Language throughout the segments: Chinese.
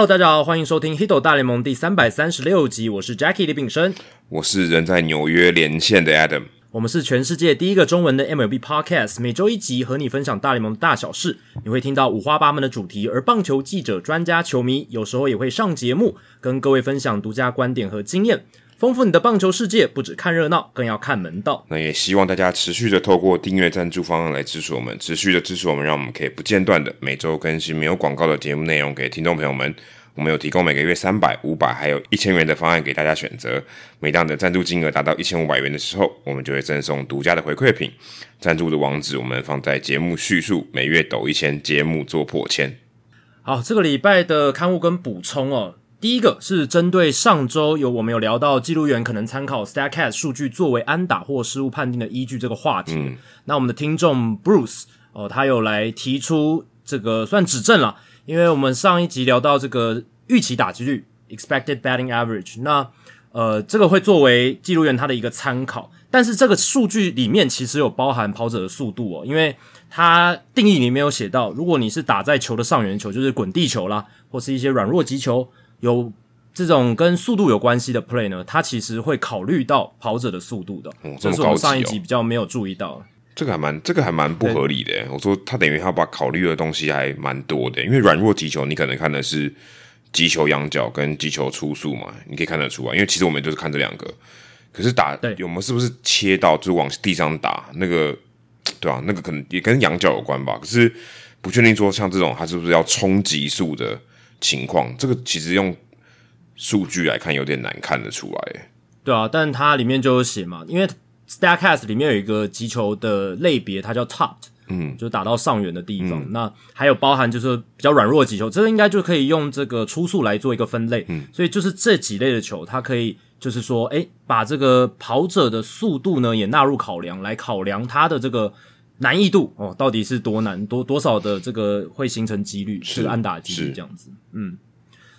Hello，大家好，欢迎收听《Hito 大联盟》第三百三十六集，我是 Jackie 李炳生，我是人在纽约连线的 Adam，我们是全世界第一个中文的 MLB Podcast，每周一集和你分享大联盟的大小事，你会听到五花八门的主题，而棒球记者、专家、球迷有时候也会上节目，跟各位分享独家观点和经验。丰富你的棒球世界，不只看热闹，更要看门道。那也希望大家持续的透过订阅赞助方案来支持我们，持续的支持我们，让我们可以不间断的每周更新没有广告的节目内容给听众朋友们。我们有提供每个月三百、五百，还有一千元的方案给大家选择。每当的赞助金额达到一千五百元的时候，我们就会赠送独家的回馈品。赞助的网址我们放在节目叙述。每月抖一千，节目做破千。好，这个礼拜的刊物跟补充哦。第一个是针对上周有我们有聊到记录员可能参考 Statcast 数据作为安打或失误判定的依据这个话题，那我们的听众 Bruce 哦，他有来提出这个算指正了，因为我们上一集聊到这个预期打击率 Expected Batting Average，那呃这个会作为记录员他的一个参考，但是这个数据里面其实有包含跑者的速度哦，因为它定义里面有写到，如果你是打在球的上缘球，就是滚地球啦，或是一些软弱击球。有这种跟速度有关系的 play 呢，它其实会考虑到跑者的速度的。哦，这是我们上一集比较没有注意到。这个还蛮，这个还蛮不合理的。我说他等于他把考虑的东西还蛮多的，因为软弱击球你可能看的是击球仰角跟击球出速嘛，你可以看得出来。因为其实我们就是看这两个，可是打我们是不是切到就往地上打那个，对啊，那个可能也跟仰角有关吧。可是不确定说像这种，他是不是要冲击速的？情况，这个其实用数据来看有点难看得出来。对啊，但它里面就有写嘛，因为 Statcast 里面有一个击球的类别，它叫 Top，嗯，就打到上缘的地方。那还有包含就是比较软弱的击球，这个应该就可以用这个初速来做一个分类。嗯，所以就是这几类的球，它可以就是说，哎，把这个跑者的速度呢也纳入考量，来考量它的这个。难易度哦，到底是多难多多少的这个会形成几率，这个安打几率这样子，嗯，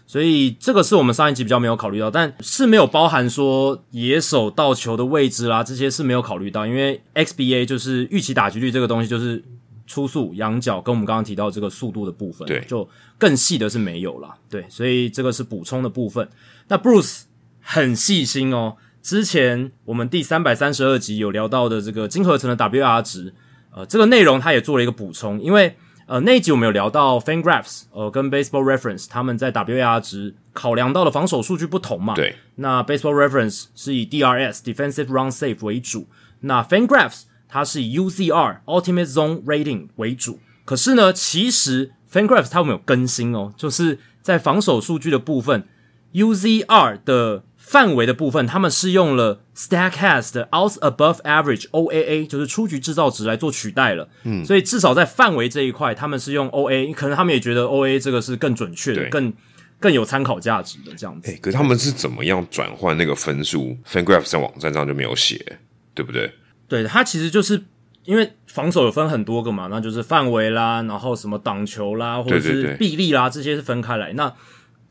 所以这个是我们上一集比较没有考虑到，但是没有包含说野手到球的位置啦，这些是没有考虑到，因为 XBA 就是预期打击率这个东西就是初速、仰角跟我们刚刚提到这个速度的部分，对，就更细的是没有啦，对，所以这个是补充的部分。那 Bruce 很细心哦，之前我们第三百三十二集有聊到的这个金合成的 WR 值。呃，这个内容他也做了一个补充，因为呃那一集我们有聊到 FanGraphs 呃跟 Baseball Reference 他们在 WAR 值考量到的防守数据不同嘛？对。那 Baseball Reference 是以 DRS Defensive Run Save 为主，那 FanGraphs 它是以 UZR Ultimate Zone Rating 为主。可是呢，其实 FanGraphs 他们有更新哦，就是在防守数据的部分，UZR 的。范围的部分，他们是用了 Statcast 的 Out Above Average OAA，就是出局制造值来做取代了。嗯，所以至少在范围这一块，他们是用 OA，可能他们也觉得 OA 这个是更准确的，更更有参考价值的这样子。可是他们是怎么样转换那个分数？FanGraphs 在网站上就没有写，对不对？对，它其实就是因为防守有分很多个嘛，那就是范围啦，然后什么挡球啦，或者是臂力啦，这些是分开来。那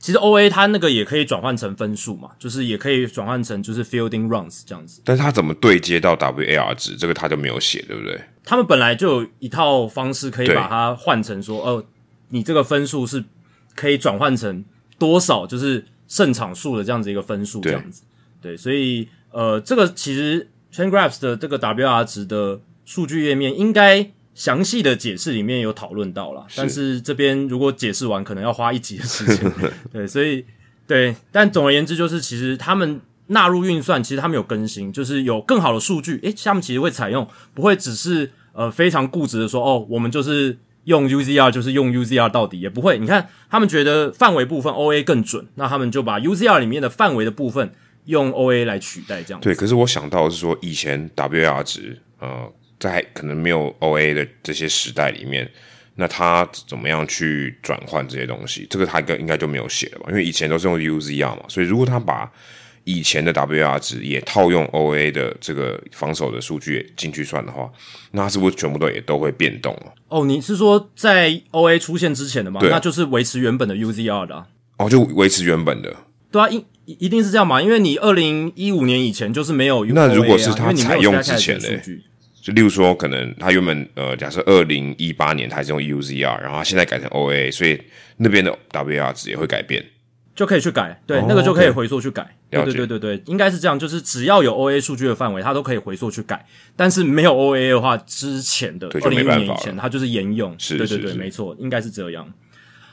其实 O A 它那个也可以转换成分数嘛，就是也可以转换成就是 fielding runs 这样子。但是它怎么对接到 W A R 值，这个它就没有写，对不对？他们本来就有一套方式可以把它换成说，哦，你这个分数是可以转换成多少，就是胜场数的这样子一个分数这样子。对，所以呃，这个其实 Fangraphs 的这个 W R 值的数据页面应该。详细的解释里面有讨论到了，但是这边如果解释完，可能要花一集的时间。对，所以对，但总而言之，就是其实他们纳入运算，其实他们有更新，就是有更好的数据。诶，他们其实会采用，不会只是呃非常固执的说，哦，我们就是用 UZR，就是用 UZR 到底，也不会。你看，他们觉得范围部分 OA 更准，那他们就把 UZR 里面的范围的部分用 OA 来取代，这样。对，可是我想到是说，以前 WR 值，呃。在可能没有 O A 的这些时代里面，那他怎么样去转换这些东西？这个他应应该就没有写了吧？因为以前都是用 U Z R 嘛，所以如果他把以前的 W R 值也套用 O A 的这个防守的数据进去算的话，那是不是全部都也都会变动了？哦，你是说在 O A 出现之前的吗？那就是维持原本的 U Z R 的。哦，就维持原本的。对啊，一一定是这样嘛？因为你二零一五年以前就是没有，那如果是他采用之前的。就例如说，可能他原本呃，假设二零一八年他还是用 UZR，然后他现在改成 OA，所以那边的 WR 值也会改变，就可以去改，对，那个就可以回溯去改。对对对对对，应该是这样，就是只要有 OA 数据的范围，它都可以回溯去改。但是没有 OA 的话，之前的二零一年以前，它就是沿用。是，对对对，没错，应该是这样。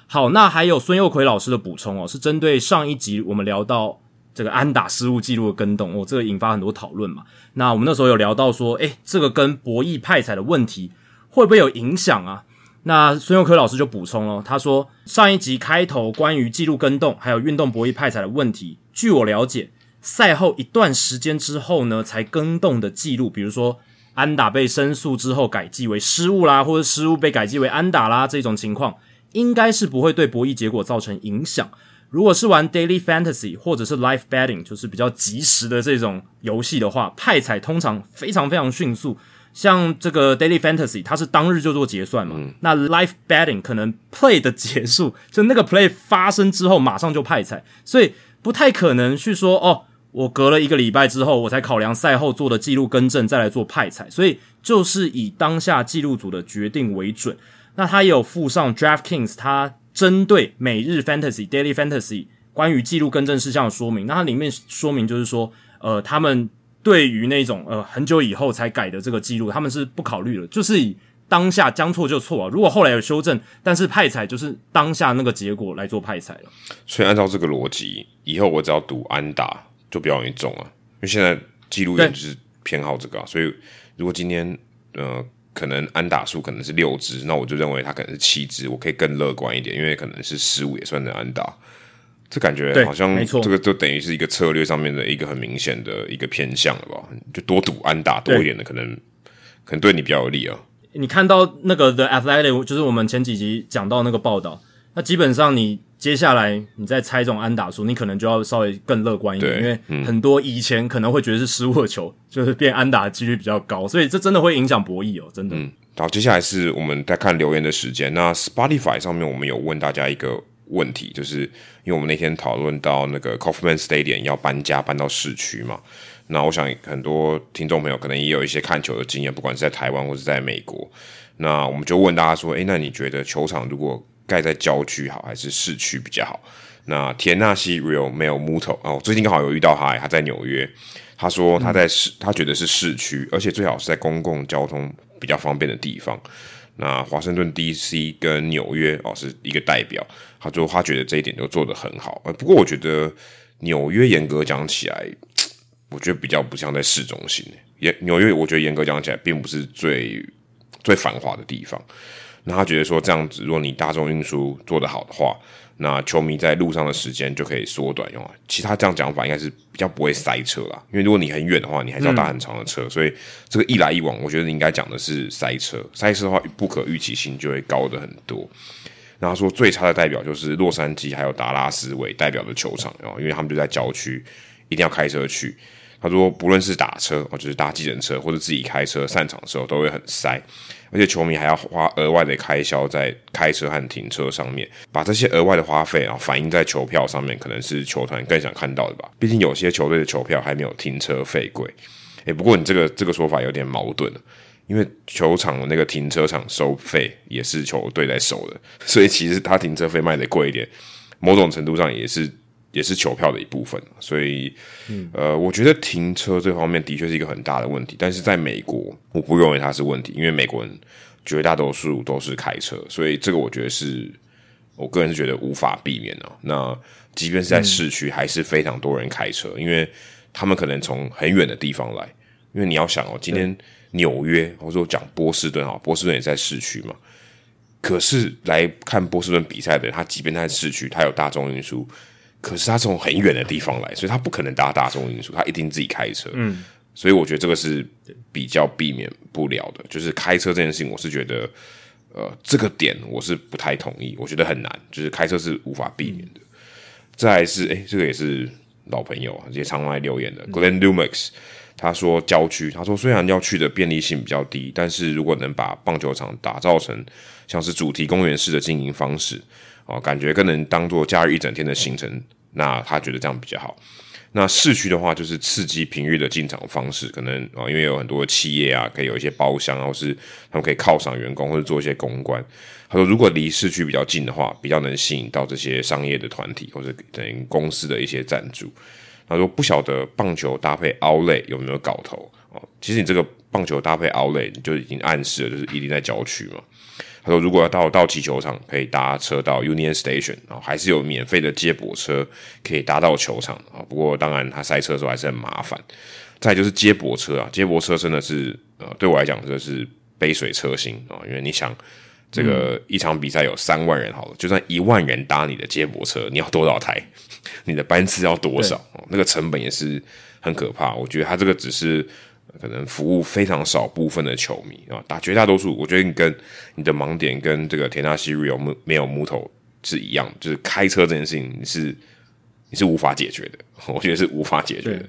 好，那还有孙佑奎老师的补充哦，是针对上一集我们聊到这个安打失误记录的跟动，哦，这个引发很多讨论嘛。那我们那时候有聊到说，诶，这个跟博弈派彩的问题会不会有影响啊？那孙佑科老师就补充了，他说上一集开头关于记录跟动还有运动博弈派彩的问题，据我了解，赛后一段时间之后呢，才跟动的记录，比如说安打被申诉之后改记为失误啦，或者失误被改记为安打啦，这种情况。应该是不会对博弈结果造成影响。如果是玩 Daily Fantasy 或者是 Life Betting，就是比较及时的这种游戏的话，派彩通常非常非常迅速。像这个 Daily Fantasy，它是当日就做结算嘛。那 Life Betting 可能 Play 的结束，就那个 Play 发生之后马上就派彩，所以不太可能去说哦，我隔了一个礼拜之后，我才考量赛后做的记录更正再来做派彩。所以就是以当下记录组的决定为准。那他也有附上 DraftKings，他针对每日 Fantasy、Daily Fantasy 关于记录更正事项的说明。那它里面说明就是说，呃，他们对于那种呃很久以后才改的这个记录，他们是不考虑了，就是以当下将错就错。如果后来有修正，但是派彩就是当下那个结果来做派彩了。所以按照这个逻辑，以后我只要赌安打就比较容易中啊，因为现在记录员就是偏好这个，所以如果今天呃。可能安打数可能是六支，那我就认为他可能是七支，我可以更乐观一点，因为可能是十五也算能安打，这感觉好像这个就等于是一个策略上面的一个很明显的一个偏向了吧？就多赌安打多一点的，可能可能对你比较有利啊。你看到那个 The Athletic，就是我们前几集讲到那个报道，那基本上你。接下来你再猜这种安打数，你可能就要稍微更乐观一点，因为很多以前可能会觉得是失误的球，就是变安打的几率比较高，所以这真的会影响博弈哦，真的。嗯，好，接下来是我们在看留言的时间。那 Spotify 上面我们有问大家一个问题，就是因为我们那天讨论到那个 Kaufman Stadium 要搬家搬到市区嘛，那我想很多听众朋友可能也有一些看球的经验，不管是在台湾或是在美国，那我们就问大家说，诶，那你觉得球场如果盖在郊区好还是市区比较好？那田纳西 Real 没有 Muto 哦，最近刚好有遇到他，他在纽约。他说他在市，他觉得是市区，而且最好是在公共交通比较方便的地方。那华盛顿 DC 跟纽约哦是一个代表，他说他觉得这一点都做得很好。不过我觉得纽约严格讲起来，我觉得比较不像在市中心。严纽约，我觉得严格讲起来，并不是最最繁华的地方。那他觉得说这样子，如果你大众运输做得好的话，那球迷在路上的时间就可以缩短用。其他这样讲法应该是比较不会塞车啦，因为如果你很远的话，你还是要搭很长的车，所以这个一来一往，我觉得你应该讲的是塞车。塞车的话，不可预期性就会高的很多。然后说最差的代表就是洛杉矶还有达拉斯为代表的球场哦，因为他们就在郊区，一定要开车去。他说不论是打车或者是搭计程车或者自己开车散场的时候，都会很塞。而且球迷还要花额外的开销在开车和停车上面，把这些额外的花费啊反映在球票上面，可能是球团更想看到的吧。毕竟有些球队的球票还没有停车费贵。诶，不过你这个这个说法有点矛盾因为球场那个停车场收费也是球队在收的，所以其实他停车费卖的贵一点，某种程度上也是。也是球票的一部分，所以，呃，我觉得停车这方面的确是一个很大的问题。但是在美国，我不认为它是问题，因为美国人绝大多数都是开车，所以这个我觉得是我个人是觉得无法避免的。那即便是在市区，还是非常多人开车，因为他们可能从很远的地方来。因为你要想哦，今天纽约或者说讲波士顿啊，波士顿也在市区嘛，可是来看波士顿比赛的人，他即便在市区，他有大众运输。可是他从很远的地方来，所以他不可能搭大众运输，他一定自己开车。嗯，所以我觉得这个是比较避免不了的。就是开车这件事情，我是觉得，呃，这个点我是不太同意，我觉得很难，就是开车是无法避免的。再是，哎，这个也是老朋友啊，也常来留言的。Glenn Lumax 他说，郊区，他说虽然要去的便利性比较低，但是如果能把棒球场打造成像是主题公园式的经营方式。哦，感觉更能当做假日一整天的行程，那他觉得这样比较好。那市区的话，就是刺激平日的进场方式，可能啊，因为有很多企业啊，可以有一些包厢，或是他们可以犒赏员工或者做一些公关。他说，如果离市区比较近的话，比较能吸引到这些商业的团体或者等于公司的一些赞助。他说，不晓得棒球搭配 Outlet 有没有搞头哦？其实你这个棒球搭配 Outlet 就已经暗示了，就是一定在郊区嘛。他说：“如果要到道奇球场，可以搭车到 Union Station，然后还是有免费的接驳车可以搭到球场啊。不过当然，他塞车的时候还是很麻烦。再就是接驳车啊，接驳车真的是呃，对我来讲这是杯水车薪啊。因为你想，这个一场比赛有三万人，好了，就算一万人搭你的接驳车，你要多少台？你的班次要多少？那个成本也是很可怕。我觉得他这个只是。”可能服务非常少部分的球迷啊，打绝大多数，我觉得你跟你的盲点跟这个田纳西 Rio 没没有木头是一样，就是开车这件事情你是你是无法解决的，我觉得是无法解决的，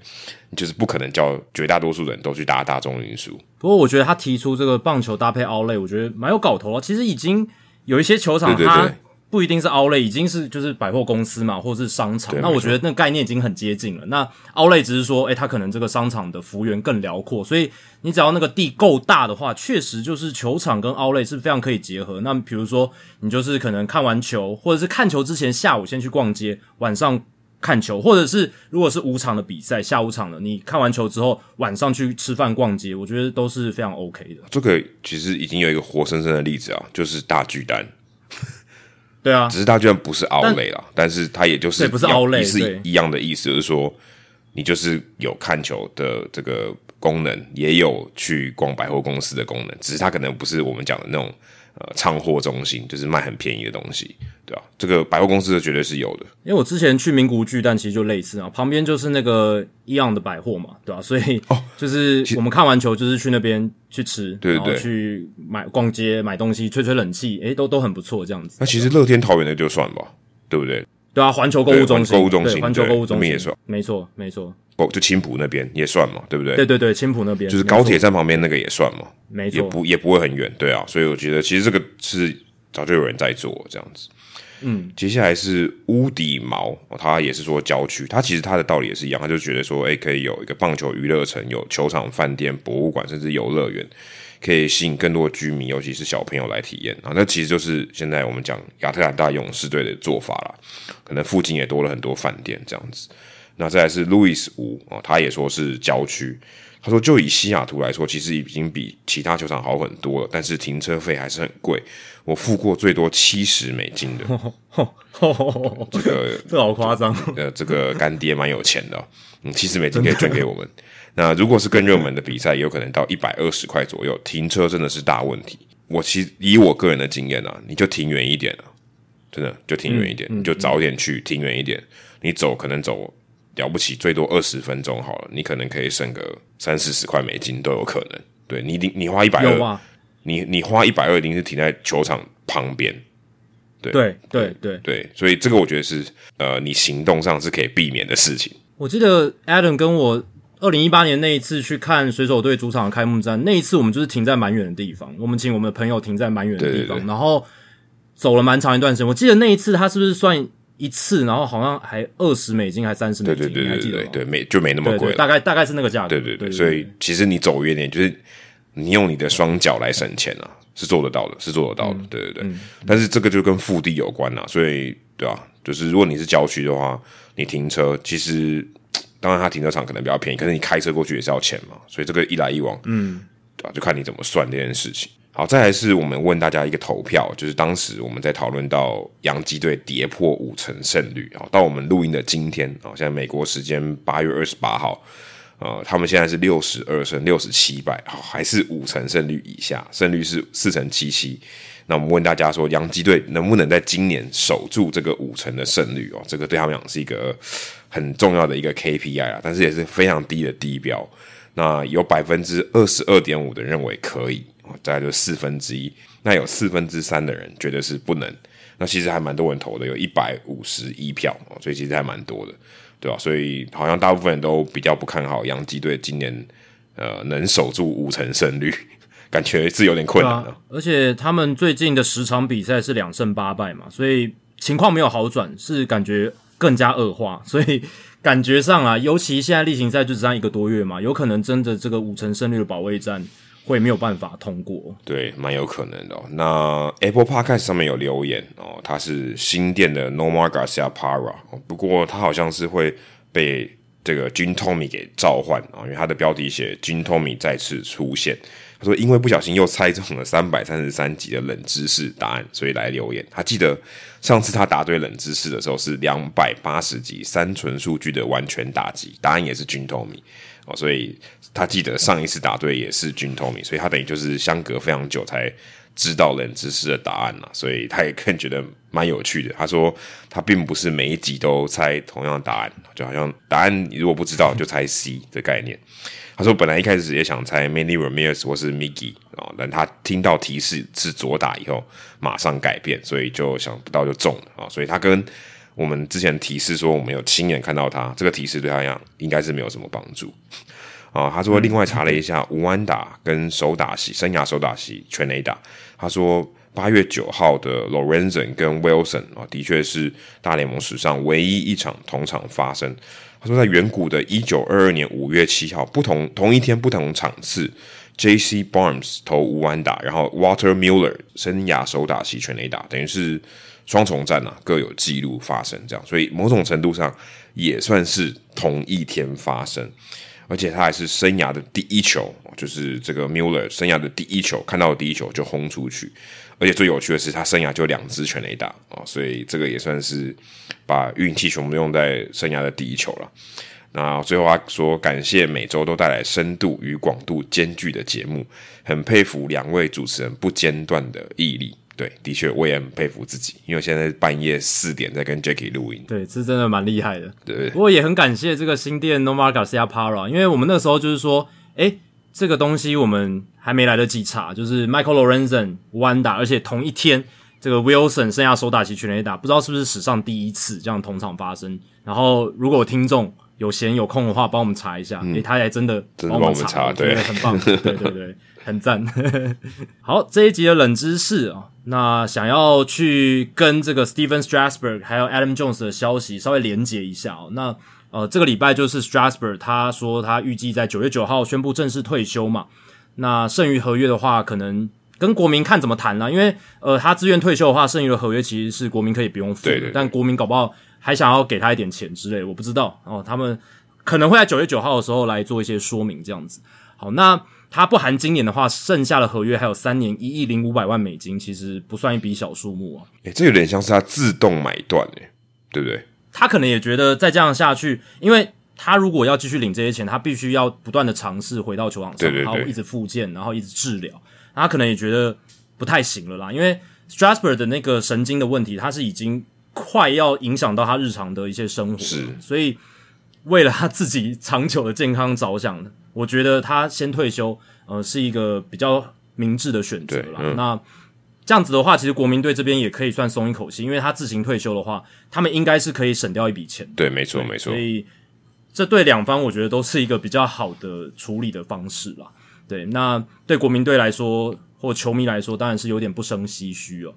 就是不可能叫绝大多数人都去搭大众运输。不过我觉得他提出这个棒球搭配奥类，我觉得蛮有搞头啊。其实已经有一些球场，它。不一定是奥莱，已经是就是百货公司嘛，或者是商场。那我觉得那个概念已经很接近了。那奥莱只是说，哎，它可能这个商场的幅员更辽阔，所以你只要那个地够大的话，确实就是球场跟奥莱是非常可以结合。那比如说，你就是可能看完球，或者是看球之前下午先去逛街，晚上看球，或者是如果是五场的比赛，下午场的，你看完球之后晚上去吃饭逛街，我觉得都是非常 OK 的。这个其实已经有一个活生生的例子啊，就是大巨蛋。对啊，只是它居然不是奥雷了，但是它也就是不是奥雷是一样的意思，就是说你就是有看球的这个功能，也有去逛百货公司的功能，只是它可能不是我们讲的那种。呃，仓货中心就是卖很便宜的东西，对吧？这个百货公司的绝对是有的。因为我之前去名古巨蛋，其实就类似啊，旁边就是那个一样的百货嘛，对吧？所以哦，就是 我们看完球，就是去那边去吃，对对对，去买逛街买东西，吹吹冷气，诶，都都很不错这样子。那其实乐天桃园的就算吧，对不对？对啊，环球购物中心，购物中心，环球购物中心也算，没错没错。哦，就青浦那边也算嘛，对不对？对对对，青浦那边就是高铁站旁边那个也算嘛，没错，也不也不会很远，对啊。所以我觉得其实这个是早就有人在做这样子。嗯，接下来是屋底毛，他也是说郊区，他其实他的道理也是一样，他就觉得说，哎，可以有一个棒球娱乐城，有球场、饭店、博物馆，甚至游乐园，可以吸引更多的居民，尤其是小朋友来体验啊。那其实就是现在我们讲亚特兰大勇士队的做法了，可能附近也多了很多饭店这样子。那再来是路易斯五啊，他也说是郊区。他说，就以西雅图来说，其实已经比其他球场好很多了，但是停车费还是很贵。我付过最多七十美金的，这个这好夸张。呃，这个干爹蛮有钱的，嗯，七十美金可以捐给我们。那如果是更热门的比赛，也有可能到一百二十块左右。停车真的是大问题。我其实以我个人的经验啊，你就停远一点啊，真的就停远一点，你就早点去，停远一点。你走可能走。了不起，最多二十分钟好了，你可能可以省个三四十块美金都有可能。对你，你你花一百二，你你花一百二，一定是停在球场旁边。对对对对对，所以这个我觉得是呃，你行动上是可以避免的事情。我记得 Adam 跟我二零一八年那一次去看水手队主场的开幕战，那一次我们就是停在蛮远的地方，我们请我们的朋友停在蛮远的地方，然后走了蛮长一段时间。我记得那一次他是不是算？一次，然后好像还二十美金，还三十美金，你还记得吗？对，没就没那么贵，大概大概是那个价格。对对对，所以其实你走远点，就是你用你的双脚来省钱啊，是做得到的，是做得到的。对对对，但是这个就跟腹地有关啦，所以对吧？就是如果你是郊区的话，你停车其实当然它停车场可能比较便宜，可是你开车过去也是要钱嘛，所以这个一来一往，嗯，对吧？就看你怎么算这件事情。好，再来是我们问大家一个投票，就是当时我们在讨论到洋基队跌破五成胜率啊，到我们录音的今天啊，现在美国时间八月二十八号，呃，他们现在是六十二胜六十七败，好，还是五成胜率以下，胜率是四成七七。那我们问大家说，洋基队能不能在今年守住这个五成的胜率哦？这个对他们讲是一个很重要的一个 KPI 啊，但是也是非常低的低标。那有百分之二十二点五的认为可以。大概就四分之一，那有四分之三的人觉得是不能，那其实还蛮多人投的，有一百五十一票所以其实还蛮多的，对吧？所以好像大部分人都比较不看好洋基队今年呃能守住五成胜率，感觉是有点困难的。而且他们最近的十场比赛是两胜八败嘛，所以情况没有好转，是感觉更加恶化，所以感觉上啊，尤其现在例行赛就只剩一个多月嘛，有可能真的这个五成胜率的保卫战会没有办法通过。对，蛮有可能的。那 Apple Podcast 上面有留言哦，他是新店的 Nomar Garcia Para，不过他好像是会被这个 Jim Tommy 给召唤啊，因为他的标题写 Jim Tommy 再次出现。他说：“因为不小心又猜中了三百三十三集的冷知识答案，所以来留言。他记得上次他答对冷知识的时候是两百八十集三纯数据的完全打击，答案也是均透明哦，所以他记得上一次答对也是均透明，所以他等于就是相隔非常久才知道冷知识的答案了，所以他也更觉得蛮有趣的。他说他并不是每一集都猜同样答案，就好像答案你如果不知道就猜 C 的概念。”他说：“本来一开始也想猜 Many Ramirez 或是 Miggy 哦，但他听到提示是左打以后，马上改变，所以就想不到就中了啊！所以他跟我们之前提示说我们有亲眼看到他，这个提示对他讲应该是没有什么帮助啊。他说另外查了一下无安打跟手打席生涯手打席全垒打，他说八月九号的 Lorenzen 跟 Wilson 啊，的确是大联盟史上唯一一场同场发生。”他说，在远古的一九二二年五月七号，不同同一天不同场次，J.C. Barnes 投无安打，然后 Water Miller 生涯首打席全垒打，等于是双重战啊，各有记录发生这样，所以某种程度上也算是同一天发生，而且他还是生涯的第一球，就是这个 Miller 生涯的第一球，看到第一球就轰出去。而且最有趣的是，他生涯就两支全垒打啊，所以这个也算是把运气全部用在生涯的第一球了。那最后他说，感谢每周都带来深度与广度兼具的节目，很佩服两位主持人不间断的毅力。对，的确我也很佩服自己，因为现在半夜四点在跟 Jackie 录音。对，这真的蛮厉害的。对，不过也很感谢这个新店 Nomar Garcia Para，因为我们那时候就是说，哎。这个东西我们还没来得及查，就是 Michael Lorenzen 完打，而且同一天，这个 Wilson 剩下手打齐全垒打，不知道是不是史上第一次这样同场发生。然后如果听众有闲有空的话，帮我们查一下，诶，他还真的帮我们查，对，很棒，对对对，很赞。好，这一集的冷知识啊，那想要去跟这个 Steven Strasberg 还有 Adam Jones 的消息稍微连接一下哦，那。呃，这个礼拜就是 Strasburg，他说他预计在九月九号宣布正式退休嘛。那剩余合约的话，可能跟国民看怎么谈啦。因为呃，他自愿退休的话，剩余的合约其实是国民可以不用付的。但国民搞不好还想要给他一点钱之类，我不知道哦。他们可能会在九月九号的时候来做一些说明，这样子。好，那他不含今年的话，剩下的合约还有三年一亿零五百万美金，其实不算一笔小数目啊。诶，这有点像是他自动买断诶，对不对？他可能也觉得再这样下去，因为他如果要继续领这些钱，他必须要不断的尝试回到球场上，然后一直复健，然后一直治疗。他可能也觉得不太行了啦，因为 Strasburg 的那个神经的问题，他是已经快要影响到他日常的一些生活，是。所以为了他自己长久的健康着想，我觉得他先退休，呃，是一个比较明智的选择了。那。这样子的话，其实国民队这边也可以算松一口气，因为他自行退休的话，他们应该是可以省掉一笔钱。对，没错，没错。所以这对两方，我觉得都是一个比较好的处理的方式啦。对，那对国民队来说，或球迷来说，当然是有点不生唏嘘哦。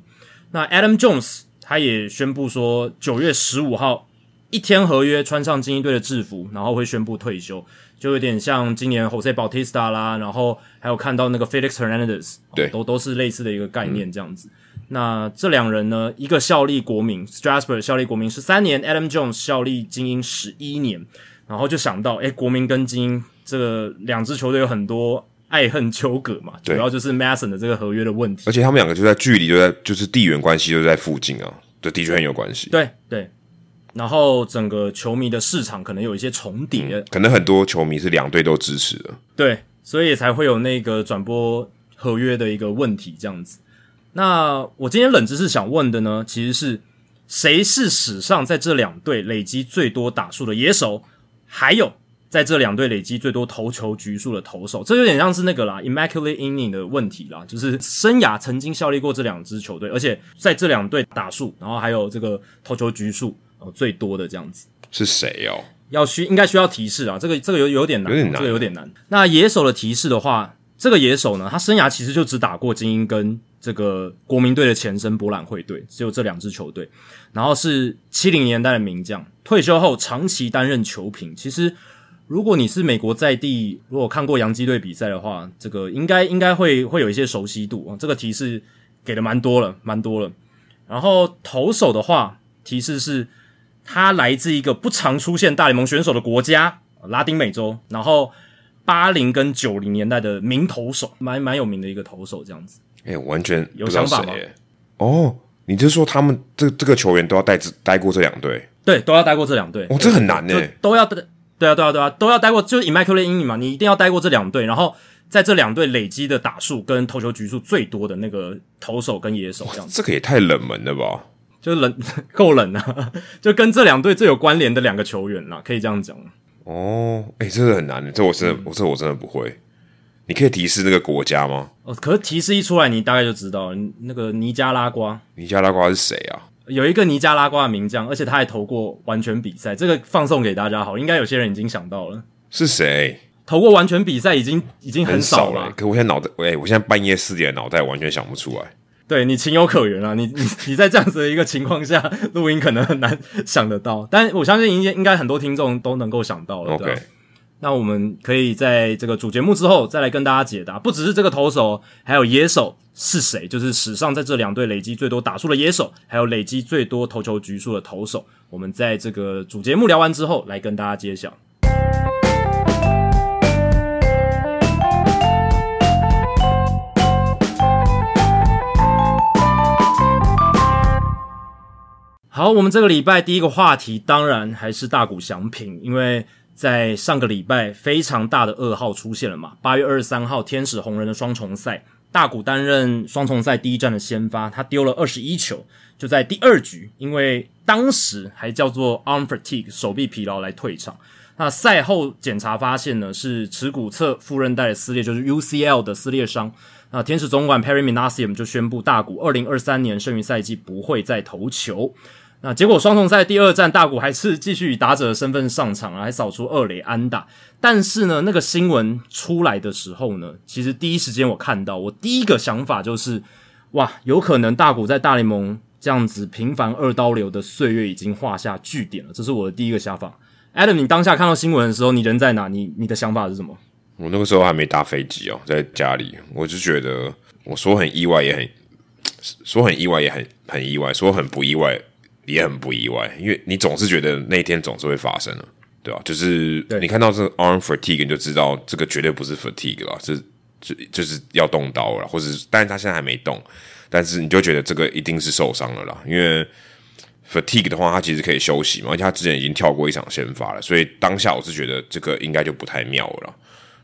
那 Adam Jones 他也宣布说，九月十五号一天合约，穿上精英队的制服，然后会宣布退休。就有点像今年 Jose Bautista 啦，然后还有看到那个 Felix Hernandez，对，都都是类似的一个概念这样子。那这两人呢，一个效力国民 Strasburg 效力国民十三年，Adam Jones 效力精英十一年，然后就想到，哎，国民跟精英这个两支球队有很多爱恨纠葛嘛，主要就是 Mason 的这个合约的问题，而且他们两个就在距离就在就是地缘关系就在附近啊，这的确很有关系。对对。然后整个球迷的市场可能有一些重叠，可能很多球迷是两队都支持的，对，所以才会有那个转播合约的一个问题这样子。那我今天冷知识想问的呢，其实是谁是史上在这两队累积最多打数的野手，还有在这两队累积最多投球局数的投手，这有点像是那个啦，immaculate inning 的问题啦，就是生涯曾经效力过这两支球队，而且在这两队打数，然后还有这个投球局数。哦，最多的这样子是谁哦？要需应该需要提示啊，这个这个有有点难，有点难，这个有点难。那野手的提示的话，这个野手呢，他生涯其实就只打过精英跟这个国民队的前身博览会队，只有这两支球队。然后是七零年代的名将，退休后长期担任球评。其实，如果你是美国在地，如果看过洋基队比赛的话，这个应该应该会会有一些熟悉度啊。这个提示给的蛮多了，蛮多了。然后投手的话，提示是他来自一个不常出现大联盟选手的国家——拉丁美洲。然后八零跟九零年代的名投手，蛮蛮有名的一个投手，这样子。哎，完全有想法吗？哦。你就说他们这这个球员都要待待过这两队，对，都要待过这两队。哦，这很难呢，都要对对啊，对啊，对啊，都要待过，就是以麦克雷英语嘛，你一定要待过这两队，然后在这两队累积的打数跟投球局数最多的那个投手跟野手，这样。这个也太冷门了吧？就冷 够冷啊！就跟这两队最有关联的两个球员啦，可以这样讲。哦，哎，这个很难的，这我真的，我这我真的不会。你可以提示那个国家吗？哦，可是提示一出来，你大概就知道那个尼加拉瓜。尼加拉瓜是谁啊？有一个尼加拉瓜的名将，而且他还投过完全比赛。这个放送给大家好，应该有些人已经想到了是谁投过完全比赛，已经已经很少了。可我现在脑袋，哎，我现在半夜四点脑袋完全想不出来。对你情有可原啊，你你你在这样子的一个情况下录音，可能很难 想得到，但我相信应应该很多听众都能够想到了。OK。那我们可以在这个主节目之后再来跟大家解答，不只是这个投手，还有野手是谁？就是史上在这两队累积最多打数的野手，还有累积最多投球局数的投手。我们在这个主节目聊完之后，来跟大家揭晓。好，我们这个礼拜第一个话题当然还是大谷翔平，因为。在上个礼拜，非常大的噩耗出现了嘛？八月二十三号，天使红人的双重赛，大谷担任双重赛第一站的先发，他丢了二十一球，就在第二局，因为当时还叫做 arm fatigue 手臂疲劳来退场。那赛后检查发现呢，是耻骨侧副韧带的撕裂，就是 UCL 的撕裂伤。那天使总管 Perry Minasium 就宣布大谷二零二三年剩余赛季不会再投球。那结果双重赛第二战，大谷还是继续以打者的身份上场，还扫出二垒安打。但是呢，那个新闻出来的时候呢，其实第一时间我看到，我第一个想法就是，哇，有可能大谷在大联盟这样子频繁二刀流的岁月已经画下句点了。这是我的第一个想法。Adam，你当下看到新闻的时候，你人在哪？你你的想法是什么？我那个时候还没搭飞机哦，在家里，我就觉得，我说很意外，也很说很意外，也很很意外，说很不意外。也很不意外，因为你总是觉得那一天总是会发生的，对吧？就是你看到这个 arm fatigue，你就知道这个绝对不是 fatigue 了，是就就是要动刀了，或者是，但是他现在还没动，但是你就觉得这个一定是受伤了啦。因为 fatigue 的话，他其实可以休息嘛，而且他之前已经跳过一场先发了，所以当下我是觉得这个应该就不太妙了，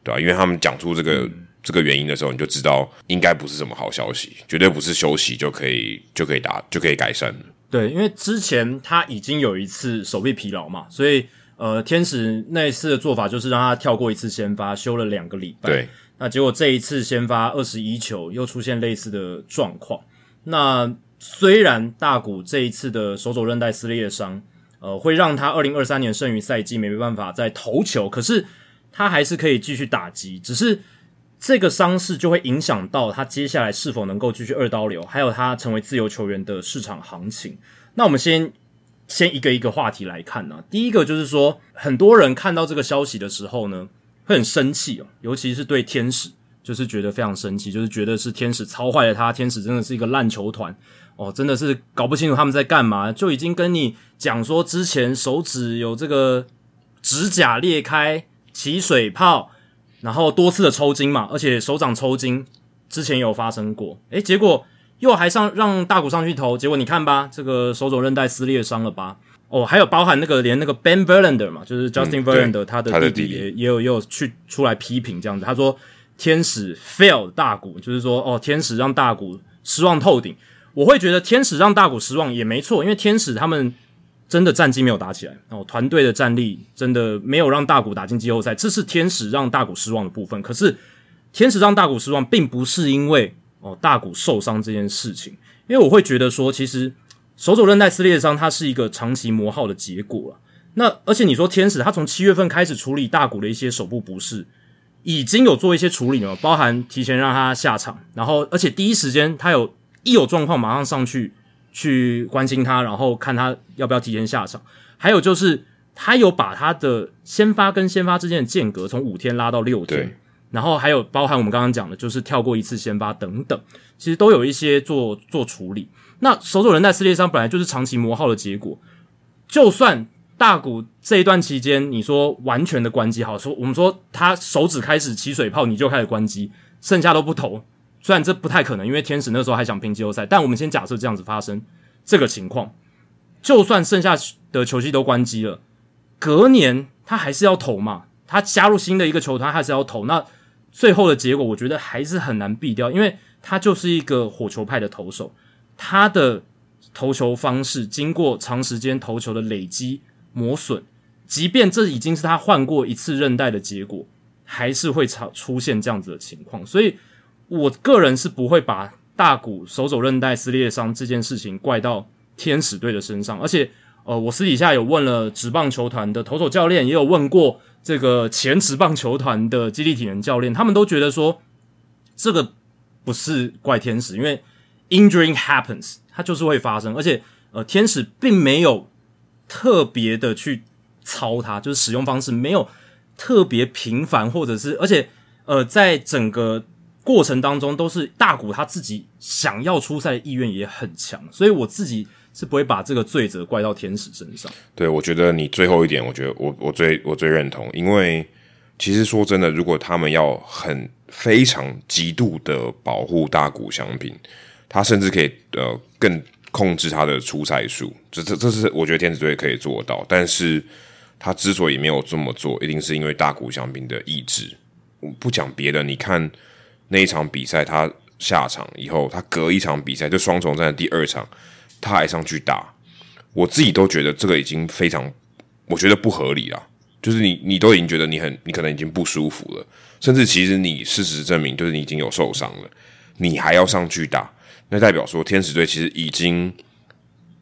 对吧？因为他们讲出这个这个原因的时候，你就知道应该不是什么好消息，绝对不是休息就可以就可以打就可以改善的。对，因为之前他已经有一次手臂疲劳嘛，所以呃，天使那一次的做法就是让他跳过一次先发，休了两个礼拜。对，那结果这一次先发二十一球，又出现类似的状况。那虽然大谷这一次的手肘韧带撕裂伤，呃，会让他二零二三年剩余赛季没办法再投球，可是他还是可以继续打击，只是。这个伤势就会影响到他接下来是否能够继续二刀流，还有他成为自由球员的市场行情。那我们先先一个一个话题来看呢。第一个就是说，很多人看到这个消息的时候呢，会很生气哦，尤其是对天使，就是觉得非常生气，就是觉得是天使操坏了他，天使真的是一个烂球团哦，真的是搞不清楚他们在干嘛，就已经跟你讲说之前手指有这个指甲裂开、起水泡。然后多次的抽筋嘛，而且手掌抽筋之前有发生过，诶，结果又还上让大谷上去投，结果你看吧，这个手肘韧带撕裂伤了吧？哦，还有包含那个连那个 Ben Verlander 嘛，就是 Justin Verlander 他的弟弟也也有也有去出来批评这样子，他说天使 fail 大谷，就是说哦天使让大谷失望透顶，我会觉得天使让大谷失望也没错，因为天使他们。真的战绩没有打起来哦，团队的战力真的没有让大谷打进季后赛，这是天使让大谷失望的部分。可是天使让大谷失望，并不是因为哦大谷受伤这件事情，因为我会觉得说，其实手肘韧带撕裂伤它是一个长期磨耗的结果了。那而且你说天使他从七月份开始处理大谷的一些手部不适，已经有做一些处理了，包含提前让他下场，然后而且第一时间他有一有状况马上上去去关心他，然后看他要不要提前下场。还有就是他有把他的先发跟先发之间的间隔从五天拉到六天，然后还有包含我们刚刚讲的，就是跳过一次先发等等，其实都有一些做做处理。那手肘韧带撕裂伤本来就是长期磨耗的结果，就算。大谷这一段期间，你说完全的关机，好说我们说他手指开始起水泡，你就开始关机，剩下都不投。虽然这不太可能，因为天使那时候还想拼季后赛，但我们先假设这样子发生这个情况，就算剩下的球季都关机了，隔年他还是要投嘛？他加入新的一个球团还是要投？那最后的结果，我觉得还是很难避掉，因为他就是一个火球派的投手，他的投球方式经过长时间投球的累积。磨损，即便这已经是他换过一次韧带的结果，还是会常出现这样子的情况。所以，我个人是不会把大骨手肘韧带撕裂伤这件事情怪到天使队的身上。而且，呃，我私底下有问了职棒球团的投手教练，也有问过这个前职棒球团的基地体能教练，他们都觉得说这个不是怪天使，因为 injury happens，它就是会发生。而且，呃，天使并没有。特别的去操它，就是使用方式没有特别频繁，或者是而且呃，在整个过程当中都是大谷他自己想要出赛的意愿也很强，所以我自己是不会把这个罪责怪到天使身上。对，我觉得你最后一点，我觉得我我最我最认同，因为其实说真的，如果他们要很非常极度的保护大谷相品，他甚至可以呃更。控制他的出赛数，这这这是我觉得天使队可以做到。但是他之所以没有这么做，一定是因为大谷翔平的意志。不讲别的，你看那一场比赛，他下场以后，他隔一场比赛就双重战第二场，他还上去打。我自己都觉得这个已经非常，我觉得不合理了。就是你你都已经觉得你很，你可能已经不舒服了，甚至其实你事实证明就是你已经有受伤了，你还要上去打。那代表说，天使队其实已经，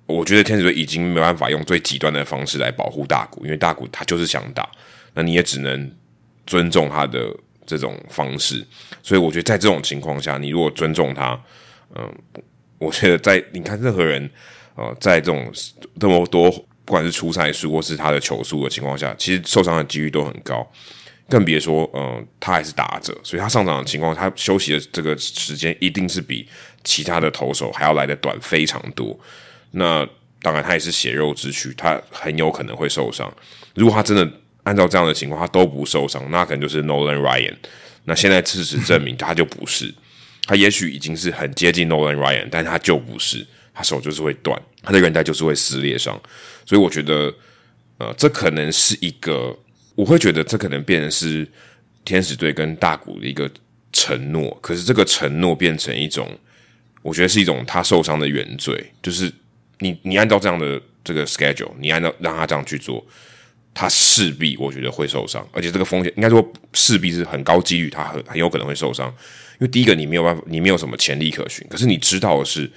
我觉得天使队已经没办法用最极端的方式来保护大谷，因为大谷他就是想打，那你也只能尊重他的这种方式。所以我觉得在这种情况下，你如果尊重他，嗯，我觉得在你看任何人，呃，在这种这么多不管是出赛数或是他的球速的情况下，其实受伤的几率都很高。更别说，嗯，他还是打者，所以他上场的情况，他休息的这个时间一定是比其他的投手还要来的短非常多。那当然，他也是血肉之躯，他很有可能会受伤。如果他真的按照这样的情况，他都不受伤，那可能就是 Nolan Ryan。那现在事实证明，他就不是。他也许已经是很接近 Nolan Ryan，但他就不是，他手就是会断，他的韧带就是会撕裂伤。所以我觉得，呃，这可能是一个。我会觉得这可能变成是天使队跟大谷的一个承诺，可是这个承诺变成一种，我觉得是一种他受伤的原罪，就是你你按照这样的这个 schedule，你按照让他这样去做，他势必我觉得会受伤，而且这个风险应该说势必是很高几率，他很很有可能会受伤，因为第一个你没有办法，你没有什么潜力可循，可是你知道的是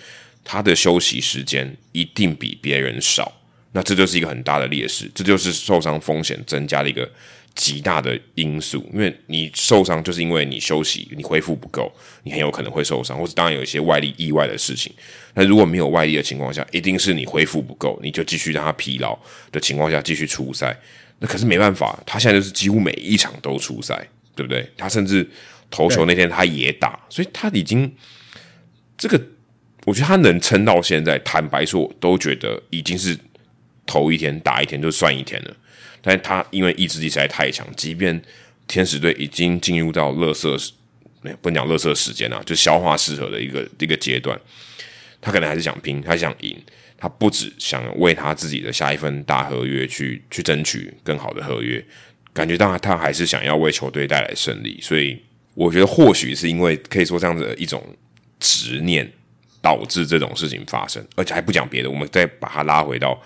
他的休息时间一定比别人少。那这就是一个很大的劣势，这就是受伤风险增加的一个极大的因素。因为你受伤，就是因为你休息，你恢复不够，你很有可能会受伤，或者当然有一些外力意外的事情。那如果没有外力的情况下，一定是你恢复不够，你就继续让他疲劳的情况下继续出赛。那可是没办法，他现在就是几乎每一场都出赛，对不对？他甚至投球那天他也打，所以他已经这个，我觉得他能撑到现在，坦白说，我都觉得已经是。头一天打一天就算一天了，但他因为意志力实在太强，即便天使队已经进入到乐色，不讲乐色时间啊，就消化适合的一个一个阶段，他可能还是想拼，他想赢，他不止想为他自己的下一份大合约去去争取更好的合约，感觉到他还是想要为球队带来胜利，所以我觉得或许是因为可以说这样子的一种执念导致这种事情发生，而且还不讲别的，我们再把它拉回到。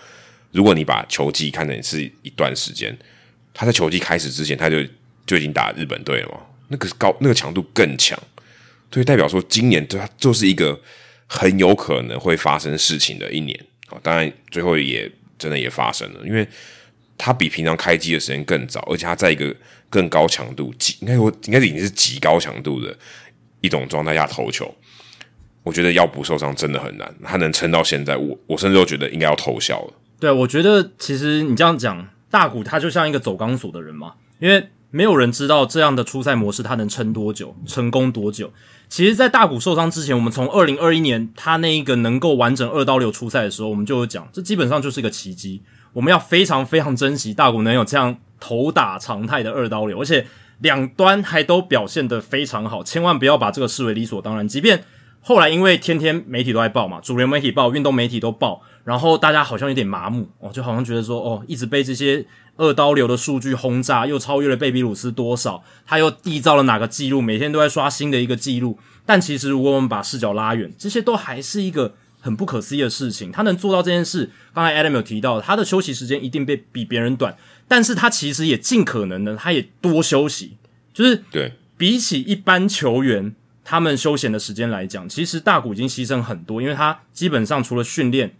如果你把球季看成是一段时间，他在球季开始之前他就就已经打日本队了嘛？那个高那个强度更强，所以代表说今年他就是一个很有可能会发生事情的一年啊！当然最后也真的也发生了，因为他比平常开机的时间更早，而且他在一个更高强度，极应该说应该是已经是极高强度的一种状态下投球。我觉得要不受伤真的很难，他能撑到现在，我我甚至都觉得应该要偷笑了。对，我觉得其实你这样讲，大谷他就像一个走钢索的人嘛，因为没有人知道这样的出赛模式他能撑多久，成功多久。其实，在大谷受伤之前，我们从二零二一年他那一个能够完整二到六出赛的时候，我们就有讲，这基本上就是一个奇迹。我们要非常非常珍惜大谷能有这样头打常态的二刀流，而且两端还都表现得非常好，千万不要把这个视为理所当然。即便后来因为天天媒体都在报嘛，主流媒体报，运动媒体都报，然后大家好像有点麻木哦，就好像觉得说哦，一直被这些二刀流的数据轰炸，又超越了贝比鲁斯多少，他又缔造了哪个记录，每天都在刷新的一个记录。但其实如果我们把视角拉远，这些都还是一个很不可思议的事情。他能做到这件事，刚才 Adam 有提到，他的休息时间一定被比别人短，但是他其实也尽可能的，他也多休息，就是对比起一般球员。他们休闲的时间来讲，其实大谷已经牺牲很多，因为他基本上除了训练、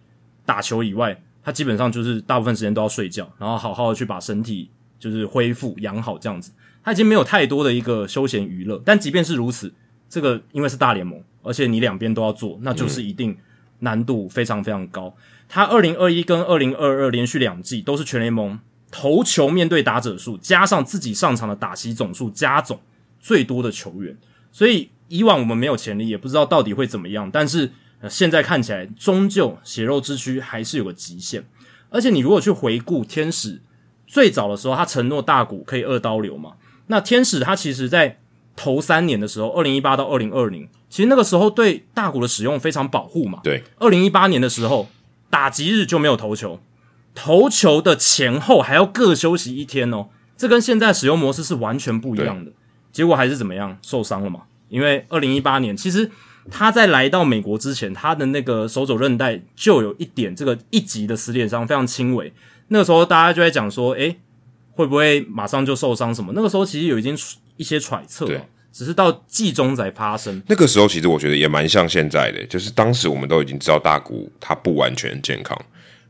打球以外，他基本上就是大部分时间都要睡觉，然后好好的去把身体就是恢复养好这样子。他已经没有太多的一个休闲娱乐，但即便是如此，这个因为是大联盟，而且你两边都要做，那就是一定难度非常非常高。他二零二一跟二零二二连续两季都是全联盟投球面对打者数加上自己上场的打席总数加总最多的球员，所以。以往我们没有潜力，也不知道到底会怎么样，但是现在看起来，终究血肉之躯还是有个极限。而且你如果去回顾天使最早的时候，他承诺大股可以二刀流嘛？那天使他其实在头三年的时候，二零一八到二零二零，其实那个时候对大股的使用非常保护嘛。对，二零一八年的时候，打击日就没有投球，投球的前后还要各休息一天哦，这跟现在使用模式是完全不一样的。结果还是怎么样，受伤了嘛？因为二零一八年，其实他在来到美国之前，他的那个手肘韧带就有一点这个一级的撕裂伤，非常轻微。那个时候大家就在讲说，诶，会不会马上就受伤什么？那个时候其实有已经一些揣测，对，只是到季中才发生。那个时候其实我觉得也蛮像现在的，就是当时我们都已经知道大谷他不完全健康，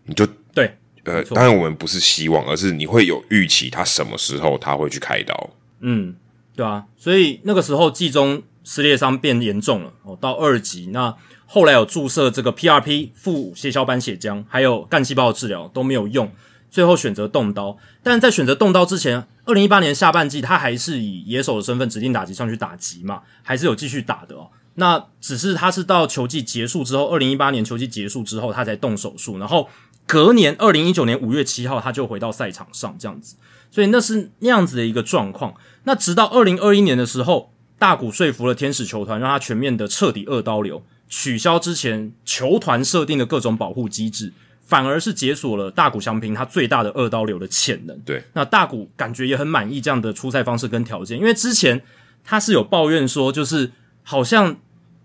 你就对，呃，当然我们不是希望，而是你会有预期他什么时候他会去开刀，嗯，对啊，所以那个时候季中。撕裂伤变严重了哦，到二级。那后来有注射这个 PRP 副血小板血浆，还有干细胞治疗都没有用，最后选择动刀。但在选择动刀之前，二零一八年下半季他还是以野手的身份指定打击上去打击嘛，还是有继续打的哦。那只是他是到球季结束之后，二零一八年球季结束之后他才动手术，然后隔年二零一九年五月七号他就回到赛场上这样子，所以那是那样子的一个状况。那直到二零二一年的时候。大谷说服了天使球团，让他全面的彻底二刀流，取消之前球团设定的各种保护机制，反而是解锁了大谷翔平他最大的二刀流的潜能。对，那大谷感觉也很满意这样的出赛方式跟条件，因为之前他是有抱怨说，就是好像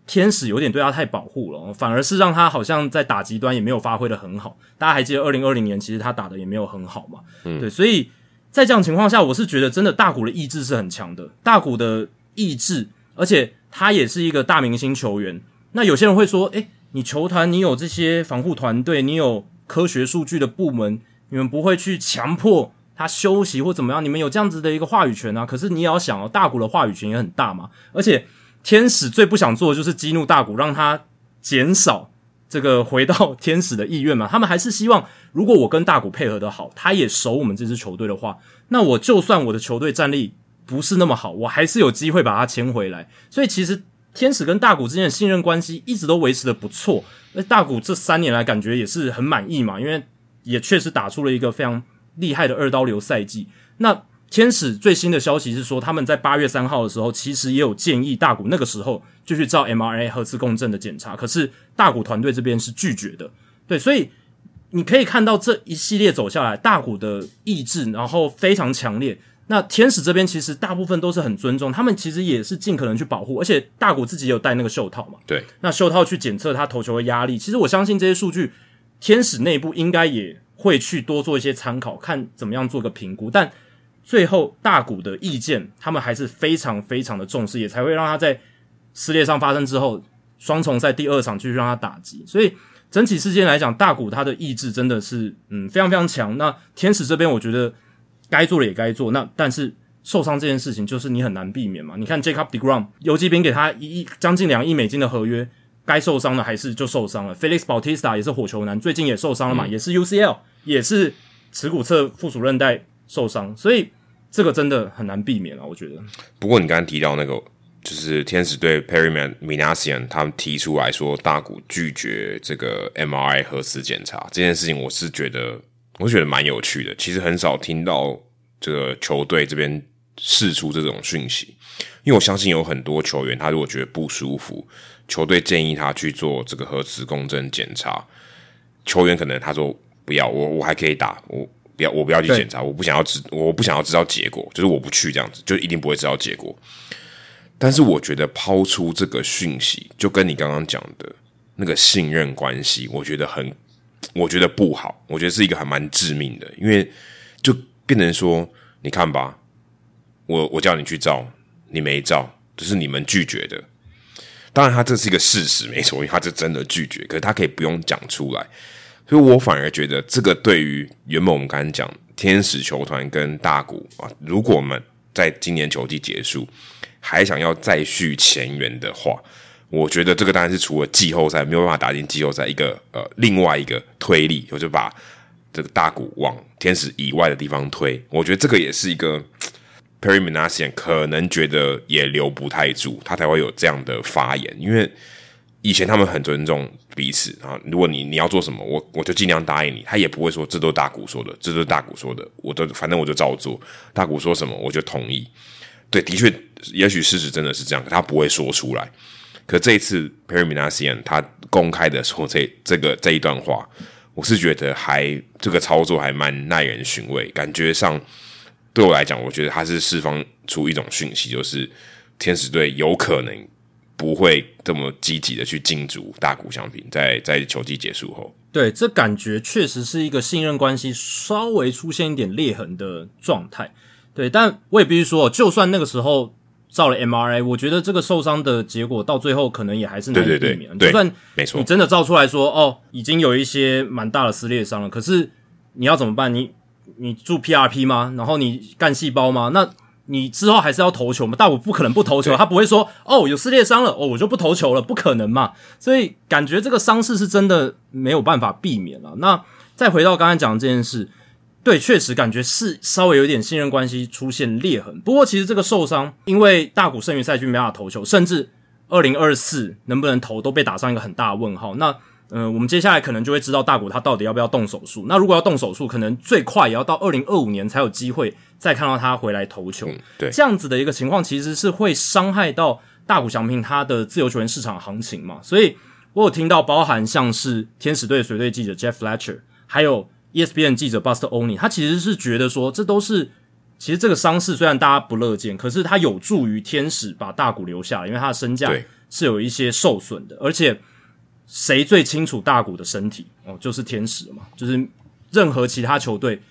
天使有点对他太保护了，反而是让他好像在打击端也没有发挥的很好。大家还记得二零二零年其实他打的也没有很好嘛？嗯，对，所以在这样情况下，我是觉得真的大谷的意志是很强的，大谷的。意志，而且他也是一个大明星球员。那有些人会说：“诶，你球团你有这些防护团队，你有科学数据的部门，你们不会去强迫他休息或怎么样？你们有这样子的一个话语权啊？可是你也要想哦，大谷的话语权也很大嘛。而且天使最不想做的就是激怒大谷，让他减少这个回到天使的意愿嘛。他们还是希望，如果我跟大谷配合的好，他也守我们这支球队的话，那我就算我的球队战力。不是那么好，我还是有机会把他签回来。所以其实天使跟大谷之间的信任关系一直都维持的不错。那大谷这三年来感觉也是很满意嘛，因为也确实打出了一个非常厉害的二刀流赛季。那天使最新的消息是说，他们在八月三号的时候，其实也有建议大谷那个时候就去照 MRA 核磁共振的检查，可是大谷团队这边是拒绝的。对，所以你可以看到这一系列走下来，大谷的意志然后非常强烈。那天使这边其实大部分都是很尊重，他们其实也是尽可能去保护，而且大谷自己有戴那个袖套嘛。对，那袖套去检测他投球的压力，其实我相信这些数据，天使内部应该也会去多做一些参考，看怎么样做个评估。但最后大谷的意见，他们还是非常非常的重视，也才会让他在撕裂上发生之后，双重赛第二场继续让他打击。所以整体事件来讲，大谷他的意志真的是嗯非常非常强。那天使这边我觉得该做的也该做，那但是受伤这件事情就是你很难避免嘛。你看 Jacob Degrom 游击兵给他一亿将近两亿美金的合约，该受伤的还是就受伤了。Felix Bautista 也是火球男，最近也受伤了嘛，也是 UCL，也是耻骨侧附属韧带受伤，所以这个真的很难避免啊，我觉得。不过你刚刚提到那个。就是天使队 Perry Minasian 他们提出来说，大谷拒绝这个 MRI 核磁检查这件事情，我是觉得，我是觉得蛮有趣的。其实很少听到这个球队这边释出这种讯息，因为我相信有很多球员，他如果觉得不舒服，球队建议他去做这个核磁共振检查，球员可能他说不要，我我还可以打，我不要，我不要去检查，我不想要知，我不想要知道结果，就是我不去这样子，就一定不会知道结果。但是我觉得抛出这个讯息，就跟你刚刚讲的那个信任关系，我觉得很，我觉得不好，我觉得是一个还蛮致命的，因为就变成说，你看吧，我我叫你去照，你没照，这是你们拒绝的。当然，他这是一个事实，没错，因为他是真的拒绝，可是他可以不用讲出来，所以我反而觉得这个对于原本我们刚才讲天使球团跟大谷啊，如果我们在今年球季结束。还想要再续前缘的话，我觉得这个当然是除了季后赛没有办法打进季后赛一个呃另外一个推力，我就把这个大股往天使以外的地方推。我觉得这个也是一个 Perry Minasian 可能觉得也留不太住，他才会有这样的发言。因为以前他们很尊重彼此啊，如果你你要做什么，我我就尽量答应你，他也不会说这都是大股说的，这都是大股说的，我都反正我就照做，大股说什么我就同意。对，的确，也许事实真的是这样，他不会说出来。可这一次，Perminasian 他公开的说这这个这一段话，我是觉得还这个操作还蛮耐人寻味。感觉上对我来讲，我觉得他是释放出一种讯息，就是天使队有可能不会这么积极的去进驻大股相平，在在球季结束后，对，这感觉确实是一个信任关系稍微出现一点裂痕的状态。对，但我也必须说，就算那个时候照了 MRI，我觉得这个受伤的结果到最后可能也还是难以避免。就算没错，你真的照出来说，哦，已经有一些蛮大的撕裂伤了，可是你要怎么办？你你住 PRP 吗？然后你干细胞吗？那你之后还是要投球吗？但我不可能不投球，他不会说，哦，有撕裂伤了，哦，我就不投球了，不可能嘛。所以感觉这个伤势是真的没有办法避免了。那再回到刚才讲的这件事。对，确实感觉是稍微有点信任关系出现裂痕。不过，其实这个受伤，因为大股剩余赛季没办法投球，甚至二零二四能不能投都被打上一个很大的问号。那，嗯，我们接下来可能就会知道大股他到底要不要动手术。那如果要动手术，可能最快也要到二零二五年才有机会再看到他回来投球。对，这样子的一个情况，其实是会伤害到大股翔平他的自由球员市场行情嘛。所以我有听到，包含像是天使队随队记者 Jeff Fletcher，还有。ESPN 记者 Buster Oni，他其实是觉得说，这都是其实这个伤势虽然大家不乐见，可是它有助于天使把大股留下来，因为他的身价是有一些受损的。而且谁最清楚大股的身体哦，就是天使嘛，就是任何其他球队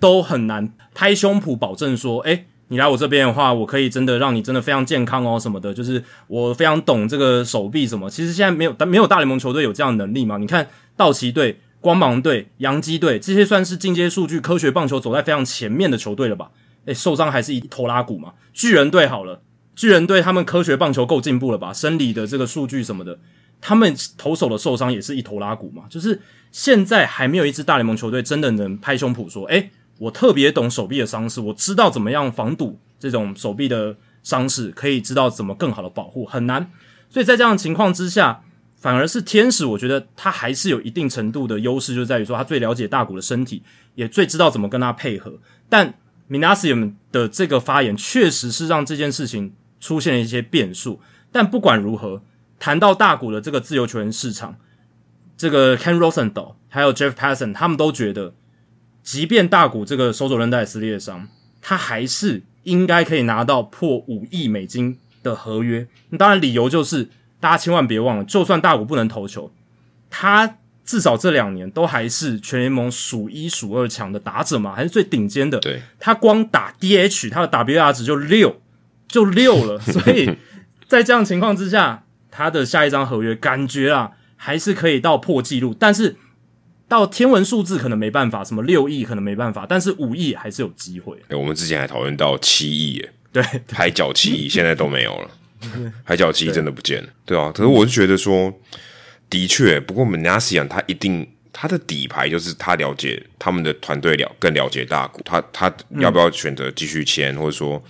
都很难拍胸脯保证说，哎，你来我这边的话，我可以真的让你真的非常健康哦什么的，就是我非常懂这个手臂什么。其实现在没有，但没有大联盟球队有这样的能力嘛？你看道奇队。光芒队、洋基队这些算是进阶数据科学棒球走在非常前面的球队了吧？诶，受伤还是一头拉骨嘛？巨人队好了，巨人队他们科学棒球够进步了吧？生理的这个数据什么的，他们投手的受伤也是一头拉骨嘛？就是现在还没有一支大联盟球队真的能拍胸脯说，诶，我特别懂手臂的伤势，我知道怎么样防堵这种手臂的伤势，可以知道怎么更好的保护，很难。所以在这样的情况之下。反而是天使，我觉得他还是有一定程度的优势，就在于说他最了解大谷的身体，也最知道怎么跟他配合。但 Minasium 的这个发言确实是让这件事情出现了一些变数。但不管如何，谈到大谷的这个自由球员市场，这个 Ken Rosenthal 还有 Jeff Passan 他们都觉得，即便大谷这个手肘韧带撕裂伤，他还是应该可以拿到破五亿美金的合约。当然，理由就是。大家千万别忘了，就算大谷不能投球，他至少这两年都还是全联盟数一数二强的打者嘛，还是最顶尖的。对，他光打 DH，他的 WR 值就六，就六了。所以 在这样情况之下，他的下一张合约感觉啊，还是可以到破纪录，但是到天文数字可能没办法，什么六亿可能没办法，但是五亿还是有机会。哎，我们之前还讨论到七亿，耶，对，海角七亿现在都没有了，海角七真的不见了，对啊。可是我是觉得说，的确，不过 Manasian 他一定他的底牌就是他了解他们的团队了，更了解大股，他他要不要选择继续签，或者说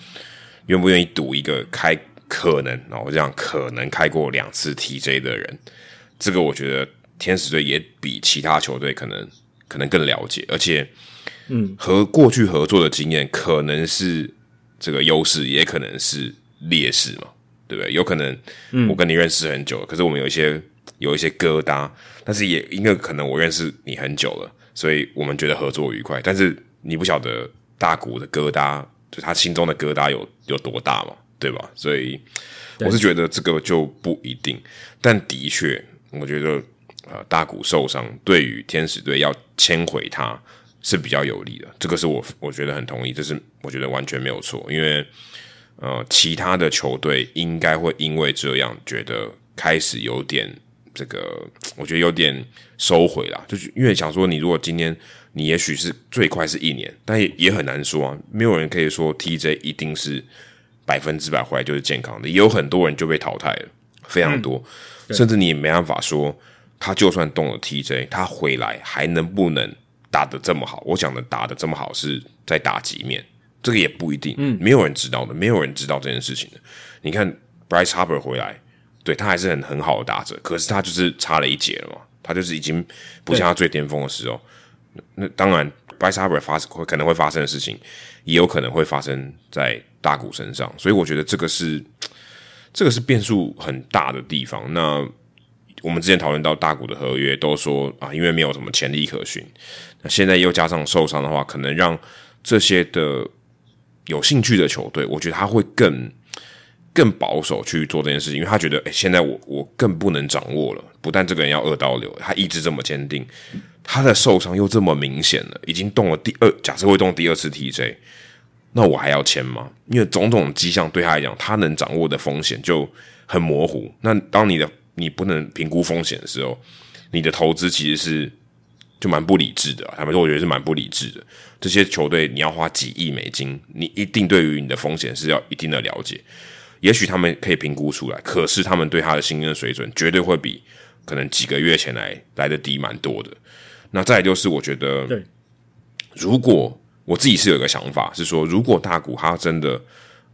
愿不愿意赌一个开。可能然后这样可能开过两次 TJ 的人，这个我觉得天使队也比其他球队可能可能更了解，而且，嗯，和过去合作的经验可能是这个优势，也可能是劣势嘛，对不对？有可能我跟你认识很久，可是我们有一些有一些疙瘩，但是也因为可能我认识你很久了，所以我们觉得合作愉快。但是你不晓得大谷的疙瘩，就他心中的疙瘩有有多大嘛？对吧？所以我是觉得这个就不一定，但的确，我觉得呃，大谷受伤对于天使队要签回他是比较有利的，这个是我我觉得很同意，这是我觉得完全没有错，因为呃，其他的球队应该会因为这样觉得开始有点这个，我觉得有点收回了，就是因为想说，你如果今天你也许是最快是一年，但也也很难说啊，没有人可以说 TJ 一定是。百分之百回来就是健康的，也有很多人就被淘汰了，非常多，甚至你也没办法说他就算动了 TJ，他回来还能不能打得这么好？我讲的打得这么好是在打击面，这个也不一定，嗯，没有人知道的，没有人知道这件事情的。你看 Bryce Harper 回来，对他还是很很好的打者，可是他就是差了一截了嘛，他就是已经不像他最巅峰的时候。那当然，Bryce Harper 发会可能会发生的事情，也有可能会发生在。大股身上，所以我觉得这个是这个是变数很大的地方。那我们之前讨论到大股的合约，都说啊，因为没有什么潜力可循，那现在又加上受伤的话，可能让这些的有兴趣的球队，我觉得他会更更保守去做这件事情，因为他觉得，哎，现在我我更不能掌握了。不但这个人要二刀流，他意志这么坚定，他的受伤又这么明显了，已经动了第二，假设会动第二次 TJ。那我还要签吗？因为种种迹象对他来讲，他能掌握的风险就很模糊。那当你的你不能评估风险的时候，你的投资其实是就蛮不理智的。他们说，我觉得是蛮不理智的。这些球队你要花几亿美金，你一定对于你的风险是要一定的了解。也许他们可以评估出来，可是他们对他的信任水准绝对会比可能几个月前来来的低蛮多的。那再就是，我觉得，对，如果。我自己是有一个想法，是说，如果大谷他真的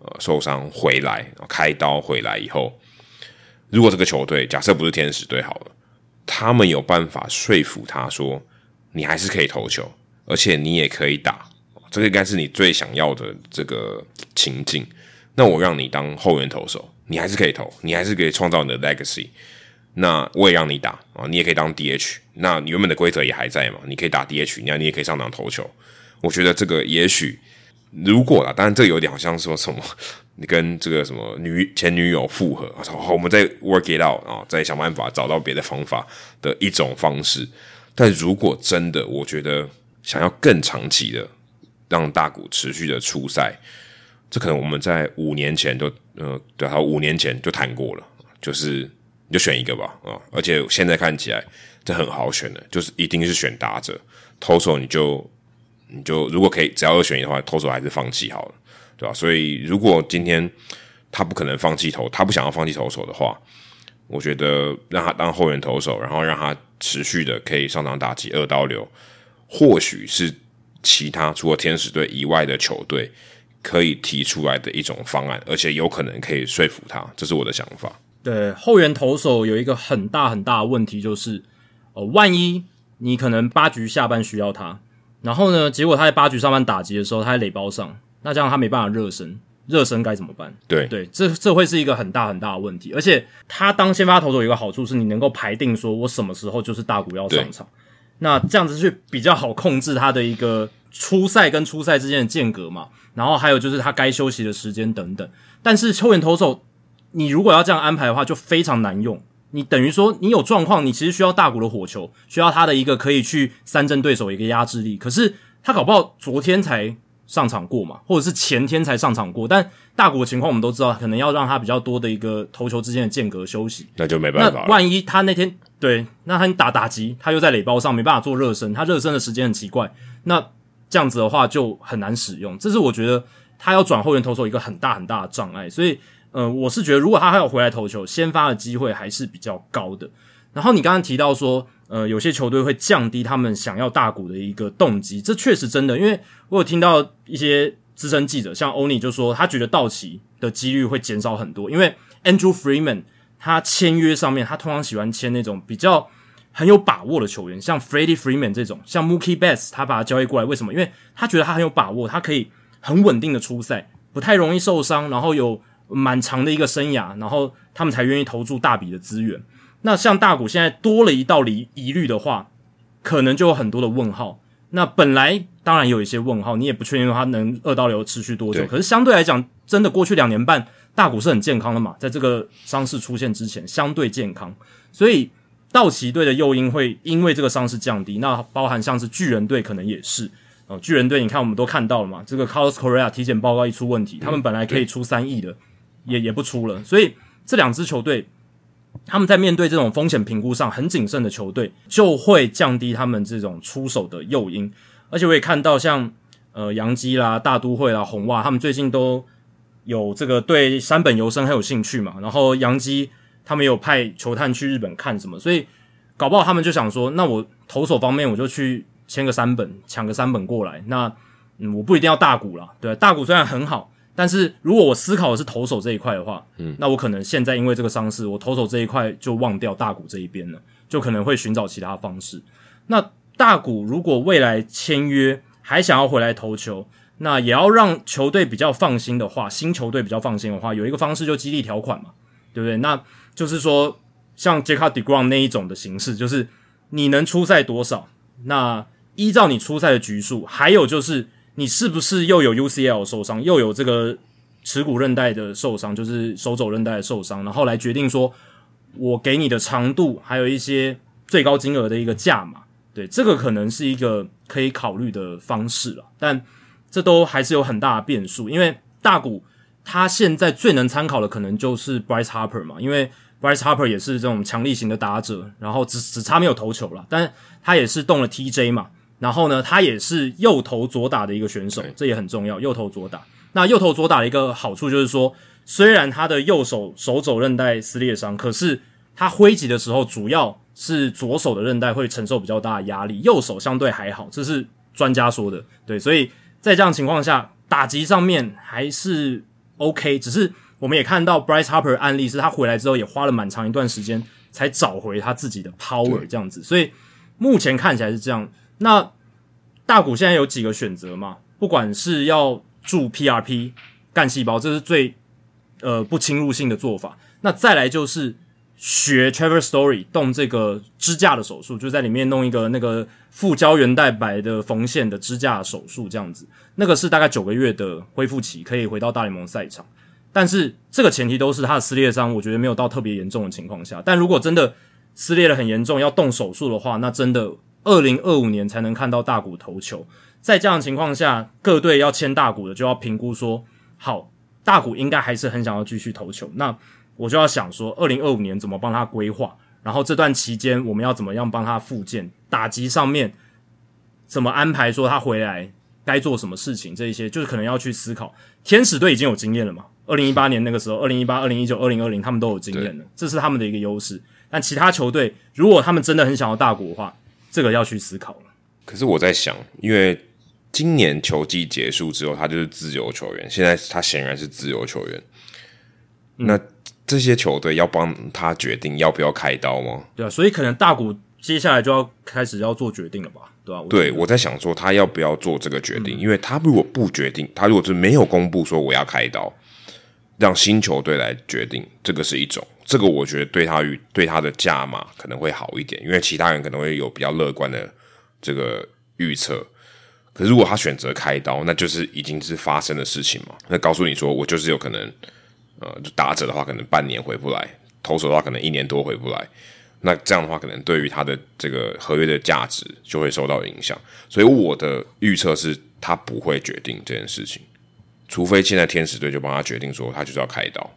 呃受伤回来，开刀回来以后，如果这个球队假设不是天使队好了，他们有办法说服他说，你还是可以投球，而且你也可以打，这个应该是你最想要的这个情境。那我让你当后援投手，你还是可以投，你还是可以创造你的 legacy。那我也让你打啊，你也可以当 DH。那你原本的规则也还在嘛？你可以打 DH，你你也可以上场投球。我觉得这个也许如果啦，当然这有点好像说什么，你跟这个什么女前女友复合，好，我们再 work it out 啊，再想办法找到别的方法的一种方式。但如果真的，我觉得想要更长期的让大股持续的出赛，这可能我们在五年前就呃，对，好五年前就谈过了，就是你就选一个吧啊，而且现在看起来这很好选的，就是一定是选打者，投手你就。你就如果可以，只要二选一的话，投手还是放弃好了，对吧？所以如果今天他不可能放弃投，他不想要放弃投手的话，我觉得让他当后援投手，然后让他持续的可以上场打击二刀流，或许是其他除了天使队以外的球队可以提出来的一种方案，而且有可能可以说服他，这是我的想法。对后援投手有一个很大很大的问题，就是呃，万一你可能八局下半需要他。然后呢？结果他在八局上半打击的时候，他在垒包上，那这样他没办法热身，热身该怎么办？对对，这这会是一个很大很大的问题。而且他当先发投手有一个好处是，你能够排定说我什么时候就是大股要上场，那这样子去比较好控制他的一个初赛跟初赛之间的间隔嘛。然后还有就是他该休息的时间等等。但是球员投手，你如果要这样安排的话，就非常难用。你等于说，你有状况，你其实需要大股的火球，需要他的一个可以去三振对手一个压制力。可是他搞不好昨天才上场过嘛，或者是前天才上场过。但大谷的情况我们都知道，可能要让他比较多的一个投球之间的间隔休息，那就没办法。那万一他那天对，那他打打击，他又在垒包上没办法做热身，他热身的时间很奇怪，那这样子的话就很难使用。这是我觉得他要转后援投手一个很大很大的障碍。所以，呃，我是觉得如果他还有回来投球，先发的机会还是比较高的。然后你刚刚提到说。呃，有些球队会降低他们想要大股的一个动机，这确实真的，因为我有听到一些资深记者，像欧尼就说，他觉得道奇的几率会减少很多，因为 Andrew Freeman 他签约上面，他通常喜欢签那种比较很有把握的球员，像 Freddie Freeman 这种，像 Mookie Betts 他把他交易过来，为什么？因为他觉得他很有把握，他可以很稳定的出赛，不太容易受伤，然后有蛮长的一个生涯，然后他们才愿意投注大笔的资源。那像大股现在多了一道疑疑虑的话，可能就有很多的问号。那本来当然有一些问号，你也不确定它能二刀流持续多久。可是相对来讲，真的过去两年半大股是很健康的嘛，在这个伤势出现之前相对健康，所以道奇队的诱因会因为这个伤势降低。那包含像是巨人队可能也是哦，巨人队你看我们都看到了嘛，这个 Carlos Correa 体检报告一出问题，他们本来可以出三亿的，也也不出了。所以这两支球队。他们在面对这种风险评估上很谨慎的球队，就会降低他们这种出手的诱因。而且我也看到，像呃杨基啦、大都会啦、红袜，他们最近都有这个对山本游生很有兴趣嘛。然后杨基他们有派球探去日本看什么，所以搞不好他们就想说，那我投手方面我就去签个三本，抢个三本过来。那嗯，我不一定要大股了，对，大股虽然很好。但是如果我思考的是投手这一块的话，嗯，那我可能现在因为这个伤势，我投手这一块就忘掉大股这一边了，就可能会寻找其他方式。那大股如果未来签约还想要回来投球，那也要让球队比较放心的话，新球队比较放心的话，有一个方式就激励条款嘛，对不对？那就是说像杰卡迪格朗那一种的形式，就是你能出赛多少，那依照你出赛的局数，还有就是。你是不是又有 UCL 受伤，又有这个耻骨韧带的受伤，就是手肘韧带的受伤，然后来决定说，我给你的长度，还有一些最高金额的一个价码，对，这个可能是一个可以考虑的方式了，但这都还是有很大的变数，因为大股他现在最能参考的可能就是 Bryce Harper 嘛，因为 Bryce Harper 也是这种强力型的打者，然后只只差没有投球了，但他也是动了 TJ 嘛。然后呢，他也是右投左打的一个选手，这也很重要。右投左打，那右投左打的一个好处就是说，虽然他的右手手肘韧带撕裂伤，可是他挥击的时候，主要是左手的韧带会承受比较大的压力，右手相对还好，这是专家说的。对，所以在这样情况下，打击上面还是 OK。只是我们也看到 Bryce Harper 案例，是他回来之后也花了蛮长一段时间才找回他自己的 power，这样子。所以目前看起来是这样。那大股现在有几个选择嘛？不管是要注 PRP 干细胞，这是最呃不侵入性的做法。那再来就是学 Trevor Story 动这个支架的手术，就在里面弄一个那个副胶原蛋白的缝线的支架手术，这样子，那个是大概九个月的恢复期，可以回到大联盟赛场。但是这个前提都是他的撕裂伤，我觉得没有到特别严重的情况下。但如果真的撕裂的很严重，要动手术的话，那真的。二零二五年才能看到大股投球，在这样的情况下，各队要签大股的就要评估说，好，大股应该还是很想要继续投球，那我就要想说，二零二五年怎么帮他规划，然后这段期间我们要怎么样帮他复健，打击上面怎么安排，说他回来该做什么事情，这一些就是可能要去思考。天使队已经有经验了嘛？二零一八年那个时候，二零一八、二零一九、二零二零，他们都有经验了，这是他们的一个优势。但其他球队如果他们真的很想要大股的话，这个要去思考了。可是我在想，因为今年球季结束之后，他就是自由球员。现在他显然是自由球员。那这些球队要帮他决定要不要开刀吗？对啊，所以可能大股接下来就要开始要做决定了吧？对吧？对，我在想说他要不要做这个决定，因为他如果不决定，他如果是没有公布说我要开刀，让新球队来决定，这个是一种。这个我觉得对他与对他的价码可能会好一点，因为其他人可能会有比较乐观的这个预测。可是如果他选择开刀，那就是已经是发生的事情嘛。那告诉你说，我就是有可能，呃，就打者的话可能半年回不来，投手的话可能一年多回不来。那这样的话，可能对于他的这个合约的价值就会受到影响。所以我的预测是，他不会决定这件事情，除非现在天使队就帮他决定说他就是要开刀。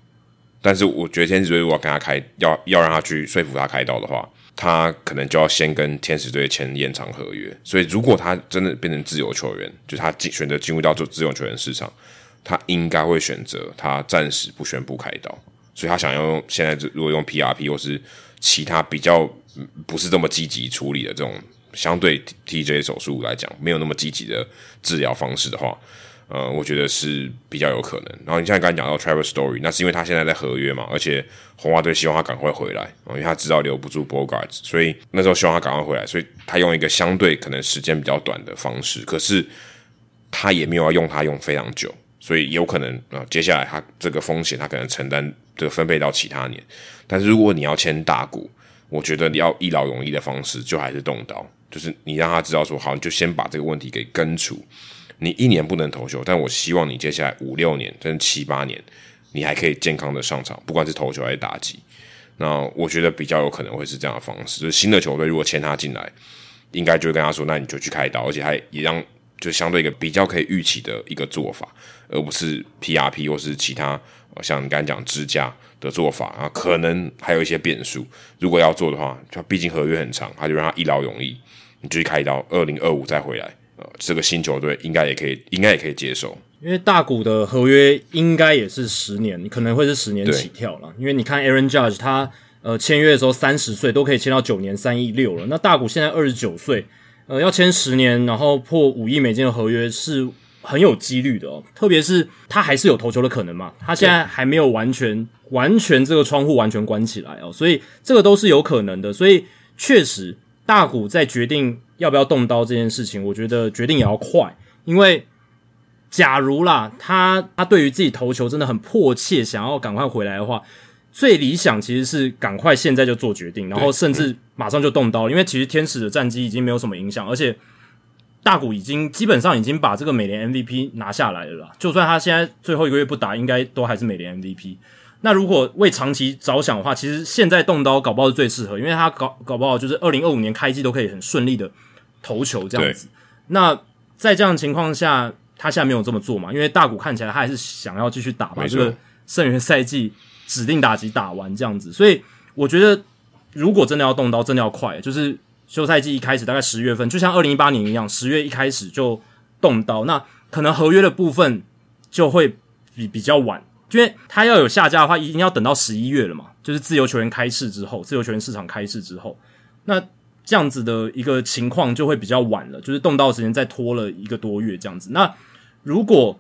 但是我觉得天使队如果跟他开，要要让他去说服他开刀的话，他可能就要先跟天使队签延长合约。所以如果他真的变成自由球员，就他进选择进入到做自由球员市场，他应该会选择他暂时不宣布开刀。所以他想要用现在如果用 PRP 或是其他比较不是这么积极处理的这种相对 TJ 手术来讲，没有那么积极的治疗方式的话。呃，我觉得是比较有可能。然后你像刚才讲到 Travis Story，那是因为他现在在合约嘛，而且红袜队希望他赶快回来，因为他知道留不住 Bogart，所以那时候希望他赶快回来，所以他用一个相对可能时间比较短的方式，可是他也没有要用他用非常久，所以有可能啊，接下来他这个风险他可能承担的分配到其他年。但是如果你要签大股，我觉得你要一劳永逸的方式，就还是动刀，就是你让他知道说好，你就先把这个问题给根除。你一年不能投球，但我希望你接下来五六年，甚至七八年，你还可以健康的上场，不管是投球还是打击。那我觉得比较有可能会是这样的方式，就是新的球队如果签他进来，应该就会跟他说，那你就去开刀，而且还也让就相对一个比较可以预期的一个做法，而不是 PRP 或是其他像你刚才讲支架的做法啊，可能还有一些变数。如果要做的话，他毕竟合约很长，他就让他一劳永逸，你就去开刀，二零二五再回来。呃，这个新球队应该也可以，应该也可以接受，因为大股的合约应该也是十年，可能会是十年起跳了。因为你看 Aaron Judge 他呃签约的时候三十岁，都可以签到九年三亿六了。那大股现在二十九岁，呃，要签十年，然后破五亿美金的合约是很有几率的哦。特别是他还是有投球的可能嘛，他现在还没有完全完全这个窗户完全关起来哦，所以这个都是有可能的。所以确实大股在决定。要不要动刀这件事情，我觉得决定也要快，因为假如啦，他他对于自己投球真的很迫切，想要赶快回来的话，最理想其实是赶快现在就做决定，然后甚至马上就动刀，因为其实天使的战绩已经没有什么影响，而且大谷已经基本上已经把这个美联 MVP 拿下来了啦，就算他现在最后一个月不打，应该都还是美联 MVP。那如果为长期着想的话，其实现在动刀搞不好是最适合，因为他搞搞不好就是二零二五年开机都可以很顺利的。投球这样子，那在这样的情况下，他现在没有这么做嘛？因为大谷看起来他还是想要继续打，把这个圣元赛季指定打击打完这样子。所以我觉得，如果真的要动刀，真的要快，就是休赛季一开始大概十月份，就像二零一八年一样，十月一开始就动刀，那可能合约的部分就会比比较晚，因为他要有下架的话，一定要等到十一月了嘛，就是自由球员开市之后，自由球员市场开市之后，那。这样子的一个情况就会比较晚了，就是动刀时间再拖了一个多月这样子。那如果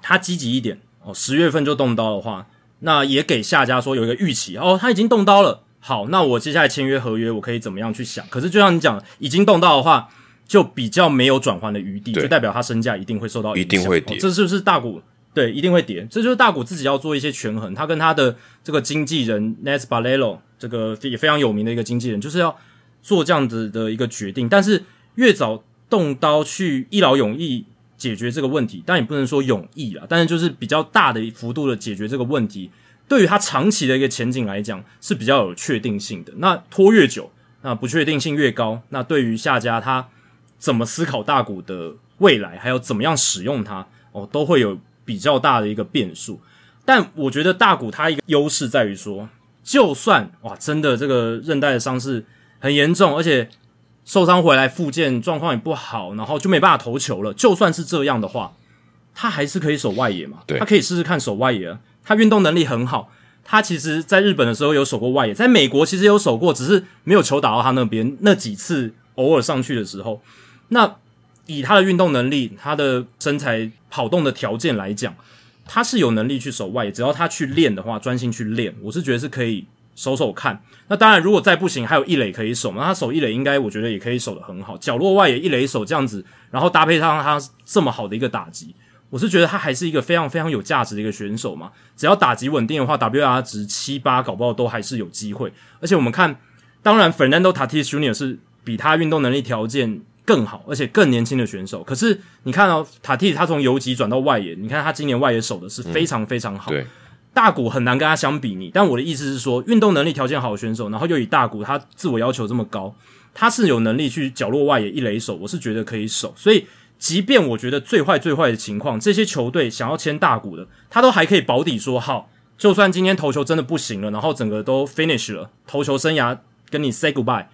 他积极一点哦，十月份就动刀的话，那也给下家说有一个预期哦，他已经动刀了。好，那我接下来签约合约我可以怎么样去想？可是就像你讲，已经动刀的话，就比较没有转换的余地，就代表他身价一定会受到一定会跌。这是不是大股？对，一定会跌。这就是大股自己要做一些权衡，他跟他的这个经纪人 Nes Balelo 这个也非常有名的一个经纪人，就是要。做这样子的一个决定，但是越早动刀去一劳永逸解决这个问题，但也不能说永逸啦，但是就是比较大的幅度的解决这个问题，对于它长期的一个前景来讲是比较有确定性的。那拖越久，那不确定性越高，那对于下家他怎么思考大股的未来，还有怎么样使用它，哦，都会有比较大的一个变数。但我觉得大股它一个优势在于说，就算哇，真的这个韧带的伤势。很严重，而且受伤回来复健状况也不好，然后就没办法投球了。就算是这样的话，他还是可以守外野嘛？对，他可以试试看守外野。他运动能力很好，他其实在日本的时候有守过外野，在美国其实有守过，只是没有球打到他那边。那几次偶尔上去的时候，那以他的运动能力、他的身材、跑动的条件来讲，他是有能力去守外野。只要他去练的话，专心去练，我是觉得是可以。守守看，那当然，如果再不行，还有一垒可以守嘛？他守一垒应该，我觉得也可以守得很好。角落外也一垒守这样子，然后搭配上他这么好的一个打击，我是觉得他还是一个非常非常有价值的一个选手嘛。只要打击稳定的话，WR 值七八，搞不好都还是有机会。而且我们看，当然，Fernando Tatis Jr. 是比他运动能力条件更好，而且更年轻的选手。可是你看到塔 t 他从游击转到外野，你看他今年外野守的是非常非常好。对。大股很难跟他相比拟，但我的意思是说，运动能力条件好的选手，然后又以大股他自我要求这么高，他是有能力去角落外野一垒守，我是觉得可以守。所以即便我觉得最坏最坏的情况，这些球队想要签大股的，他都还可以保底说好，就算今天投球真的不行了，然后整个都 finish 了，投球生涯跟你 say goodbye，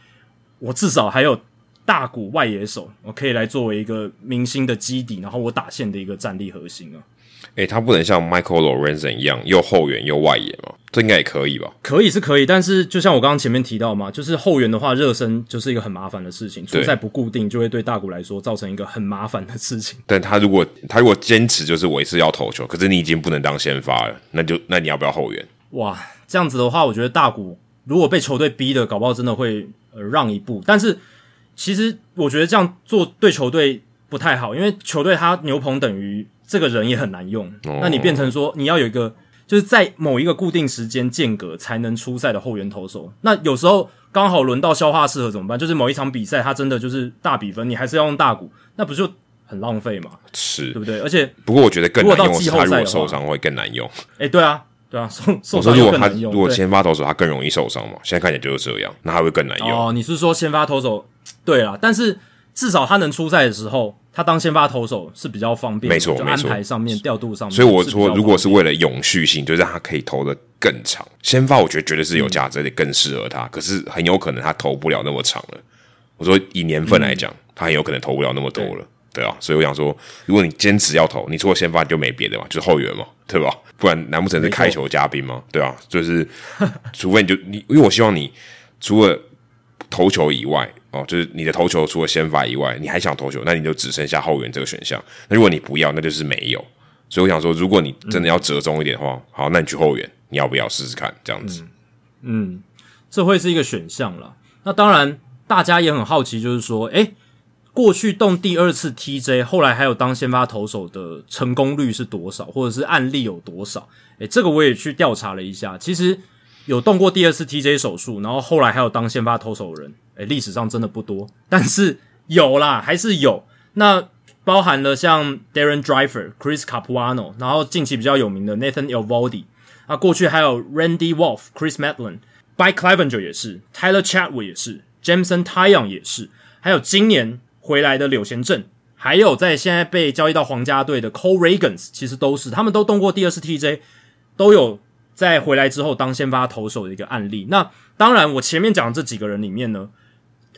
我至少还有大股外野手，我可以来作为一个明星的基底，然后我打线的一个战力核心啊。诶，他不能像 Michael Lorenzen 一样又后援又外野吗？这应该也可以吧？可以是可以，但是就像我刚刚前面提到嘛，就是后援的话，热身就是一个很麻烦的事情，出赛不固定，就会对大谷来说造成一个很麻烦的事情。但他如果他如果坚持就是我一次要投球，可是你已经不能当先发了，那就那你要不要后援？哇，这样子的话，我觉得大谷如果被球队逼的，搞不好真的会呃让一步。但是其实我觉得这样做对球队不太好，因为球队他牛棚等于。这个人也很难用，那你变成说你要有一个就是在某一个固定时间间隔才能出赛的后援投手，那有时候刚好轮到消化适合怎么办？就是某一场比赛他真的就是大比分，你还是要用大股，那不就很浪费嘛？是，对不对？而且不过我觉得更难用是他如果受伤会更难用。哎，对啊，对啊，受受伤如果他如果先发投手他更容易受伤嘛？现在看起来就是这样，那他会更难用。哦，你是说先发投手？对啊，但是至少他能出赛的时候。他当先发投手是比较方便，没错，安排上面调度上面。所以我说，如果是为了永续性，就让他可以投的更长。先发我觉得绝对是有价值，也更适合他。可是很有可能他投不了那么长了。我说以年份来讲，他很有可能投不了那么多了，对啊。所以我想说，如果你坚持要投，你除了先发就没别的嘛，就是后援嘛，对吧？不然难不成是开球嘉宾吗？对啊，就是 除非你就你，因为我希望你除了投球以外。哦，就是你的投球除了先发以外，你还想投球，那你就只剩下后援这个选项。那如果你不要，那就是没有。所以我想说，如果你真的要折中一点的话，好，那你去后援，你要不要试试看这样子？嗯，这会是一个选项了。那当然，大家也很好奇，就是说，诶，过去动第二次 TJ，后来还有当先发投手的成功率是多少，或者是案例有多少？诶，这个我也去调查了一下，其实有动过第二次 TJ 手术，然后后来还有当先发投手的人。诶，历史上真的不多，但是有啦，还是有。那包含了像 Darren Driver、Chris Capuano，然后近期比较有名的 Nathan Eovaldi，啊，过去还有 Randy Wolf、Chris Matlin、By Clevenger 也是，Tyler Chatwood 也是，Jameson t y o n 也是，还有今年回来的柳贤镇，还有在现在被交易到皇家队的 Cole Ragans，其实都是，他们都动过第二次 TJ，都有在回来之后当先发投手的一个案例。那当然，我前面讲的这几个人里面呢。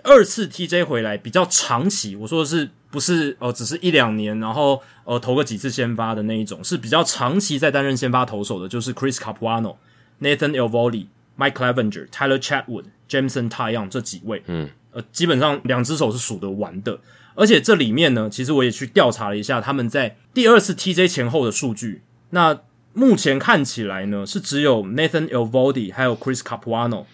二次 TJ 回来比较长期，我说的是不是呃，只是一两年，然后呃投个几次先发的那一种，是比较长期在担任先发投手的，就是 Chris Capuano、Nathan Elvoli、Mike Clevenger、Tyler Chatwood、Jameson Taeyong 这几位，嗯，呃，基本上两只手是数得完的。而且这里面呢，其实我也去调查了一下他们在第二次 TJ 前后的数据，那目前看起来呢，是只有 Nathan Elvoli 还有 Chris Capuano。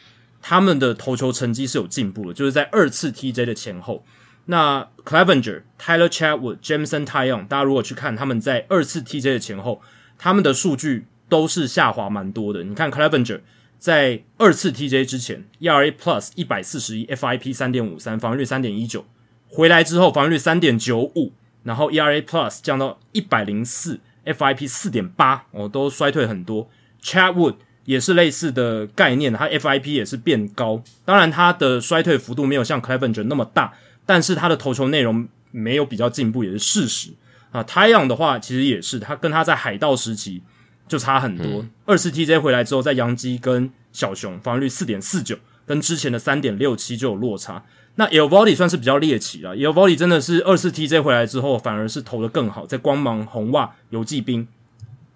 他们的投球成绩是有进步的，就是在二次 TJ 的前后。那 Clevenger、Tyler Chatwood、Jameson Tyon，大家如果去看他们在二次 TJ 的前后，他们的数据都是下滑蛮多的。你看 Clevenger 在二次 TJ 之前，ERA Plus 一百四十一，FIP 三点五三，防御率三点一九，回来之后防御率三点九五，然后 ERA Plus 降到一百零四，FIP 四点八，哦，都衰退很多。Chatwood 也是类似的概念，它 FIP 也是变高，当然它的衰退幅度没有像 Clevenger 那么大，但是它的投球内容没有比较进步也是事实啊。太阳的话其实也是，他跟他在海盗时期就差很多。二次 TJ 回来之后，在洋基跟小熊防御率四点四九，跟之前的三点六七就有落差。那 El v o l i 算是比较猎奇了，El v o l i 真的是二次 TJ 回来之后，反而是投的更好，在光芒红袜游击兵。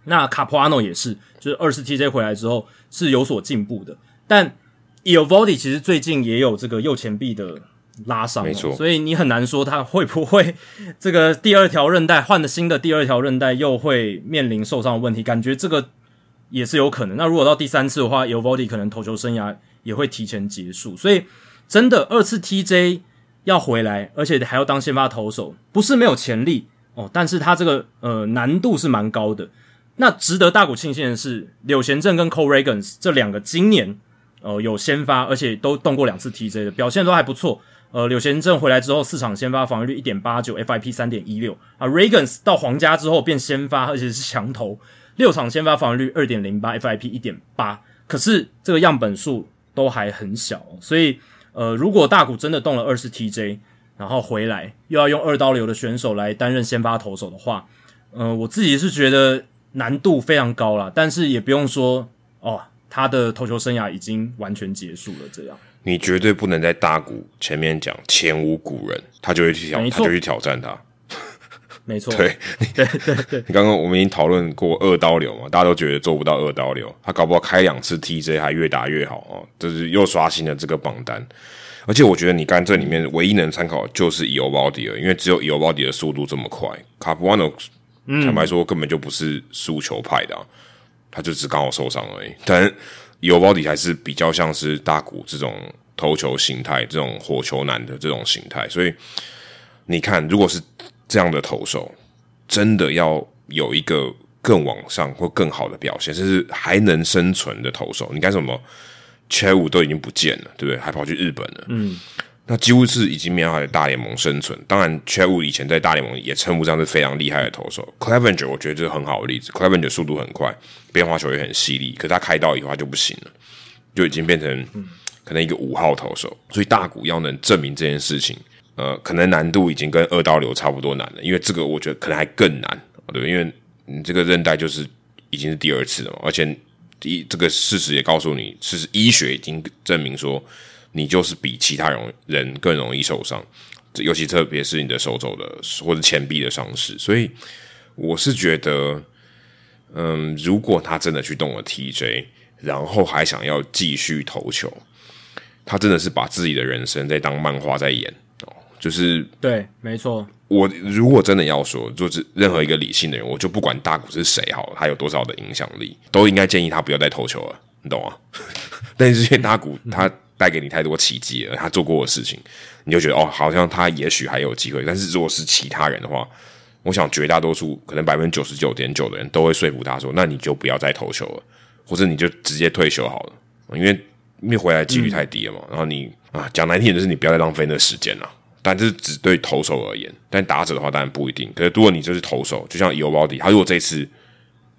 那卡普阿诺也是，就是二次 TJ 回来之后是有所进步的，但 e v o d i 其实最近也有这个右前臂的拉伤，没错，所以你很难说他会不会这个第二条韧带换的新的第二条韧带又会面临受伤的问题，感觉这个也是有可能。那如果到第三次的话 e v o d i 可能投球生涯也会提前结束，所以真的二次 TJ 要回来，而且还要当先发投手，不是没有潜力哦，但是他这个呃难度是蛮高的。那值得大谷庆幸的是，柳贤镇跟 Cole Regans 这两个今年呃有先发，而且都动过两次 TJ 的表现都还不错。呃，柳贤镇回来之后四场先发，防御率一点八九，FIP 三点一六啊。Ragans 到皇家之后变先发，而且是强投，六场先发防御率二点零八，FIP 一点八。可是这个样本数都还很小，所以呃，如果大谷真的动了二次 TJ，然后回来又要用二刀流的选手来担任先发投手的话，呃，我自己是觉得难度非常高了，但是也不用说哦，他的投球生涯已经完全结束了。这样，你绝对不能在大股前面讲前无古人，他就会去挑，他就去挑战他。没错，对对对对。刚刚我们已经讨论过二刀流嘛，大家都觉得做不到二刀流，他搞不好开两次 TJ 还越打越好哦，就是又刷新了这个榜单。而且我觉得你刚这里面唯一能参考就是伊欧包迪了，因为只有伊欧包迪的速度这么快。卡布瓦诺坦白说根本就不是输球派的，他就只刚好受伤而已。但伊欧包底还是比较像是大谷这种投球形态，这种火球男的这种形态。所以你看，如果是这样的投手，真的要有一个更往上或更好的表现，甚至还能生存的投手，你干什么？切五都已经不见了，对不对？还跑去日本了。嗯，那几乎是已经没办法在大联盟生存。当然，切五以前在大联盟也称不上是非常厉害的投手。Clevenger 我觉得这是很好的例子。Clevenger 速度很快，变化球也很犀利，可他开到以后他就不行了，就已经变成可能一个五号投手。所以大谷要能证明这件事情，呃，可能难度已经跟二刀流差不多难了。因为这个我觉得可能还更难，对，因为你这个韧带就是已经是第二次了嘛，而且。第这个事实也告诉你，事实医学已经证明说，你就是比其他人人更容易受伤，尤其特别是你的手肘的或者前臂的伤势。所以我是觉得，嗯，如果他真的去动了 TJ，然后还想要继续投球，他真的是把自己的人生在当漫画在演哦，就是对，没错。我如果真的要说，就是任何一个理性的人，我就不管大谷是谁好，他有多少的影响力，都应该建议他不要再投球了，你懂吗？但是因为大谷他带给你太多奇迹了，他做过的事情，你就觉得哦，好像他也许还有机会。但是如果是其他人的话，我想绝大多数可能百分之九十九点九的人都会说服他说，那你就不要再投球了，或者你就直接退休好了，因为因为回来几率太低了嘛。然后你啊，讲难听点就是你不要再浪费那时间了。但这是只对投手而言，但打者的话当然不一定。可是如果你就是投手，就像尤保迪，他如果这次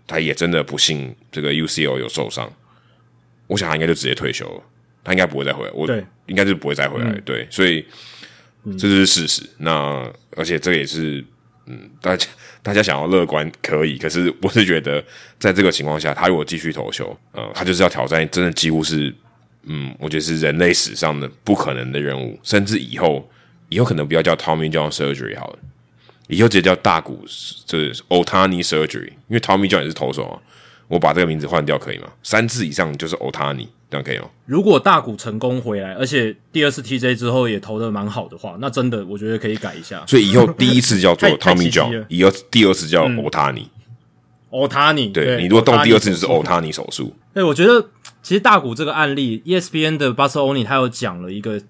他也真的不幸这个 UCL 有受伤，我想他应该就直接退休了，他应该不会再回来。我应该是不会再回来。对，所以这就是事实。那而且这也是，嗯，大家大家想要乐观可以，可是我是觉得在这个情况下，他如果继续投球，呃，他就是要挑战，真的几乎是，嗯，我觉得是人类史上的不可能的任务，甚至以后。以后可能不要叫 Tommy John Surgery 好了，以后直接叫大谷，就是 Otani Surgery，因为 Tommy John 也是投手啊。我把这个名字换掉可以吗？三次以上就是 Otani，这样可以吗？如果大谷成功回来，而且第二次 TJ 之后也投的蛮好的话，那真的我觉得可以改一下。所以以后第一次叫做 Tommy John，以后第二次叫 Otani。Otani，对你如果动第二次就是 Otani 手术。对，我觉得其实大谷这个案例，ESPN 的 b u s o n i 他有讲了一个。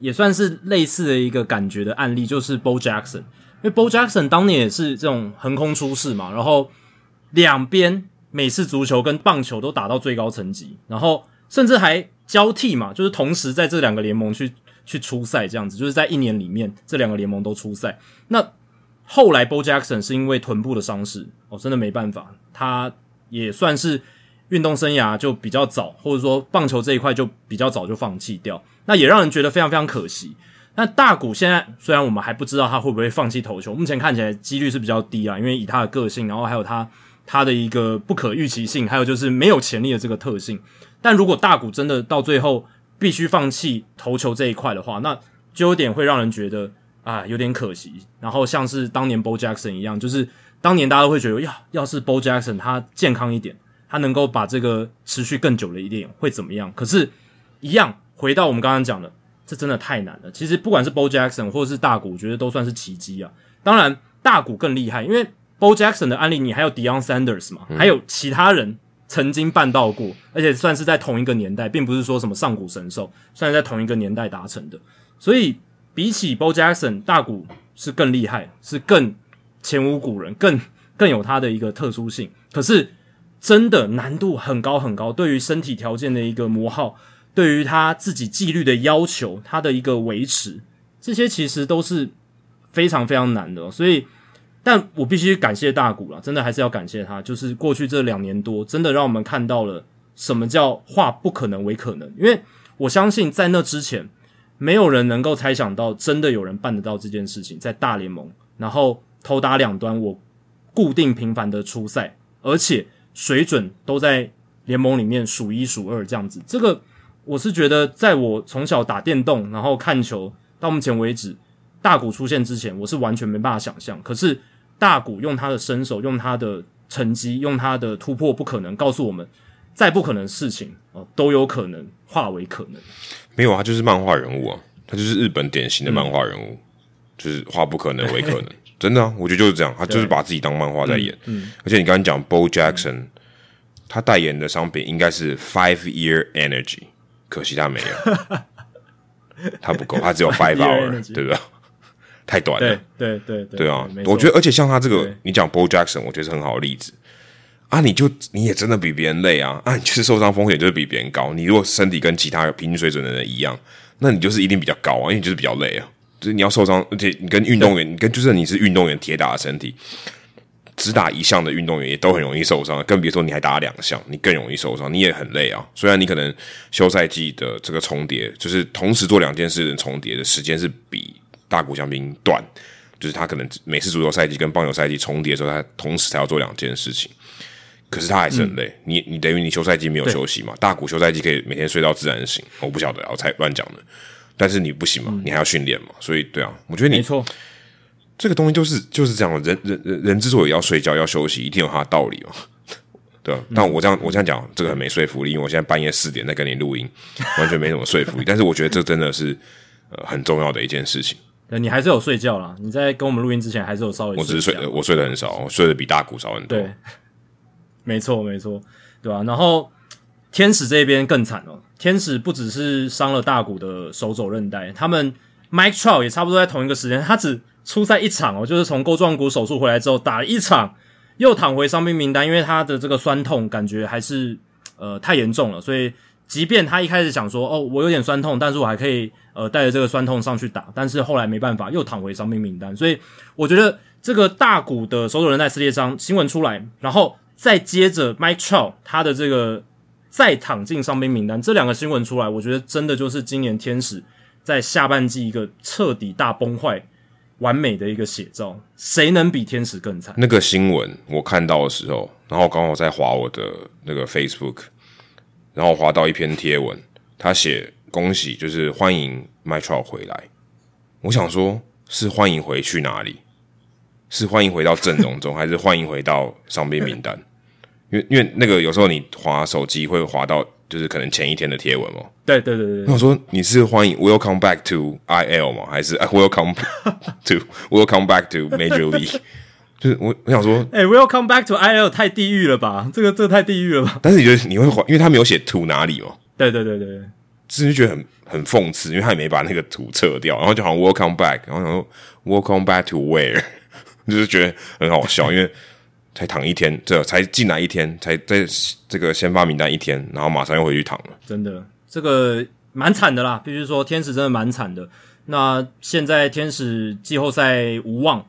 也算是类似的一个感觉的案例，就是 Bo Jackson，因为 Bo Jackson 当年也是这种横空出世嘛，然后两边美式足球跟棒球都打到最高层级，然后甚至还交替嘛，就是同时在这两个联盟去去出赛，这样子，就是在一年里面这两个联盟都出赛。那后来 Bo Jackson 是因为臀部的伤势，哦，真的没办法，他也算是运动生涯就比较早，或者说棒球这一块就比较早就放弃掉。那也让人觉得非常非常可惜。那大谷现在虽然我们还不知道他会不会放弃投球，目前看起来几率是比较低啊，因为以他的个性，然后还有他他的一个不可预期性，还有就是没有潜力的这个特性。但如果大谷真的到最后必须放弃投球这一块的话，那就有点会让人觉得啊有点可惜。然后像是当年 Bo Jackson 一样，就是当年大家都会觉得呀，要是 Bo Jackson 他健康一点，他能够把这个持续更久的一点会怎么样？可是，一样。回到我们刚刚讲的，这真的太难了。其实不管是 Bo Jackson 或者是大谷，我觉得都算是奇迹啊。当然，大谷更厉害，因为 Bo Jackson 的案例，你还有 Dion Sanders 嘛，还有其他人曾经办到过，而且算是在同一个年代，并不是说什么上古神兽，算是在同一个年代达成的。所以比起 Bo Jackson，大谷是更厉害，是更前无古人，更更有他的一个特殊性。可是真的难度很高很高，对于身体条件的一个磨耗。对于他自己纪律的要求，他的一个维持，这些其实都是非常非常难的。所以，但我必须感谢大谷了，真的还是要感谢他。就是过去这两年多，真的让我们看到了什么叫化不可能为可能。因为我相信，在那之前，没有人能够猜想到，真的有人办得到这件事情，在大联盟，然后投打两端，我固定频繁的出赛，而且水准都在联盟里面数一数二这样子。这个我是觉得，在我从小打电动，然后看球到目前为止，大谷出现之前，我是完全没办法想象。可是大谷用他的身手，用他的成绩，用他的突破，不可能告诉我们，再不可能的事情哦，都有可能化为可能。没有，他就是漫画人物啊，他就是日本典型的漫画人物，就是化不可能为可能，真的啊，我觉得就是这样，他就是把自己当漫画在演。嗯，而且你刚刚讲 Bo Jackson，他代言的商品应该是 Five Year Energy，可惜他没有，他不够，他只有 Five Hour，对不对？太短了，对对对，对啊，我觉得，而且像他这个，你讲 Bo Jackson，我觉得是很好的例子。啊，你就你也真的比别人累啊！啊，你就是受伤风险就是比别人高。你如果身体跟其他平均水准的人一样，那你就是一定比较高啊，因为你就是比较累啊。就是你要受伤，而且你跟运动员，你跟就是你是运动员铁打的身体，只打一项的运动员也都很容易受伤，更别说你还打两项，你更容易受伤，你也很累啊。虽然你可能休赛季的这个重叠，就是同时做两件事的重叠的时间是比大谷翔平短，就是他可能每次足球赛季跟棒球赛季重叠的时候，他同时才要做两件事情。可是他还是很累，你你等于你休赛季没有休息嘛？大股休赛季可以每天睡到自然醒，我不晓得，我才乱讲的。但是你不行嘛，你还要训练嘛，所以对啊，我觉得你没错，这个东西就是就是这样。人人人人之所以要睡觉要休息，一定有他的道理嘛，对啊，但我这样我这样讲，这个很没说服力，因为我现在半夜四点在跟你录音，完全没什么说服力。但是我觉得这真的是呃很重要的一件事情。对，你还是有睡觉啦，你在跟我们录音之前还是有稍微，我只是睡，我睡得很少，我睡得比大股少很多。没错，没错，对吧？然后天使这边更惨哦，天使不只是伤了大谷的手肘韧带，他们 Mike Trout 也差不多在同一个时间，他只出赛一场哦，就是从钩状骨手术回来之后打了一场，又躺回伤病名单，因为他的这个酸痛感觉还是呃太严重了，所以即便他一开始想说哦，我有点酸痛，但是我还可以呃带着这个酸痛上去打，但是后来没办法，又躺回伤病名单，所以我觉得这个大谷的手肘韧带撕裂伤新闻出来，然后。再接着，Mike Trout 他的这个再躺进伤兵名单，这两个新闻出来，我觉得真的就是今年天使在下半季一个彻底大崩坏、完美的一个写照。谁能比天使更惨？那个新闻我看到的时候，然后刚好在划我的那个 Facebook，然后滑到一篇贴文，他写恭喜，就是欢迎 Trout 回来。我想说，是欢迎回去哪里？是欢迎回到阵容中，还是欢迎回到伤兵名单？因为因为那个有时候你滑手机会滑到，就是可能前一天的贴文哦。对对对对。那我说你是欢迎 Welcome back to IL 吗？还是 Welcome to Welcome back to Major League？就是我我想说，哎，Welcome back to IL 太地狱了吧？这个这个太地狱了吧？但是你觉得你会怀，因为他没有写 to 哪里哦。对对对对，只是觉得很很讽刺，因为他也没把那个图撤掉，然后就好像 Welcome back，然后想说 Welcome back to where？就是觉得很好笑，因为。才躺一天，这才进来一天，才在这个先发名单一天，然后马上又回去躺了。真的，这个蛮惨的啦，必须说天使真的蛮惨的。那现在天使季后赛无望，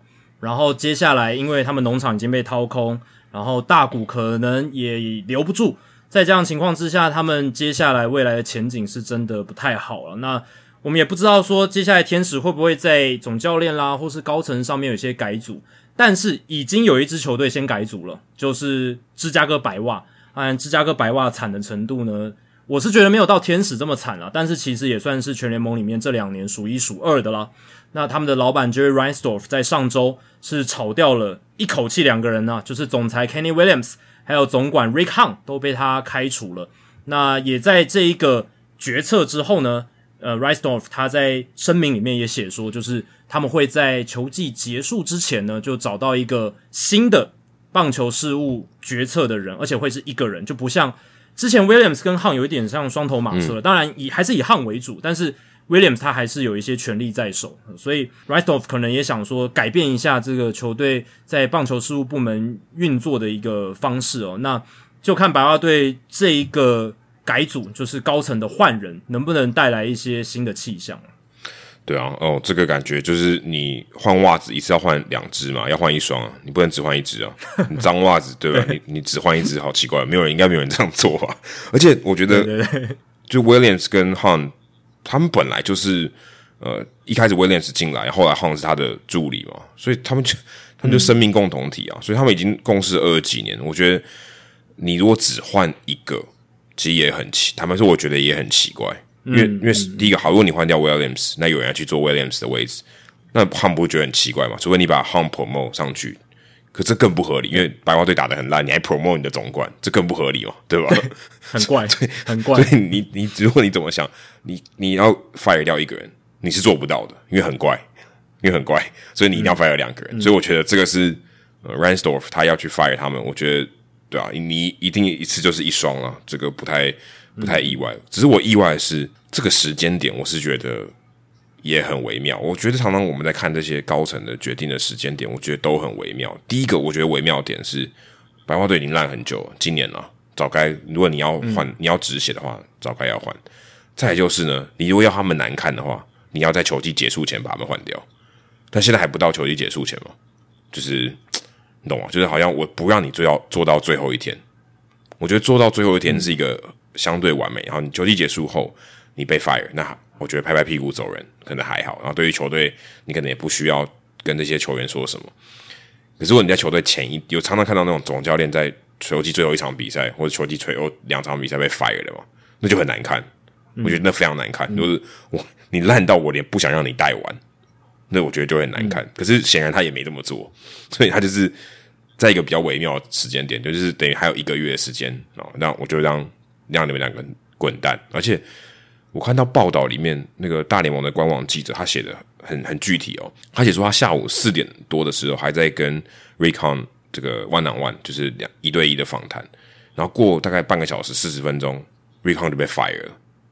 然后接下来因为他们农场已经被掏空，然后大股可能也留不住，在这样情况之下，他们接下来未来的前景是真的不太好了。那我们也不知道说接下来天使会不会在总教练啦，或是高层上面有些改组。但是已经有一支球队先改组了，就是芝加哥白袜。按芝加哥白袜惨的程度呢，我是觉得没有到天使这么惨了，但是其实也算是全联盟里面这两年数一数二的啦。那他们的老板 Jerry Reinsdorf 在上周是炒掉了一口气两个人呢，就是总裁 Kenny Williams 还有总管 Rick Hunt 都被他开除了。那也在这一个决策之后呢，呃，Reinsdorf 他在声明里面也写说，就是。他们会在球季结束之前呢，就找到一个新的棒球事务决策的人，而且会是一个人，就不像之前 Williams 跟 Hunt 有一点像双头马车。当然以还是以 Hunt 为主，但是 Williams 他还是有一些权力在手，所以 Ristoff 可能也想说改变一下这个球队在棒球事务部门运作的一个方式哦。那就看白袜队这一个改组，就是高层的换人，能不能带来一些新的气象。对啊，哦，这个感觉就是你换袜子一次要换两只嘛，要换一双，你不能只换一只啊，你脏袜子对吧？你你只换一只，好奇怪，没有人应该没有人这样做吧？而且我觉得，就 Williams 跟 Han 他们本来就是呃一开始 Williams 进来，后来好像是他的助理嘛，所以他们就他们就生命共同体啊，所以他们已经共事二十几年。我觉得你如果只换一个，其实也很奇，他们说我觉得也很奇怪，因为因为第一个好，如果你换掉 Williams，那有人要去做 Williams 的位置，那他们不会觉得很奇怪嘛？除非你把 Home promote 上去。可这更不合理，因为白袜队打的很烂，你还 promote 你的总冠，这更不合理嘛，对吧？很怪，对，很怪。所以你你如果你怎么想，你你要 fire 掉一个人，你是做不到的，因为很怪，因为很怪，所以你一定要 fire 两个人。所以我觉得这个是呃 Ransdorf 他要去 fire 他们，我觉得对啊，你一定一次就是一双了，这个不太不太意外。只是我意外的是这个时间点，我是觉得。也很微妙，我觉得常常我们在看这些高层的决定的时间点，我觉得都很微妙。第一个，我觉得微妙点是白花队已经烂很久了，今年了，早该如果你要换，你要止血的话，早该要换。再就是呢，你如果要他们难看的话，你要在球季结束前把他们换掉。但现在还不到球季结束前嘛，就是你懂吗？就是好像我不让你做到做到最后一天，我觉得做到最后一天是一个相对完美。然后你球季结束后，你被 fire，那。我觉得拍拍屁股走人可能还好，然后对于球队，你可能也不需要跟这些球员说什么。可是如果你在球队前一有常常看到那种总教练在球季最后一场比赛或者球季最后两场比赛被 fire 了嘛，那就很难看。我觉得那非常难看，就是哇你烂到我连不想让你带完，那我觉得就很难看。可是显然他也没这么做，所以他就是在一个比较微妙的时间点，就是等于还有一个月的时间啊，那我就让让你们两个滚蛋，而且。我看到报道里面，那个大联盟的官网记者他写的很很具体哦。他写说他下午四点多的时候还在跟 Recon 这个 One on One，就是两一对一的访谈。然后过大概半个小时四十分钟，Recon 就被 fire 了。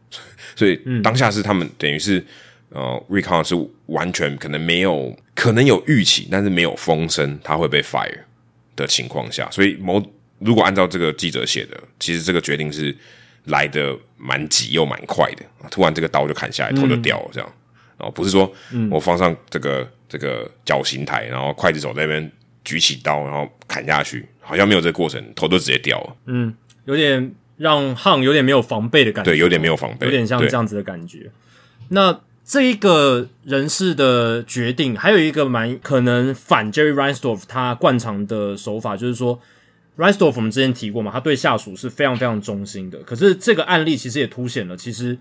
所以当下是他们等于是呃，Recon 是完全可能没有可能有预期，但是没有风声他会被 fire 的情况下。所以某如果按照这个记者写的，其实这个决定是。来的蛮急又蛮快的，突然这个刀就砍下来，头就掉了，这样，然后不是说我放上这个这个绞刑台，然后刽子手那边举起刀，然后砍下去，好像没有这个过程，头都直接掉了。嗯，有点让汉有点没有防备的感觉，对，有点没有防备，有点像这样子的感觉。那这一个人事的决定，还有一个蛮可能反 Jerry Reinsdorf 他惯常的手法，就是说。R i s t o f f 我们之前提过嘛，他对下属是非常非常忠心的。可是这个案例其实也凸显了，其实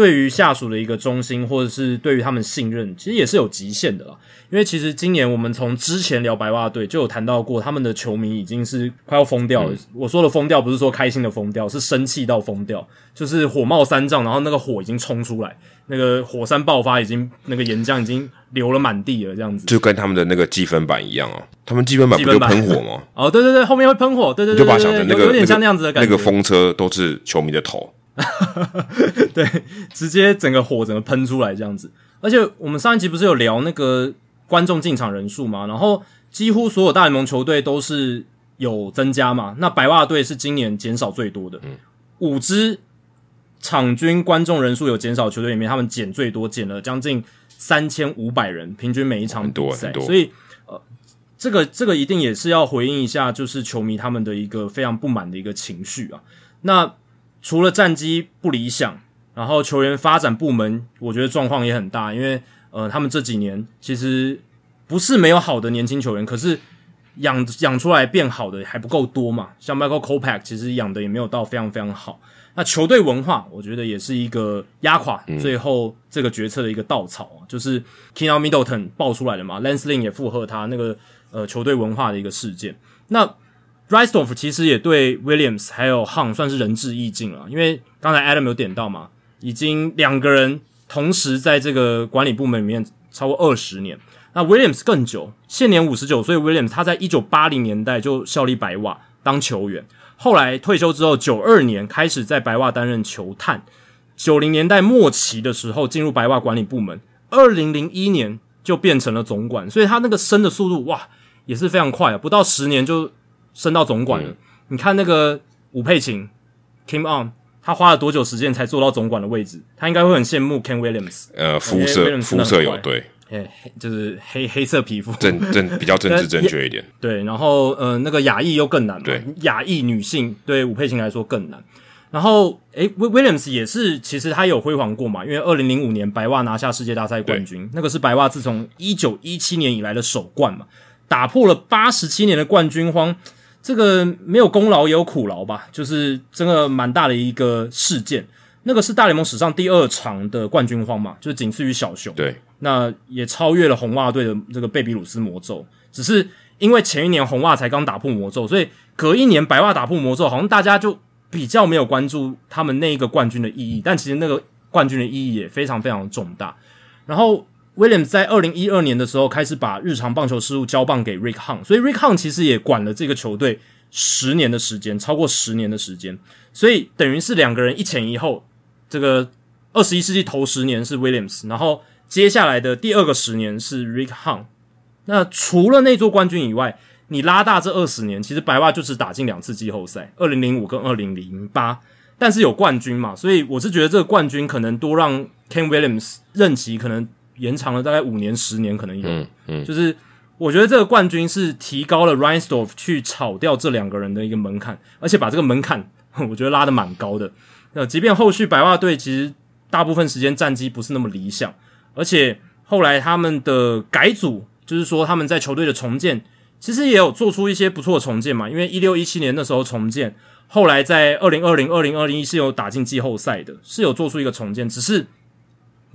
对于下属的一个忠心，或者是对于他们信任，其实也是有极限的啦。因为其实今年我们从之前聊白袜队就有谈到过，他们的球迷已经是快要疯掉了。我说的疯掉不是说开心的疯掉，是生气到疯掉，就是火冒三丈，然后那个火已经冲出来，那个火山爆发，已经那个岩浆已经流了满地了，这样子。就跟他们的那个积分板一样哦，他们积分板不就喷火吗？哦，对对对，后面会喷火，对对对，就把想成那个有点像那样子的感觉。那个风车都是球迷的头，对，直接整个火整个喷出来这样子。而且我们上一集不是有聊那个。观众进场人数嘛，然后几乎所有大联盟球队都是有增加嘛。那白袜队是今年减少最多的，五支场均观众人数有减少球队里面，他们减最多，减了将近三千五百人，平均每一场比赛。所以呃，这个这个一定也是要回应一下，就是球迷他们的一个非常不满的一个情绪啊。那除了战绩不理想，然后球员发展部门，我觉得状况也很大，因为。呃，他们这几年其实不是没有好的年轻球员，可是养养出来变好的还不够多嘛。像 Michael Kopech 其实养的也没有到非常非常好。那球队文化，我觉得也是一个压垮最后这个决策的一个稻草啊。就是 Kino Middleton 爆出来的嘛，Lance Lynn 也附和他那个呃球队文化的一个事件。那 r i s t o f 其实也对 Williams 还有 Hung 算是仁至义尽了，因为刚才 Adam 有点到嘛，已经两个人。同时，在这个管理部门里面超过二十年，那 Williams 更久，现年五十九岁。Williams 他在一九八零年代就效力白袜当球员，后来退休之后，九二年开始在白袜担任球探，九零年代末期的时候进入白袜管理部门，二零零一年就变成了总管，所以他那个升的速度哇也是非常快啊，不到十年就升到总管了。你看那个吴佩琴，Kim On。他花了多久时间才做到总管的位置？他应该会很羡慕 Ken Williams。呃，肤色肤色有对，哎，就是黑黑色皮肤，正正 比较政治正确一点。对，然后呃，那个亚裔又更难嘛，对，亚裔女性对吴佩琴来说更难。然后，诶，Williams 也是，其实他有辉煌过嘛，因为二零零五年白袜拿下世界大赛冠军，那个是白袜自从一九一七年以来的首冠嘛，打破了八十七年的冠军荒，这个没有功劳也有苦劳吧，就是真的蛮大的一个事件。那个是大联盟史上第二长的冠军荒嘛，就仅次于小熊，对，那也超越了红袜队的这个贝比鲁斯魔咒，只是因为前一年红袜才刚打破魔咒，所以隔一年白袜打破魔咒，好像大家就。比较没有关注他们那一个冠军的意义，但其实那个冠军的意义也非常非常重大。然后 Williams 在二零一二年的时候开始把日常棒球事务交棒给 Rick Hunt，所以 Rick Hunt 其实也管了这个球队十年的时间，超过十年的时间。所以等于是两个人一前一后，这个二十一世纪头十年是 Williams，然后接下来的第二个十年是 Rick Hunt。那除了那座冠军以外，你拉大这二十年，其实白袜就只打进两次季后赛，二零零五跟二零零八，但是有冠军嘛，所以我是觉得这个冠军可能多让 Ken Williams 任期可能延长了大概五年十年，可能有，嗯嗯，就是我觉得这个冠军是提高了 Reinsdorf 去炒掉这两个人的一个门槛，而且把这个门槛 我觉得拉的蛮高的。那即便后续白袜队其实大部分时间战绩不是那么理想，而且后来他们的改组，就是说他们在球队的重建。其实也有做出一些不错的重建嘛，因为一六一七年那时候重建，后来在二零二零二零二零一是有打进季后赛的，是有做出一个重建，只是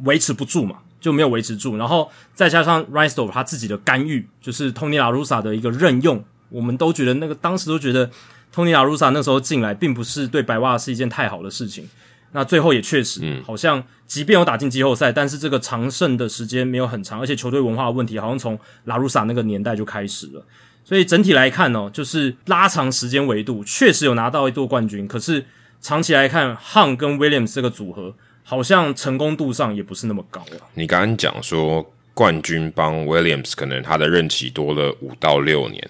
维持不住嘛，就没有维持住。然后再加上 r i s t o 他自己的干预，就是 Tony La Russa 的一个任用，我们都觉得那个当时都觉得 Tony La Russa 那时候进来并不是对白袜是一件太好的事情。那最后也确实，好像即便有打进季后赛，但是这个长胜的时间没有很长，而且球队文化的问题好像从拉鲁萨那个年代就开始了。所以整体来看呢，就是拉长时间维度，确实有拿到一座冠军。可是长期来看，汉跟 Williams 这个组合好像成功度上也不是那么高啊。你刚刚讲说冠军帮 Williams 可能他的任期多了五到六年，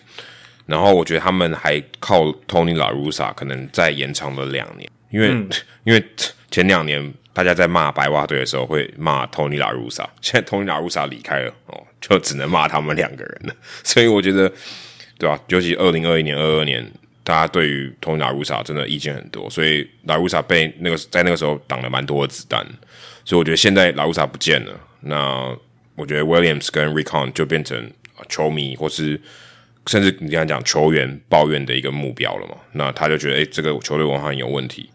然后我觉得他们还靠 Tony La Russa 可能再延长了两年。因为 因为前两年大家在骂白袜队的时候会骂 Tony La Russa，现在 Tony La Russa 离开了哦，就只能骂他们两个人了。所以我觉得，对吧？尤其二零二一年、二二年，大家对于 Tony La Russa 真的意见很多，所以 La Russa 被那个在那个时候挡了蛮多的子弹。所以我觉得现在 La Russa 不见了，那我觉得 Williams 跟 Recon 就变成球迷或是。甚至你刚才讲球员抱怨的一个目标了嘛？那他就觉得，哎，这个球队文化有问题。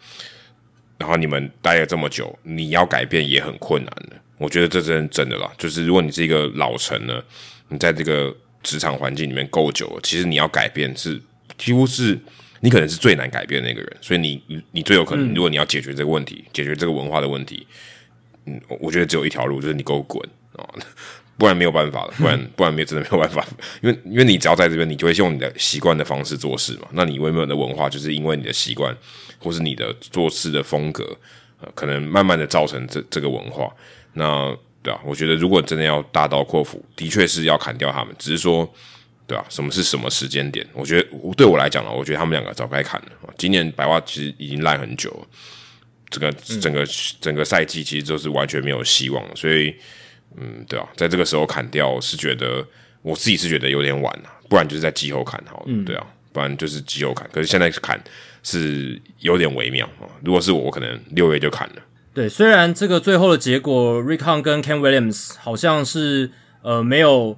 然后你们待了这么久，你要改变也很困难的。我觉得这真真的啦，就是如果你是一个老臣呢，你在这个职场环境里面够久了，其实你要改变是几乎是你可能是最难改变的那个人。所以你你最有可能，如果你要解决这个问题，解决这个文化的问题，嗯，我觉得只有一条路，就是你给我滚啊！不然没有办法了，不然 不然没真的没有办法，因为因为你只要在这边，你就会用你的习惯的方式做事嘛。那你原本的文化就是因为你的习惯，或是你的做事的风格，呃，可能慢慢的造成这这个文化。那对啊，我觉得如果真的要大刀阔斧，的确是要砍掉他们。只是说，对啊，什么是什么时间点？我觉得对我来讲呢，我觉得他们两个早该砍了。今年白袜其实已经烂很久了，这个整个整个赛季其实都是完全没有希望了，所以。嗯，对啊，在这个时候砍掉是觉得我自己是觉得有点晚了，不然就是在季后砍好了，对啊，不然就是季后砍。可是现在砍是有点微妙啊，如果是我，我可能六月就砍了。对，虽然这个最后的结果，Recon 跟 Ken Williams 好像是呃没有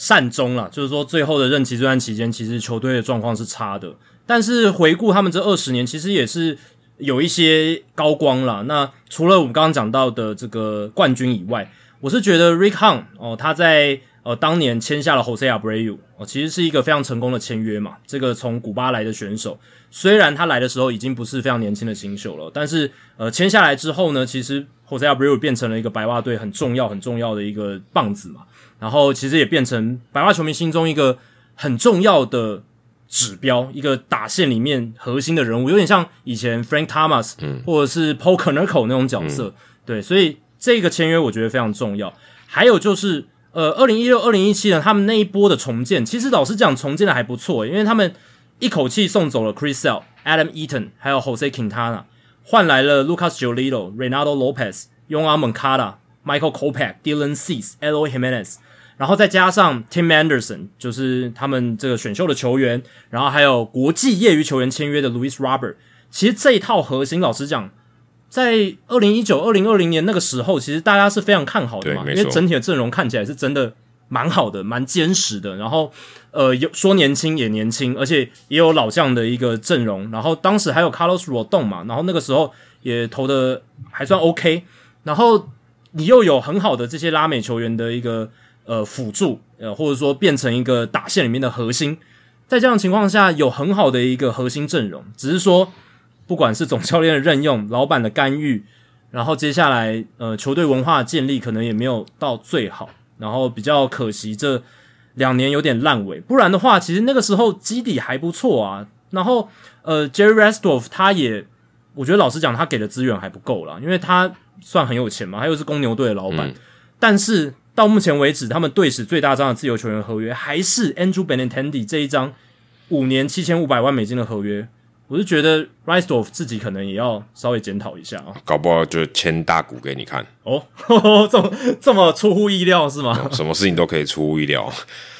善终了，就是说最后的任期这段期间，其实球队的状况是差的。但是回顾他们这二十年，其实也是有一些高光了。那除了我们刚刚讲到的这个冠军以外，我是觉得 Rick Hahn 哦，他在呃当年签下了 Jose Abreu 哦，其实是一个非常成功的签约嘛。这个从古巴来的选手，虽然他来的时候已经不是非常年轻的新秀了，但是呃签下来之后呢，其实 Jose Abreu 变成了一个白袜队很重要很重要的一个棒子嘛。然后其实也变成白袜球迷心中一个很重要的指标，一个打线里面核心的人物，有点像以前 Frank Thomas 嗯或者是 Paul c o n e r c o 那种角色。对，所以。这个签约我觉得非常重要，还有就是，呃，二零一六、二零一七呢，他们那一波的重建，其实老实讲，重建的还不错，因为他们一口气送走了 Chris Sale、Adam Eaton，还有 Jose Quintana，换来了 Lucas Giolito、Renato Lopez、Young a Moncada、Michael Kopech、Dylan Cease、Eloy Jimenez，然后再加上 Tim Anderson，就是他们这个选秀的球员，然后还有国际业余球员签约的 Louis Robert。其实这一套核心，老实讲，在二零一九、二零二零年那个时候，其实大家是非常看好的嘛，因为整体的阵容看起来是真的蛮好的，蛮坚实的。然后，呃，有说年轻也年轻，而且也有老将的一个阵容。然后当时还有 Carlos Rodon 嘛，然后那个时候也投的还算 OK。然后你又有很好的这些拉美球员的一个呃辅助，呃，或者说变成一个打线里面的核心。在这样情况下，有很好的一个核心阵容，只是说，不管是总教练的任用、老板的干预，然后接下来呃球队文化建立可能也没有到最好，然后比较可惜这两年有点烂尾。不然的话，其实那个时候基底还不错啊。然后呃，Jerry Restorff 他也，我觉得老实讲，他给的资源还不够啦，因为他算很有钱嘛，他又是公牛队的老板，但是。到目前为止，他们队史最大张的自由球员合约还是 Andrew Benintendi 这一张五年七千五百万美金的合约。我是觉得 Riceoff 自己可能也要稍微检讨一下啊，搞不好就签大股给你看哦，这么这么出乎意料是吗？什么事情都可以出乎意料，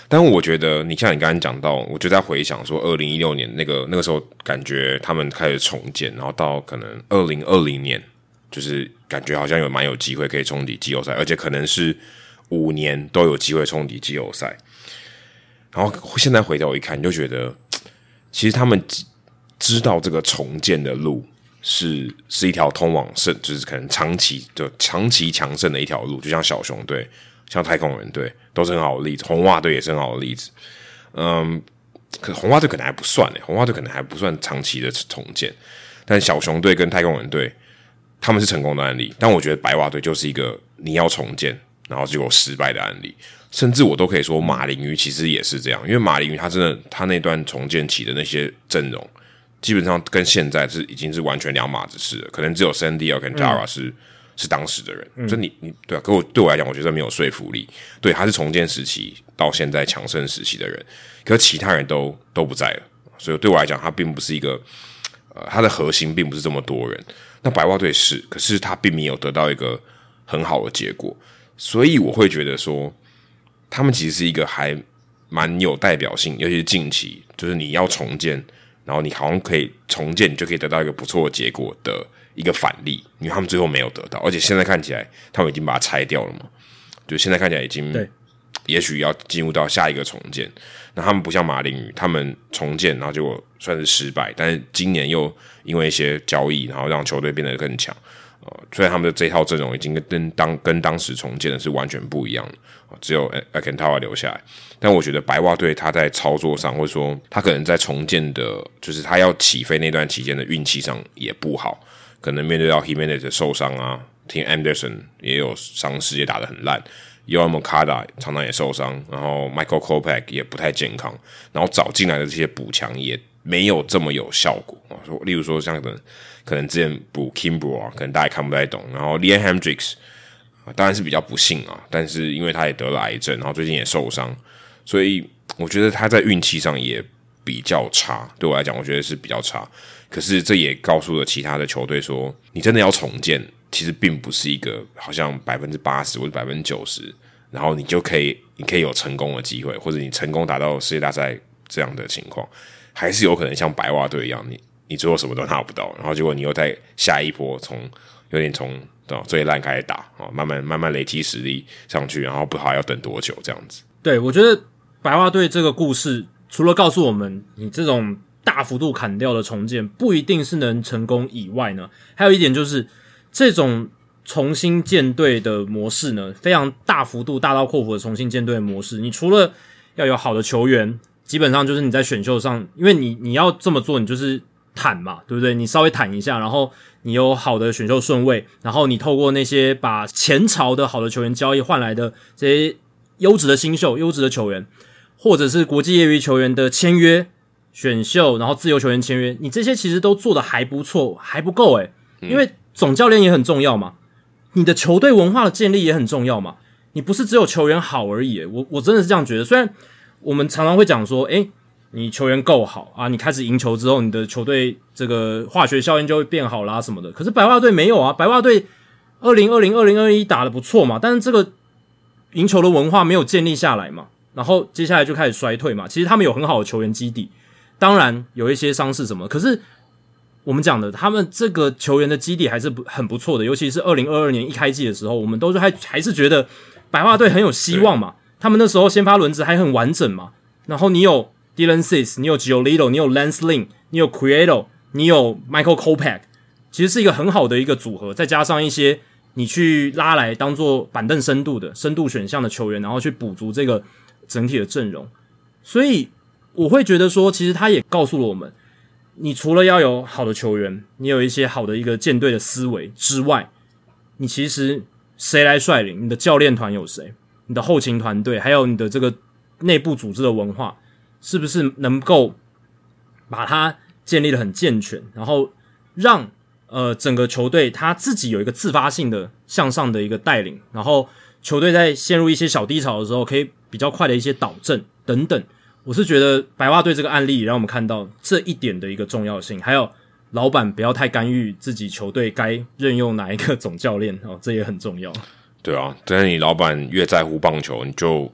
但我觉得你像你刚刚讲到，我就在回想说，二零一六年那个那个时候，感觉他们开始重建，然后到可能二零二零年，就是感觉好像有蛮有机会可以冲击季后赛，而且可能是。五年都有机会冲击季后赛，然后现在回头一看，就觉得其实他们知道这个重建的路是是一条通往胜，就是可能长期就长期强盛的一条路，就像小熊队、像太空人队都是很好的例子，红袜队也是很好的例子。嗯，可红袜队可能还不算诶，红袜队可能还不算长期的重建，但小熊队跟太空人队他们是成功的案例，但我觉得白袜队就是一个你要重建。然后就有失败的案例，甚至我都可以说马林鱼其实也是这样，因为马林鱼他真的他那段重建起的那些阵容，基本上跟现在是已经是完全两码子事了。可能只有 Sandy 跟 Tara 是是当时的人，就你你对啊，可我对我来讲，我觉得没有说服力。对，他是重建时期到现在强盛时期的人，可其他人都都不在了，所以对我来讲，他并不是一个呃，他的核心并不是这么多人。那白袜队是，可是他并没有得到一个很好的结果。所以我会觉得说，他们其实是一个还蛮有代表性，尤其是近期，就是你要重建，然后你好像可以重建，你就可以得到一个不错的结果的一个反例。因为他们最后没有得到，而且现在看起来，他们已经把它拆掉了嘛。就现在看起来已经，也许要进入到下一个重建。那他们不像马林鱼，他们重建然后结果算是失败，但是今年又因为一些交易，然后让球队变得更强。呃，虽然他们的这套阵容已经跟当跟当时重建的是完全不一样了，只有 a k e n t a w a 留下来，但我觉得白袜队他在操作上，或者说他可能在重建的，就是他要起飞那段期间的运气上也不好，可能面对到 Himenez 受伤啊，Tim Anderson 也有伤势，也打得很烂 y o a m o k a d a 常常也受伤，然后 Michael Kopech 也不太健康，然后找进来的这些补强也没有这么有效果啊，说例如说像等。可能之前补 Kimbro 啊，可能大家看不太懂。然后 Liam Hendricks 啊，当然是比较不幸啊，但是因为他也得了癌症，然后最近也受伤，所以我觉得他在运气上也比较差。对我来讲，我觉得是比较差。可是这也告诉了其他的球队说，你真的要重建，其实并不是一个好像百分之八十或者百分之九十，然后你就可以你可以有成功的机会，或者你成功达到世界大赛这样的情况，还是有可能像白袜队一样你。你最后什么都拿不到，然后结果你又在下一波从有点从最烂开始打啊，慢慢慢慢累积实力上去，然后不好要等多久这样子？对，我觉得白袜队这个故事除了告诉我们你这种大幅度砍掉的重建不一定是能成功以外呢，还有一点就是这种重新建队的模式呢，非常大幅度大刀阔斧的重新建队模式，你除了要有好的球员，基本上就是你在选秀上，因为你你要这么做，你就是。坦嘛，对不对？你稍微坦一下，然后你有好的选秀顺位，然后你透过那些把前朝的好的球员交易换来的这些优质的新秀、优质的球员，或者是国际业余球员的签约、选秀，然后自由球员签约，你这些其实都做的还不错，还不够诶，因为总教练也很重要嘛，你的球队文化的建立也很重要嘛，你不是只有球员好而已。我我真的是这样觉得，虽然我们常常会讲说，诶。你球员够好啊，你开始赢球之后，你的球队这个化学效应就会变好啦什么的。可是白袜队没有啊，白袜队二零二零二零二一打的不错嘛，但是这个赢球的文化没有建立下来嘛，然后接下来就开始衰退嘛。其实他们有很好的球员基底，当然有一些伤势什么，可是我我们讲的，他们这个球员的基底还是不很不错的，尤其是二零二二年一开季的时候，我们都是还还是觉得白袜队很有希望嘛。他们那时候先发轮子还很完整嘛，然后你有 Dylan Cis，你有 Giolito，你有 Lance Lynn，你有 Creato，你有 Michael Kopech，其实是一个很好的一个组合，再加上一些你去拉来当做板凳深度的深度选项的球员，然后去补足这个整体的阵容，所以我会觉得说，其实他也告诉了我们。你除了要有好的球员，你有一些好的一个舰队的思维之外，你其实谁来率领？你的教练团有谁？你的后勤团队，还有你的这个内部组织的文化，是不是能够把它建立的很健全？然后让呃整个球队他自己有一个自发性的向上的一个带领，然后球队在陷入一些小低潮的时候，可以比较快的一些导正等等。我是觉得白袜队这个案例让我们看到这一点的一个重要性，还有老板不要太干预自己球队该任用哪一个总教练哦，这也很重要。对啊，但是你老板越在乎棒球，你就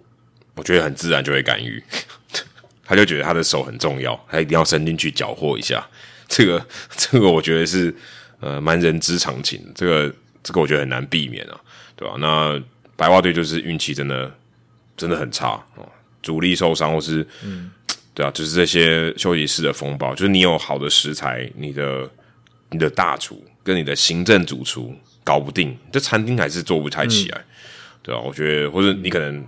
我觉得很自然就会干预，他就觉得他的手很重要，他一定要伸进去搅和一下。这个 这个我觉得是呃蛮人之常情，这个这个我觉得很难避免啊，对吧？那白袜队就是运气真的真的很差哦。主力受伤，或是，嗯，对啊，就是这些休息室的风暴，就是你有好的食材，你的你的大厨跟你的行政主厨搞不定，这餐厅还是做不太起来，对啊，我觉得，或者你可能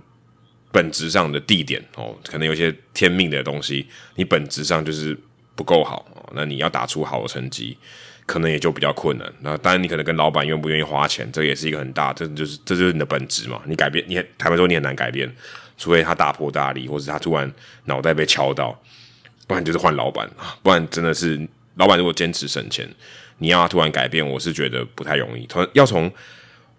本质上的地点哦，可能有些天命的东西，你本质上就是不够好那你要打出好的成绩，可能也就比较困难。那当然，你可能跟老板愿不愿意花钱，这也是一个很大，这就是这就是你的本质嘛。你改变，你坦白说，你很难改变。除非他大破大立，或者他突然脑袋被敲到，不然就是换老板不然真的是老板如果坚持省钱，你要他突然改变，我是觉得不太容易。从要从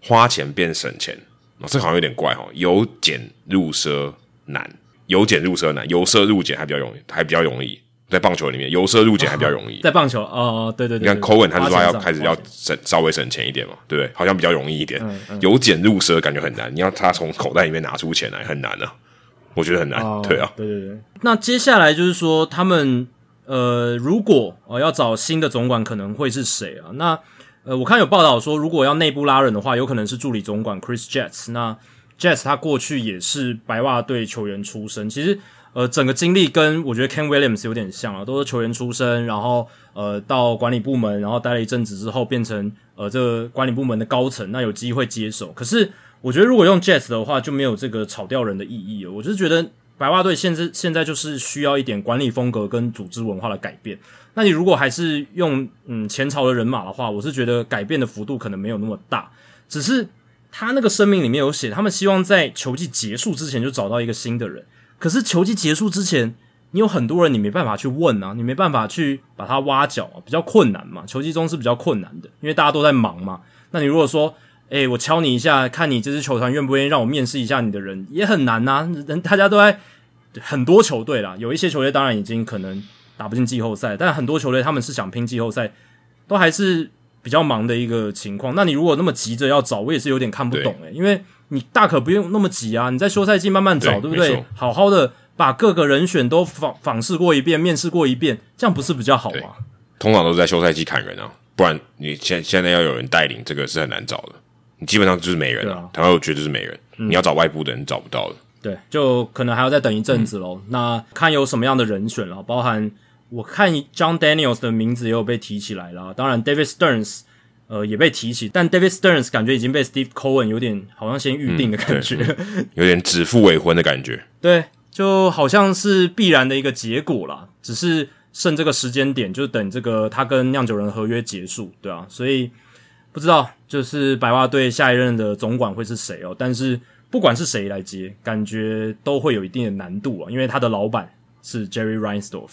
花钱变省钱，这好像有点怪哦。由俭入奢难，由俭入奢难，由奢入俭还比较容易，还比较容易。在棒球里面，由奢入俭还比较容易。在棒球，哦，对对对，你看 Cohen 他就说要开始要省，稍微省钱一点嘛，对不对？好像比较容易一点。由俭入奢感觉很难，你要他从口袋里面拿出钱来很难啊，我觉得很难。对啊，对对对。那接下来就是说，他们呃，如果哦要找新的总管，可能会是谁啊？那呃，我看有报道说，如果要内部拉人的话，有可能是助理总管 Chris Jets。那 Jets 他过去也是白袜队球员出身，其实。呃，整个经历跟我觉得 Ken Williams 有点像啊，都是球员出身，然后呃到管理部门，然后待了一阵子之后，变成呃这个管理部门的高层，那有机会接手。可是我觉得如果用 Jets 的话，就没有这个炒掉人的意义了。我就是觉得白袜队现在现在就是需要一点管理风格跟组织文化的改变。那你如果还是用嗯前朝的人马的话，我是觉得改变的幅度可能没有那么大。只是他那个声明里面有写，他们希望在球季结束之前就找到一个新的人。可是球季结束之前，你有很多人，你没办法去问啊，你没办法去把它挖角啊，比较困难嘛。球季中是比较困难的，因为大家都在忙嘛。那你如果说，哎，我敲你一下，看你这支球团愿不愿意让我面试一下你的人，也很难呐。人大家都在很多球队啦，有一些球队当然已经可能打不进季后赛，但很多球队他们是想拼季后赛，都还是比较忙的一个情况。那你如果那么急着要找，我也是有点看不懂诶，因为。你大可不用那么急啊！你在休赛季慢慢找，对不对？好好的把各个人选都访访试过一遍，面试过一遍，这样不是比较好吗？通常都是在休赛季砍人啊，不然你现现在要有人带领，这个是很难找的。你基本上就是没人了，台湾我觉得就是没人。你要找外部的人找不到的，对，就可能还要再等一阵子喽。那看有什么样的人选了，包含我看 John Daniels 的名字也有被提起来了，当然 David Stearns。呃，也被提起，但 David Stearns 感觉已经被 Steve Cohen 有点好像先预定的感觉，有点指腹为婚的感觉。对，就好像是必然的一个结果啦，只是剩这个时间点，就等这个他跟酿酒人合约结束，对啊，所以不知道就是白袜队下一任的总管会是谁哦。但是不管是谁来接，感觉都会有一定的难度啊，因为他的老板是 Jerry Reinsdorf。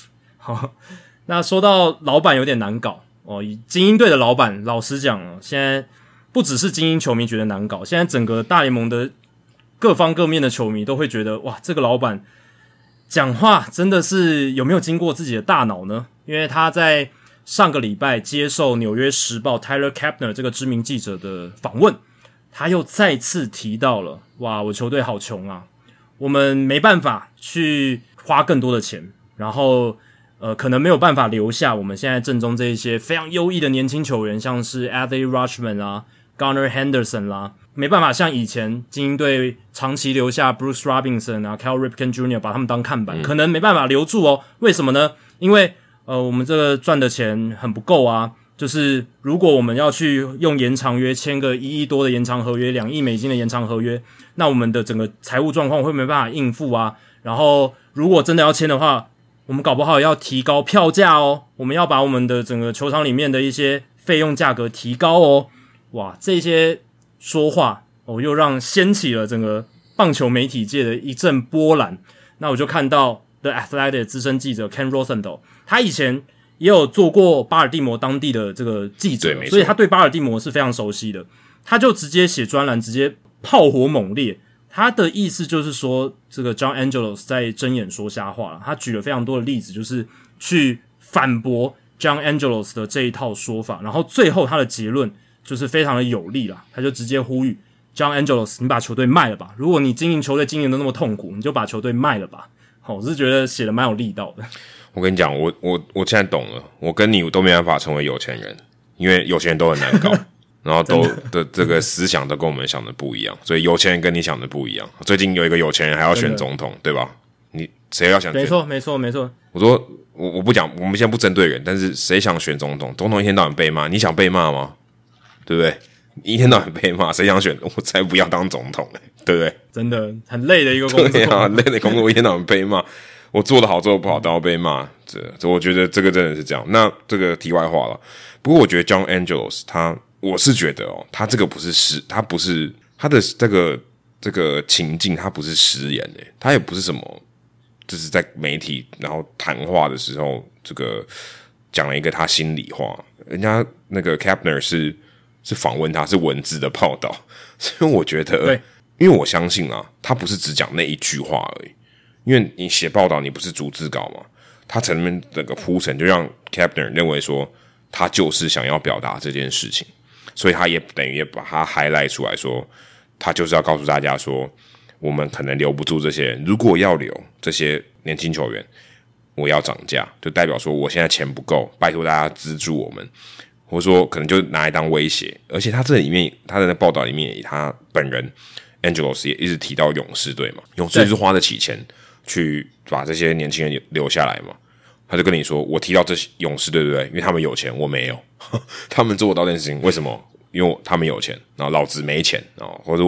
好，那说到老板有点难搞。哦，精英队的老板，老实讲哦，现在不只是精英球迷觉得难搞，现在整个大联盟的各方各面的球迷都会觉得，哇，这个老板讲话真的是有没有经过自己的大脑呢？因为他在上个礼拜接受《纽约时报》Tyler Kapner 这个知名记者的访问，他又再次提到了，哇，我球队好穷啊，我们没办法去花更多的钱，然后。呃，可能没有办法留下我们现在正中这一些非常优异的年轻球员，像是 Adley Rushman 啊 Gunner Henderson 啦，没办法像以前精英队长期留下 Bruce Robinson 啊，Cal Ripken Jr. 把他们当看板，可能没办法留住哦。为什么呢？因为呃，我们这个赚的钱很不够啊。就是如果我们要去用延长约签个一亿多的延长合约，两亿美金的延长合约，那我们的整个财务状况会没办法应付啊。然后如果真的要签的话，我们搞不好要提高票价哦，我们要把我们的整个球场里面的一些费用价格提高哦。哇，这些说话哦，又让掀起了整个棒球媒体界的一阵波澜。那我就看到 The Athletic 资深记者 Ken Rosenthal，他以前也有做过巴尔的摩当地的这个记者，所以他对巴尔的摩是非常熟悉的。他就直接写专栏，直接炮火猛烈。他的意思就是说，这个 John Angelos 在睁眼说瞎话了。他举了非常多的例子，就是去反驳 John Angelos 的这一套说法。然后最后他的结论就是非常的有力了。他就直接呼吁 John Angelos，你把球队卖了吧。如果你经营球队经营的那么痛苦，你就把球队卖了吧。好，我是觉得写的蛮有力道的。我跟你讲，我我我现在懂了。我跟你都没办法成为有钱人，因为有钱人都很难搞。然后都的这个思想都跟我们想的不一样，所以有钱人跟你想的不一样。最近有一个有钱人还要选总统，对吧？你谁要想？没错，没错，没错。我说我我不讲，我们现在不针对人，但是谁想选总统？总统一天到晚被骂，你想被骂吗？对不对？一天到晚被骂，谁想选？我才不要当总统呢，对不对？真的很累的一个工作，累的工作，一天到晚被骂。我做的好，做的不好都要被骂。这这，我觉得这个真的是这样。那这个题外话了。不过我觉得 John Angelos 他。我是觉得哦，他这个不是失，他不是他的这个这个情境，他不是失言诶，他也不是什么，就是在媒体然后谈话的时候，这个讲了一个他心里话。人家那个 Capner 是是访问他，是文字的报道，所以我觉得，因为我相信啊，他不是只讲那一句话而已，因为你写报道，你不是逐字稿嘛，他前面整个铺陈，就让 Capner 认为说，他就是想要表达这件事情。所以他也等于也把他 highlight 出来说，他就是要告诉大家说，我们可能留不住这些人，如果要留这些年轻球员，我要涨价，就代表说我现在钱不够，拜托大家资助我们，或者说可能就拿来当威胁。而且他这里面他的报道里面，他本人 Angelo 也一直提到勇士队嘛，勇士是花得起钱去把这些年轻人留下来嘛。他就跟你说，我提到这些勇士，对不对？因为他们有钱，我没有。他们做到这件事情，为什么？因为他们有钱，然后老子没钱啊，或者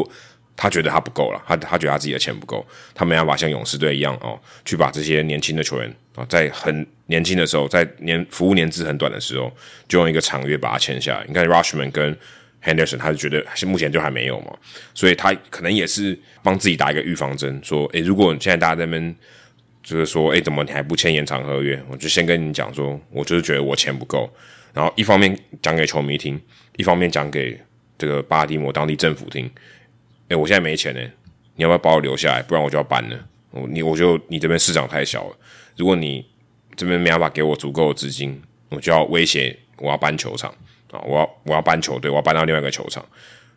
他觉得他不够了，他他觉得他自己的钱不够，他没办法像勇士队一样哦，去把这些年轻的球员啊，在很年轻的时候，在年服务年资很短的时候，就用一个长约把他签下来。你看 Rushman 跟 Henderson，他是觉得目前就还没有嘛，所以他可能也是帮自己打一个预防针，说，诶，如果现在大家在那边。就是说，哎，怎么你还不签延长合约？我就先跟你讲说，我就是觉得我钱不够。然后一方面讲给球迷听，一方面讲给这个巴蒂摩当地政府听。哎，我现在没钱呢，你要不要把我留下来？不然我就要搬了。我你我就你这边市场太小了，如果你这边没办法给我足够的资金，我就要威胁我要搬球场啊！我要我要搬球队，我要搬到另外一个球场。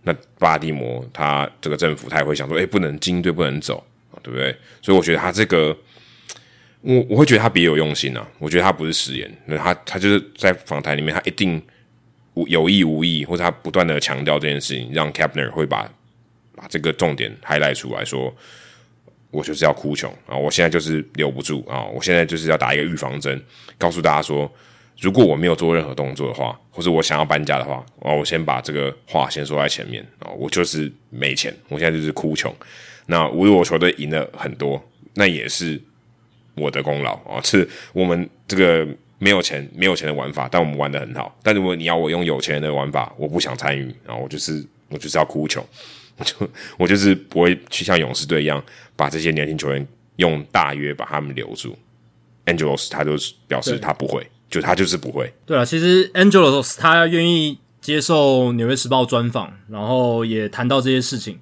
那巴蒂摩他这个政府他也会想说，哎，不能精英队不能走，对不对？所以我觉得他这个。我我会觉得他别有用心啊，我觉得他不是食言，那他他就是在访谈里面，他一定无有意无意，或者他不断的强调这件事情，让 Kapner 会把把这个重点 highlight 出来说，我就是要哭穷啊，我现在就是留不住啊，我现在就是要打一个预防针，告诉大家说，如果我没有做任何动作的话，或者我想要搬家的话，啊，我先把这个话先说在前面啊，我就是没钱，我现在就是哭穷，那如果我球队赢了很多，那也是。我的功劳啊，是我们这个没有钱、没有钱的玩法，但我们玩的很好。但如果你要我用有钱人的玩法，我不想参与，然后我就是我就是要哭穷，我就我就是不会去像勇士队一样把这些年轻球员用大约把他们留住。Angelos 他就表示他不会，就他就是不会。对啊，其实 Angelos 他愿意接受纽约时报专访，然后也谈到这些事情，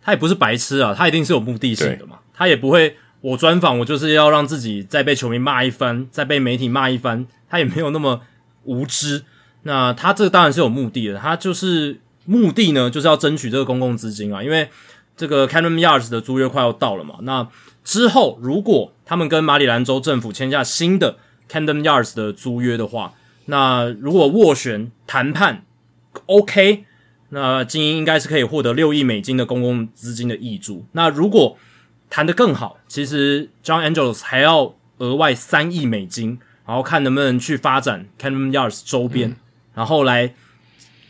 他也不是白痴啊，他一定是有目的性的嘛，他也不会。我专访，我就是要让自己再被球迷骂一番，再被媒体骂一番。他也没有那么无知。那他这个当然是有目的的，他就是目的呢，就是要争取这个公共资金啊。因为这个 c a n o n Yards 的租约快要到了嘛。那之后，如果他们跟马里兰州政府签下新的 Camden Yards 的租约的话，那如果斡旋谈判 OK，那精英应该是可以获得六亿美金的公共资金的益助。那如果谈得更好，其实 John Angelos 还要额外三亿美金，然后看能不能去发展 Camden Yards 周边，然后来。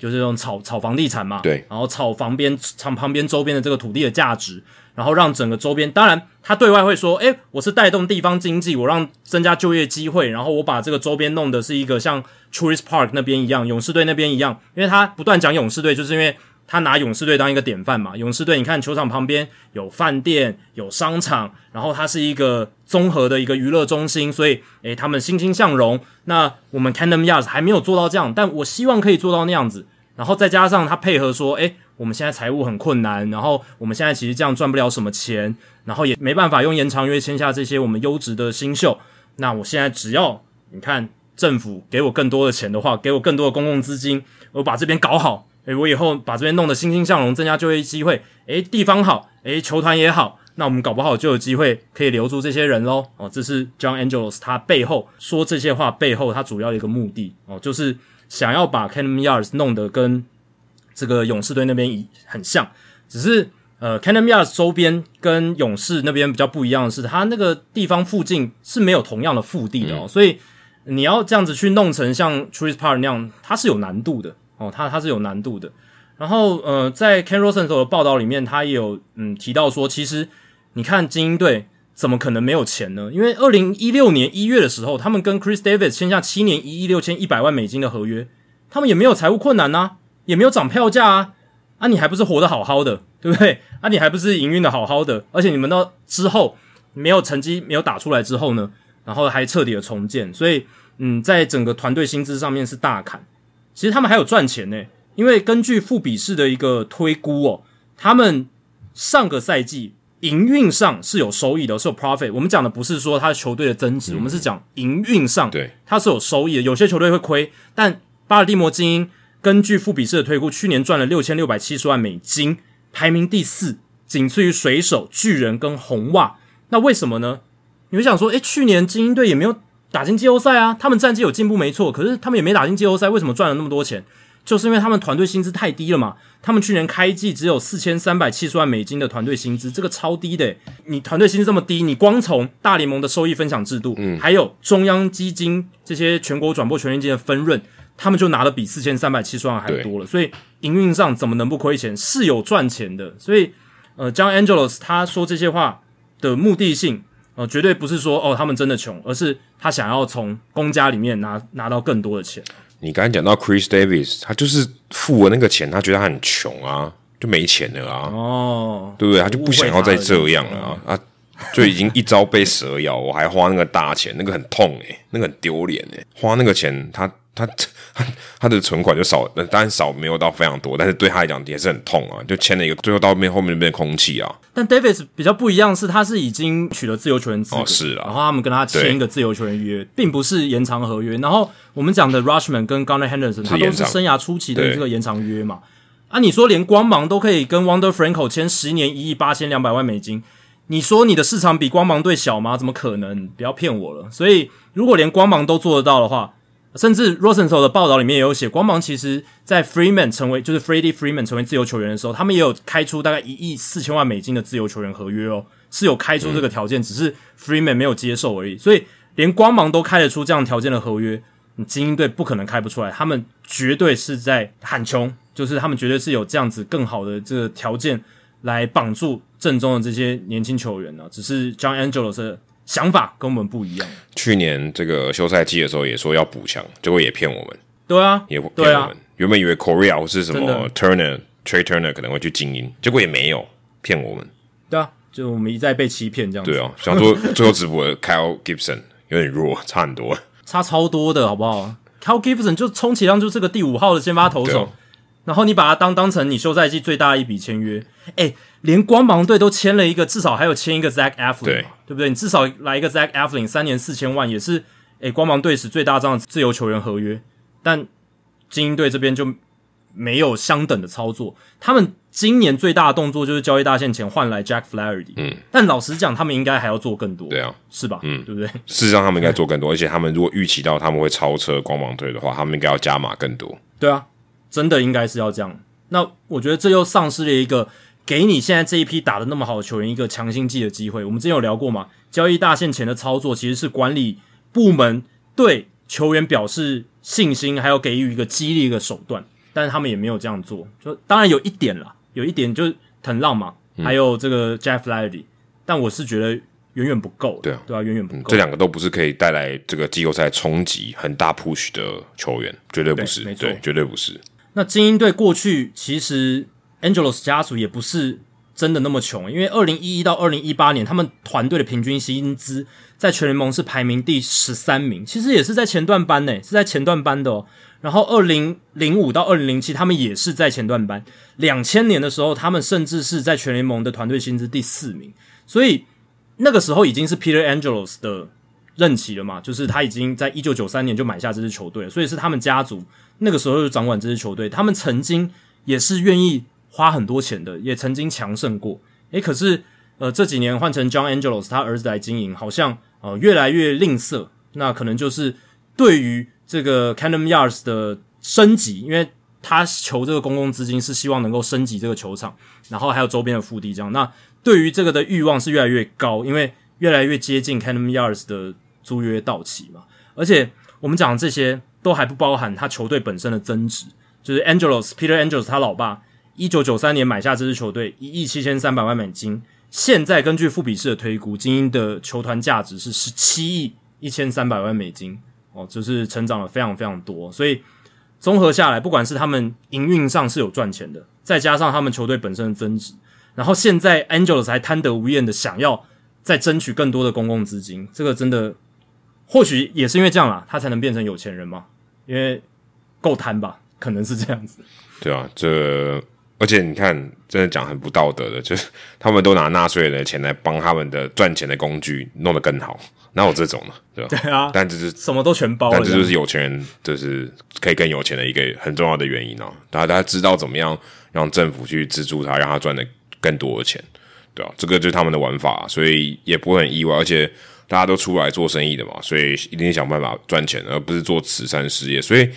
就是这种炒炒房地产嘛，对，然后炒房边、厂旁边周边的这个土地的价值，然后让整个周边，当然他对外会说，诶，我是带动地方经济，我让增加就业机会，然后我把这个周边弄的是一个像 Tourist Park 那边一样，勇士队那边一样，因为他不断讲勇士队，就是因为他拿勇士队当一个典范嘛。勇士队，你看球场旁边有饭店、有商场，然后它是一个综合的一个娱乐中心，所以诶，他们欣欣向荣。那我们 Camden Yards 还没有做到这样，但我希望可以做到那样子。然后再加上他配合说，诶，我们现在财务很困难，然后我们现在其实这样赚不了什么钱，然后也没办法用延长约签下这些我们优质的新秀。那我现在只要你看政府给我更多的钱的话，给我更多的公共资金，我把这边搞好，诶，我以后把这边弄得欣欣向荣，增加就业机会，诶，地方好，诶，球团也好，那我们搞不好就有机会可以留住这些人喽。哦，这是 John Angelos 他背后说这些话背后他主要的一个目的哦，就是。想要把 Cannon Yards 弄得跟这个勇士队那边一很像，只是呃 Cannon Yards 周边跟勇士那边比较不一样的是，它那个地方附近是没有同样的腹地的哦，所以你要这样子去弄成像 Trees Park 那样，它是有难度的哦，它它是有难度的。然后呃，在 Ken Rosen 的报道里面，他也有嗯提到说，其实你看精英队。怎么可能没有钱呢？因为二零一六年一月的时候，他们跟 Chris Davis 签下七年一亿六千一百万美金的合约，他们也没有财务困难呐，也没有涨票价啊，啊，你还不是活得好好的，对不对？啊，你还不是营运的好好的，而且你们到之后没有成绩没有打出来之后呢，然后还彻底的重建，所以嗯，在整个团队薪资上面是大砍。其实他们还有赚钱呢，因为根据富比士的一个推估哦，他们上个赛季。营运上是有收益的，是有 profit。我们讲的不是说他球队的增值，我们是讲营运上，对，它是有收益的。有些球队会亏，但巴尔的摩精英根据富比士的推估，去年赚了六千六百七十万美金，排名第四，仅次于水手、巨人跟红袜。那为什么呢？你会想说，诶，去年精英队也没有打进季后赛啊，他们战绩有进步没错，可是他们也没打进季后赛，为什么赚了那么多钱？就是因为他们团队薪资太低了嘛，他们去年开季只有四千三百七十万美金的团队薪资，这个超低的。你团队薪资这么低，你光从大联盟的收益分享制度，嗯，还有中央基金这些全国转播权利金的分润，他们就拿的比四千三百七十万还多了。所以营运上怎么能不亏钱？是有赚钱的。所以，呃，John Angelos 他说这些话的目的性，呃，绝对不是说哦他们真的穷，而是他想要从公家里面拿拿到更多的钱。你刚才讲到 Chris Davis，他就是付了那个钱，他觉得他很穷啊，就没钱了啊，哦，对不对？他就不想要再这样了啊，啊，就已经一朝被蛇咬，我还花那个大钱，那个很痛诶，那个很丢脸诶，花那个钱他。他他他的存款就少，当然少没有到非常多，但是对他来讲也是很痛啊，就签了一个，最后到面后面变空气啊。但 Davis 比较不一样是，他是已经取得自由球员资格，是啊，然后他们跟他签一个自由球员约，并不是延长合约。然后我们讲的 Rushman 跟 Gunner Henderson，他都是生涯初期的这个延长约嘛。啊，你说连光芒都可以跟 Wonder Franco 签十年一亿八千两百万美金，你说你的市场比光芒队小吗？怎么可能？不要骗我了。所以如果连光芒都做得到的话，甚至 Rosenthal 的报道里面也有写，光芒其实在 Freeman 成为就是 Freddie Freeman 成为自由球员的时候，他们也有开出大概一亿四千万美金的自由球员合约哦，是有开出这个条件，只是 Freeman 没有接受而已。所以连光芒都开得出这样条件的合约，你精英队不可能开不出来，他们绝对是在喊穷，就是他们绝对是有这样子更好的这个条件来绑住正宗的这些年轻球员呢。只是 John Angelos。想法跟我们不一样。去年这个休赛季的时候也说要补强，结果也骗我们。对啊，也骗我们。原本以为 Korea 或是什么 Turner、Trey Turner 可能会去精英，结果也没有骗我们。对啊，就我们一再被欺骗这样。对啊，想说最后直播 Kyle Gibson 有点弱，差很多，差超多的好不好？Kyle Gibson 就充其量就是个第五号的先发投手，然后你把他当当成你休赛季最大的一笔签约，哎。连光芒队都签了一个，至少还有签一个 Zach Eflin，对对不对？你至少来一个 Zach Eflin，三年四千万也是诶，光芒队史最大张的自由球员合约。但精英队这边就没有相等的操作。他们今年最大的动作就是交易大线前换来 Jack Flaherty，嗯，但老实讲，他们应该还要做更多，对啊，是吧？嗯，对不对？事实上，他们应该做更多，而且他们如果预期到他们会超车光芒队的话，他们应该要加码更多。对啊，真的应该是要这样。那我觉得这又丧失了一个给你现在这一批打的那么好的球员一个强心剂的机会。我们之前有聊过嘛，交易大限前的操作其实是管理部门对球员表示信心，还有给予一个激励的手段。但是他们也没有这样做，就当然有一点啦，有一点就是藤浪嘛，还有这个 Jeff Flaherty，但我是觉得远远不够，对啊，对啊，远远不够。这两个都不是可以带来这个季后赛冲击很大 push 的球员，绝对不是，没错，绝对不是。那精英队过去其实 Angelos 家族也不是真的那么穷，因为二零一一到二零一八年，他们团队的平均薪资在全联盟是排名第十三名，其实也是在前段班呢，是在前段班的哦。然后，二零零五到二零零七，他们也是在前段班。两千年的时候，他们甚至是在全联盟的团队薪资第四名。所以那个时候已经是 Peter Angelos 的任期了嘛，就是他已经在一九九三年就买下这支球队了，所以是他们家族那个时候就掌管这支球队。他们曾经也是愿意花很多钱的，也曾经强盛过。诶，可是呃这几年换成 John Angelos 他儿子来经营，好像呃越来越吝啬。那可能就是对于。这个 Camden Yards 的升级，因为他求这个公共资金是希望能够升级这个球场，然后还有周边的腹地这样。那对于这个的欲望是越来越高，因为越来越接近 Camden Yards 的租约到期嘛。而且我们讲这些都还不包含他球队本身的增值，就是 Angelos Peter Angelos 他老爸一九九三年买下这支球队一亿七千三百万美金，现在根据富比士的推估，精英的球团价值是十七亿一千三百万美金。哦，就是成长了非常非常多，所以综合下来，不管是他们营运上是有赚钱的，再加上他们球队本身的增值，然后现在 Angels 还贪得无厌的想要再争取更多的公共资金，这个真的或许也是因为这样啦，他才能变成有钱人嘛，因为够贪吧，可能是这样子。对啊，这而且你看，真的讲很不道德的，就是 他们都拿纳税人的钱来帮他们的赚钱的工具弄得更好。哪有这种呢？对吧？对啊，但这是什么都全包。但这就是有钱人，就是可以更有钱的一个很重要的原因哦。大家大家知道怎么样让政府去资助他，让他赚的更多的钱，对吧？这个就是他们的玩法，所以也不会很意外。而且大家都出来做生意的嘛，所以一定想办法赚钱，而不是做慈善事业。所以，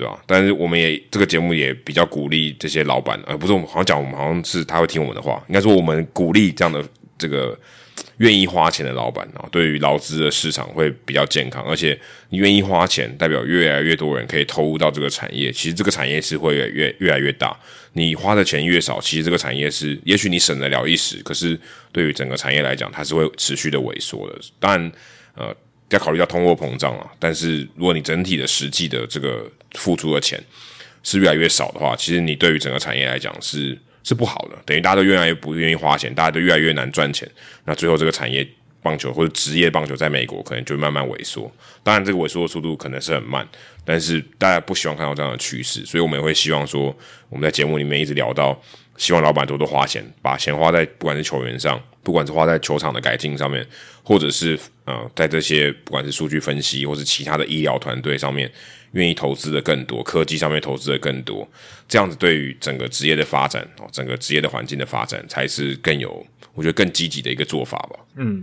对吧？但是我们也这个节目也比较鼓励这些老板，而不是我们好像讲我们好像是他会听我们的话，应该说我们鼓励这样的这个。愿意花钱的老板啊，对于劳资的市场会比较健康，而且你愿意花钱，代表越来越多人可以投入到这个产业。其实这个产业是会越越来越大。你花的钱越少，其实这个产业是，也许你省得了一时，可是对于整个产业来讲，它是会持续的萎缩的。当然，呃，要考虑到通货膨胀啊。但是如果你整体的实际的这个付出的钱是越来越少的话，其实你对于整个产业来讲是。是不好的，等于大家都越来越不愿意花钱，大家都越来越难赚钱。那最后这个产业棒球或者职业棒球在美国可能就慢慢萎缩。当然，这个萎缩的速度可能是很慢，但是大家不希望看到这样的趋势，所以我们也会希望说，我们在节目里面一直聊到，希望老板多多花钱，把钱花在不管是球员上，不管是花在球场的改进上面，或者是呃，在这些不管是数据分析或是其他的医疗团队上面。愿意投资的更多，科技上面投资的更多，这样子对于整个职业的发展哦，整个职业的环境的发展，才是更有我觉得更积极的一个做法吧。嗯，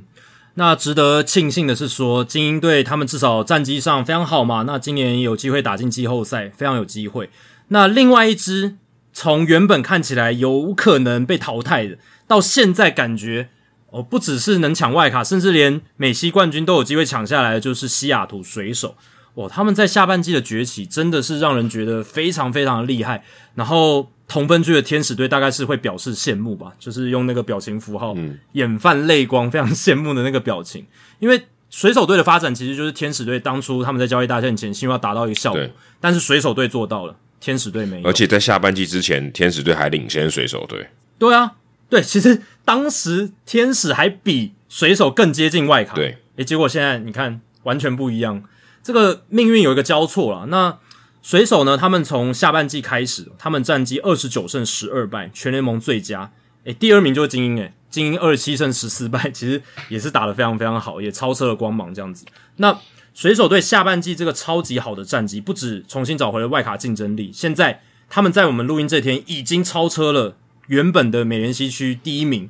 那值得庆幸的是说，精英队他们至少战绩上非常好嘛，那今年有机会打进季后赛，非常有机会。那另外一支从原本看起来有可能被淘汰的，到现在感觉哦，不只是能抢外卡，甚至连美西冠军都有机会抢下来的，就是西雅图水手。哇，他们在下半季的崛起真的是让人觉得非常非常的厉害。然后同分区的天使队大概是会表示羡慕吧，就是用那个表情符号，嗯眼泛泪光，非常羡慕的那个表情。因为水手队的发展其实就是天使队当初他们在交易大线前希望达到一个效果，但是水手队做到了，天使队没有。而且在下半季之前，天使队还领先水手队。对啊，对，其实当时天使还比水手更接近外卡。对，诶，结果现在你看完全不一样。这个命运有一个交错了。那水手呢？他们从下半季开始，他们战绩二十九胜十二败，全联盟最佳。诶，第二名就是精英，诶，精英二十七胜十四败，其实也是打得非常非常好，也超车了光芒这样子。那水手队下半季这个超级好的战绩，不止重新找回了外卡竞争力，现在他们在我们录音这天已经超车了原本的美联西区第一名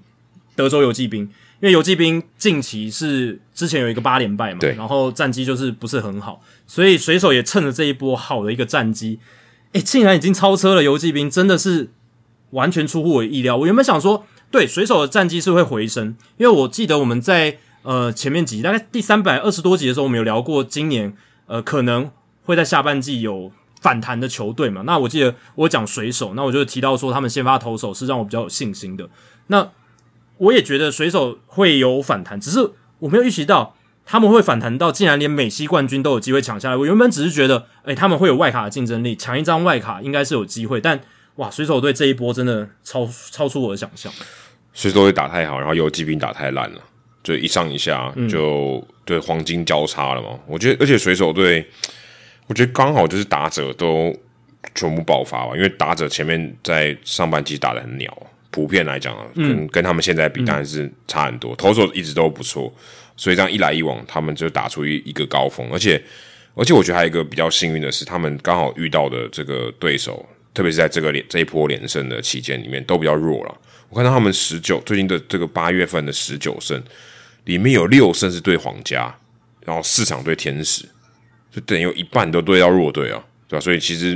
德州游骑兵，因为游骑兵近期是之前有一个八连败嘛，然后战绩就是不是很好，所以水手也趁着这一波好的一个战绩，诶，竟然已经超车了游骑兵，真的是完全出乎我意料。我原本想说，对水手的战绩是会回升，因为我记得我们在呃前面几集，大概第三百二十多集的时候，我们有聊过今年呃可能会在下半季有。反弹的球队嘛，那我记得我讲水手，那我就提到说他们先发投手是让我比较有信心的。那我也觉得水手会有反弹，只是我没有预期到他们会反弹到竟然连美西冠军都有机会抢下来。我原本只是觉得，诶，他们会有外卡的竞争力，抢一张外卡应该是有机会。但哇，水手队这一波真的超超出我的想象。水手队打太好，然后游击兵打太烂了，就一上一下就对黄金交叉了嘛。我觉得，而且水手队。我觉得刚好就是打者都全部爆发吧，因为打者前面在上半季打的很鸟，普遍来讲啊，跟跟他们现在比当然是差很多。投手一直都不错，所以这样一来一往，他们就打出一一个高峰。而且而且我觉得还有一个比较幸运的是，他们刚好遇到的这个对手，特别是在这个连这一波连胜的期间里面都比较弱了。我看到他们十九最近的这个八月份的十九胜里面有六胜是对皇家，然后四场对天使。就等于有一半都对到弱队啊，对吧？所以其实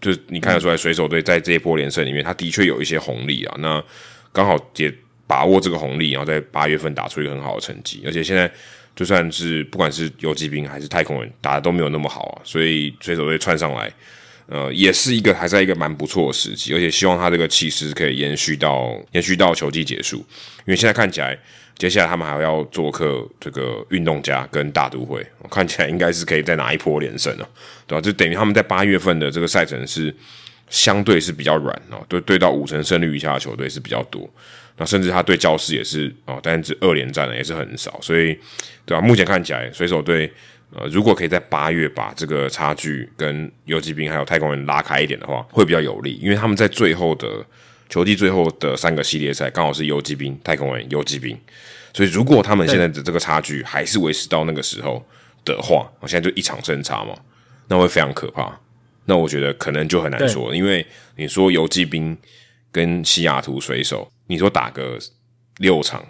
就你看得出来，水手队在这一波连胜里面，他的确有一些红利啊。那刚好也把握这个红利，然后在八月份打出一个很好的成绩。而且现在就算是不管是游击兵还是太空人打的都没有那么好啊，所以水手队窜上来，呃，也是一个还在一个蛮不错的时机。而且希望他这个气势可以延续到延续到球季结束，因为现在看起来。接下来他们还要做客这个运动家跟大都会，看起来应该是可以再拿一波连胜了，对吧？就等于他们在八月份的这个赛程是相对是比较软哦，对对到五成胜率以下的球队是比较多，那甚至他对教室也是哦，但是二连战的也是很少，所以对吧？目前看起来水手队呃，如果可以在八月把这个差距跟游击兵还有太空人拉开一点的话，会比较有利，因为他们在最后的。球季最后的三个系列赛刚好是游击兵、太空人、游击兵，所以如果他们现在的这个差距还是维持到那个时候的话，我现在就一场胜差嘛，那会非常可怕。那我觉得可能就很难说，因为你说游击兵跟西雅图水手，你说打个六场，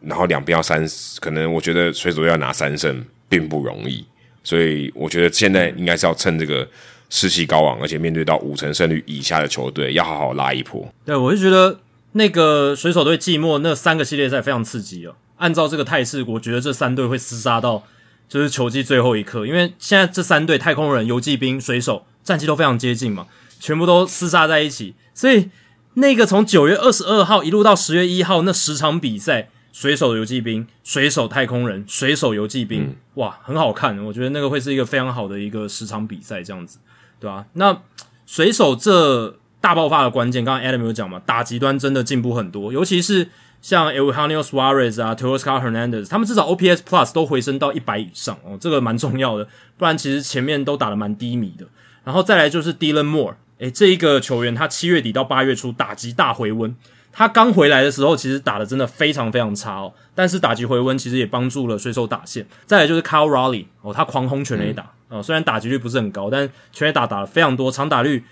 然后两边要三，可能我觉得水手要拿三胜并不容易，所以我觉得现在应该是要趁这个。士气高昂，而且面对到五成胜率以下的球队，要好好拉一波。对，我就觉得那个水手队季末那三个系列赛非常刺激哦。按照这个态势，我觉得这三队会厮杀到就是球季最后一刻，因为现在这三队太空人、游击兵、水手战绩都非常接近嘛，全部都厮杀在一起。所以那个从九月二十二号一路到十月一号那十场比赛。水手游击兵、水手太空人、水手游击兵，哇，很好看！我觉得那个会是一个非常好的一个十场比赛，这样子，对吧？那水手这大爆发的关键，刚刚 Adam 有讲嘛，打极端真的进步很多，尤其是像 e l h a n i o Suarez 啊、Teoscar Hernandez，他们至少 OPS Plus 都回升到一百以上哦，这个蛮重要的，不然其实前面都打的蛮低迷的。然后再来就是 Dylan Moore，诶，这一个球员他七月底到八月初打击大回温。他刚回来的时候，其实打的真的非常非常差哦。但是打击回温，其实也帮助了水手打线。再来就是 Kyle Raleigh 哦，他狂轰全垒打哦，虽然打击率不是很高，但全垒打打了非常多，长打率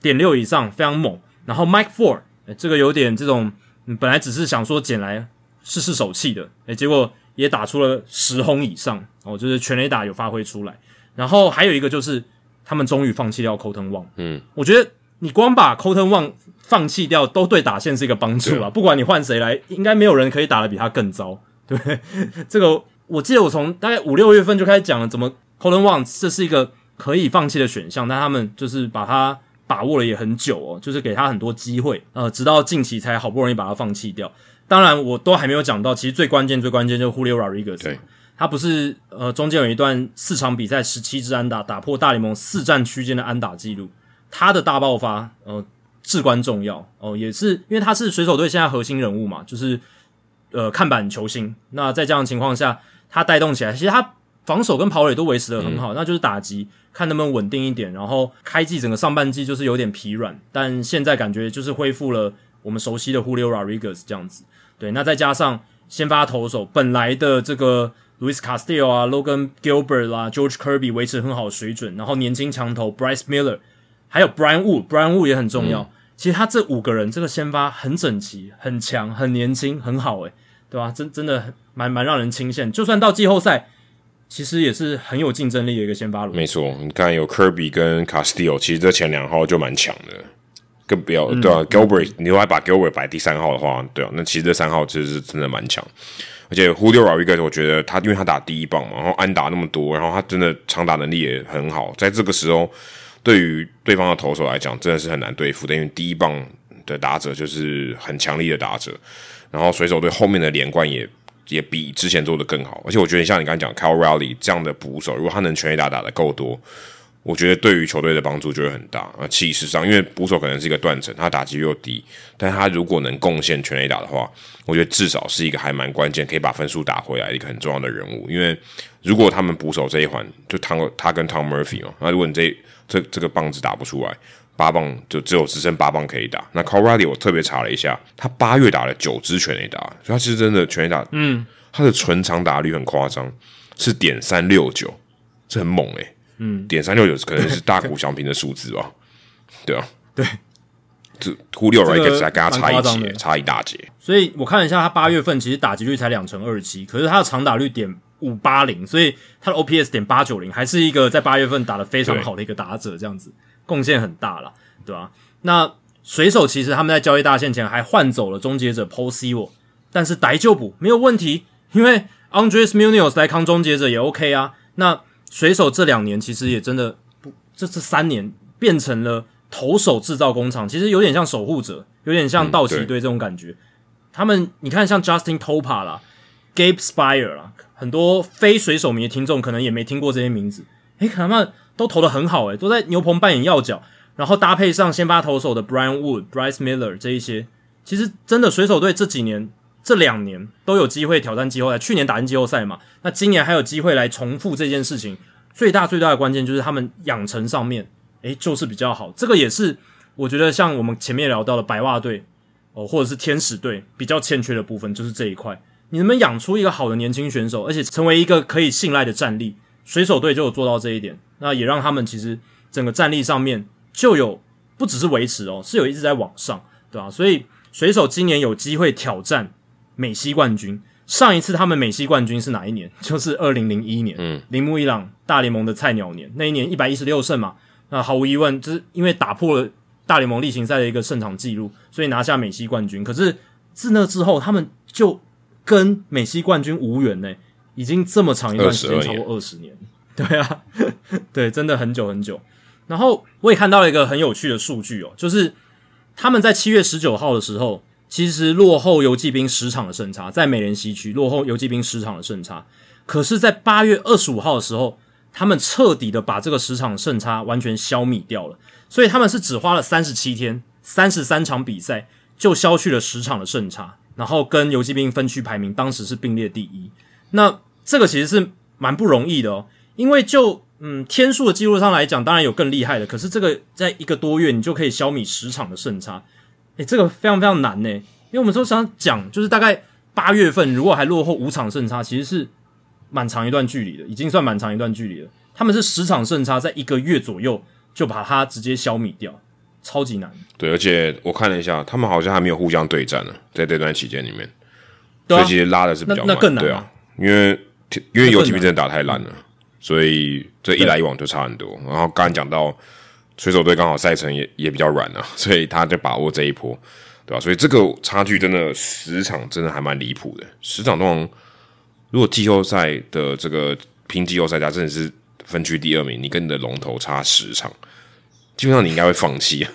点六以上，非常猛。然后 Mike Ford 这个有点这种，本来只是想说捡来试试手气的，诶，结果也打出了十轰以上哦，就是全垒打有发挥出来。然后还有一个就是他们终于放弃掉 Colton Wong，嗯，我觉得你光把 Colton Wong 放弃掉都对打线是一个帮助啊！不管你换谁来，应该没有人可以打得比他更糟，对不对？这个我记得我从大概五六月份就开始讲了，怎么 Colin Wong 这是一个可以放弃的选项，但他们就是把他把握了也很久哦，就是给他很多机会，呃，直到近期才好不容易把他放弃掉。当然，我都还没有讲到，其实最关键、最关键就是 Julio Rodriguez，他不是呃中间有一段四场比赛十七支安打，打破大联盟四战区间的安打记录，他的大爆发，呃。至关重要哦，也是因为他是水手队现在核心人物嘛，就是呃看板球星。那在这样的情况下，他带动起来，其实他防守跟跑垒都维持的很好，那就是打击看能不能稳定一点。然后开季整个上半季就是有点疲软，但现在感觉就是恢复了我们熟悉的 Julio Rodriguez 这样子。对，那再加上先发投手本来的这个 Luis Castillo 啊、Logan Gilbert 啦、George Kirby 维持很好的水准，然后年轻强投 Bryce Miller。还有 Brian Wood，Brian Wood 也很重要。其实他这五个人这个先发很整齐、很强、很年轻、很好，诶，对吧？真真的蛮蛮让人钦羡。就算到季后赛，其实也是很有竞争力的一个先发轮。没错，你看有 Kirby 跟 Castillo，其实这前两号就蛮强的。更不要对啊，Gilbert，你如果把 Gilbert 摆第三号的话，对啊，那其实这三号其实是真的蛮强。而且 Julio Rodriguez，我觉得他因为他打第一棒嘛，然后安打那么多，然后他真的长打能力也很好，在这个时候。对于对方的投手来讲，真的是很难对付的，因为第一棒的打者就是很强力的打者，然后水手队后面的连贯也也比之前做的更好，而且我觉得像你刚才讲 c a l Riley 这样的捕手，如果他能全垒打打的够多，我觉得对于球队的帮助就会很大啊。气势上，因为捕手可能是一个断层，他打击又低，但他如果能贡献全垒打的话，我觉得至少是一个还蛮关键，可以把分数打回来一个很重要的人物。因为如果他们捕手这一环就汤他跟 Tom Murphy 嘛，那如果你这这这个棒子打不出来，八棒就只有只剩八棒可以打。那 Corradi 我特别查了一下，他八月打了九支全垒打，所以他其实真的全垒打，嗯，他的纯长打率很夸张，是点三六九，这很猛诶。嗯，点三六九可能是大谷翔平的数字吧？对啊，对，这忽略了一个才跟他差一截，差一大截。所以我看了一下，他八月份其实打击率才两成二七，可是他的长打率点。五八零，所以他的 OPS 点八九零，还是一个在八月份打的非常好的一个打者，这样子贡献很大了，对吧？那水手其实他们在交易大线前还换走了终结者 p o s v o 但是逮就补没有问题，因为 Andres Munoz 来扛终结者也 OK 啊。那水手这两年其实也真的不，这这三年变成了投手制造工厂，其实有点像守护者，有点像道奇队这种感觉。他们你看像 Justin Topa 啦，Gabe Spire 啦。很多非水手迷的听众可能也没听过这些名字，诶，他们都投的很好，诶，都在牛棚扮演要角，然后搭配上先发投手的 Brian Wood、Bryce Miller 这一些，其实真的水手队这几年、这两年都有机会挑战季后赛，去年打进季后赛嘛，那今年还有机会来重复这件事情。最大最大的关键就是他们养成上面，诶，就是比较好。这个也是我觉得像我们前面聊到的白袜队哦，或者是天使队比较欠缺的部分，就是这一块。你能不能养出一个好的年轻选手，而且成为一个可以信赖的战力？水手队就有做到这一点，那也让他们其实整个战力上面就有不只是维持哦，是有一直在往上，对吧？所以水手今年有机会挑战美西冠军。上一次他们美西冠军是哪一年？就是二零零一年，嗯，铃木一朗大联盟的菜鸟年，那一年一百一十六胜嘛，那毫无疑问就是因为打破了大联盟例行赛的一个胜场记录，所以拿下美西冠军。可是自那之后，他们就跟美西冠军无缘呢，已经这么长一段时间，超过二十年。对啊，对，真的很久很久。然后我也看到了一个很有趣的数据哦，就是他们在七月十九号的时候，其实落后游击兵十场的胜差，在美联西区落后游击兵十场的胜差。可是，在八月二十五号的时候，他们彻底的把这个十场胜差完全消灭掉了。所以他们是只花了三十七天，三十三场比赛就消去了十场的胜差。然后跟游击兵分区排名当时是并列第一，那这个其实是蛮不容易的哦，因为就嗯天数的记录上来讲，当然有更厉害的，可是这个在一个多月你就可以消弭十场的胜差，诶，这个非常非常难呢，因为我们说想讲就是大概八月份如果还落后五场胜差，其实是蛮长一段距离的，已经算蛮长一段距离了。他们是十场胜差，在一个月左右就把它直接消弭掉。超级难，对，而且我看了一下，他们好像还没有互相对战呢，在这段期间里面，所以其实拉的是比较慢，对啊，因为因为游击兵真的打太烂了，所以这一来一往就差很多。然后刚刚讲到水手队刚好赛程也也比较软啊，所以他就把握这一波，对吧？所以这个差距真的十场真的还蛮离谱的，十场通常如果季后赛的这个拼季后赛，他真的是分区第二名，你跟你的龙头差十场。基本上你应该会放弃，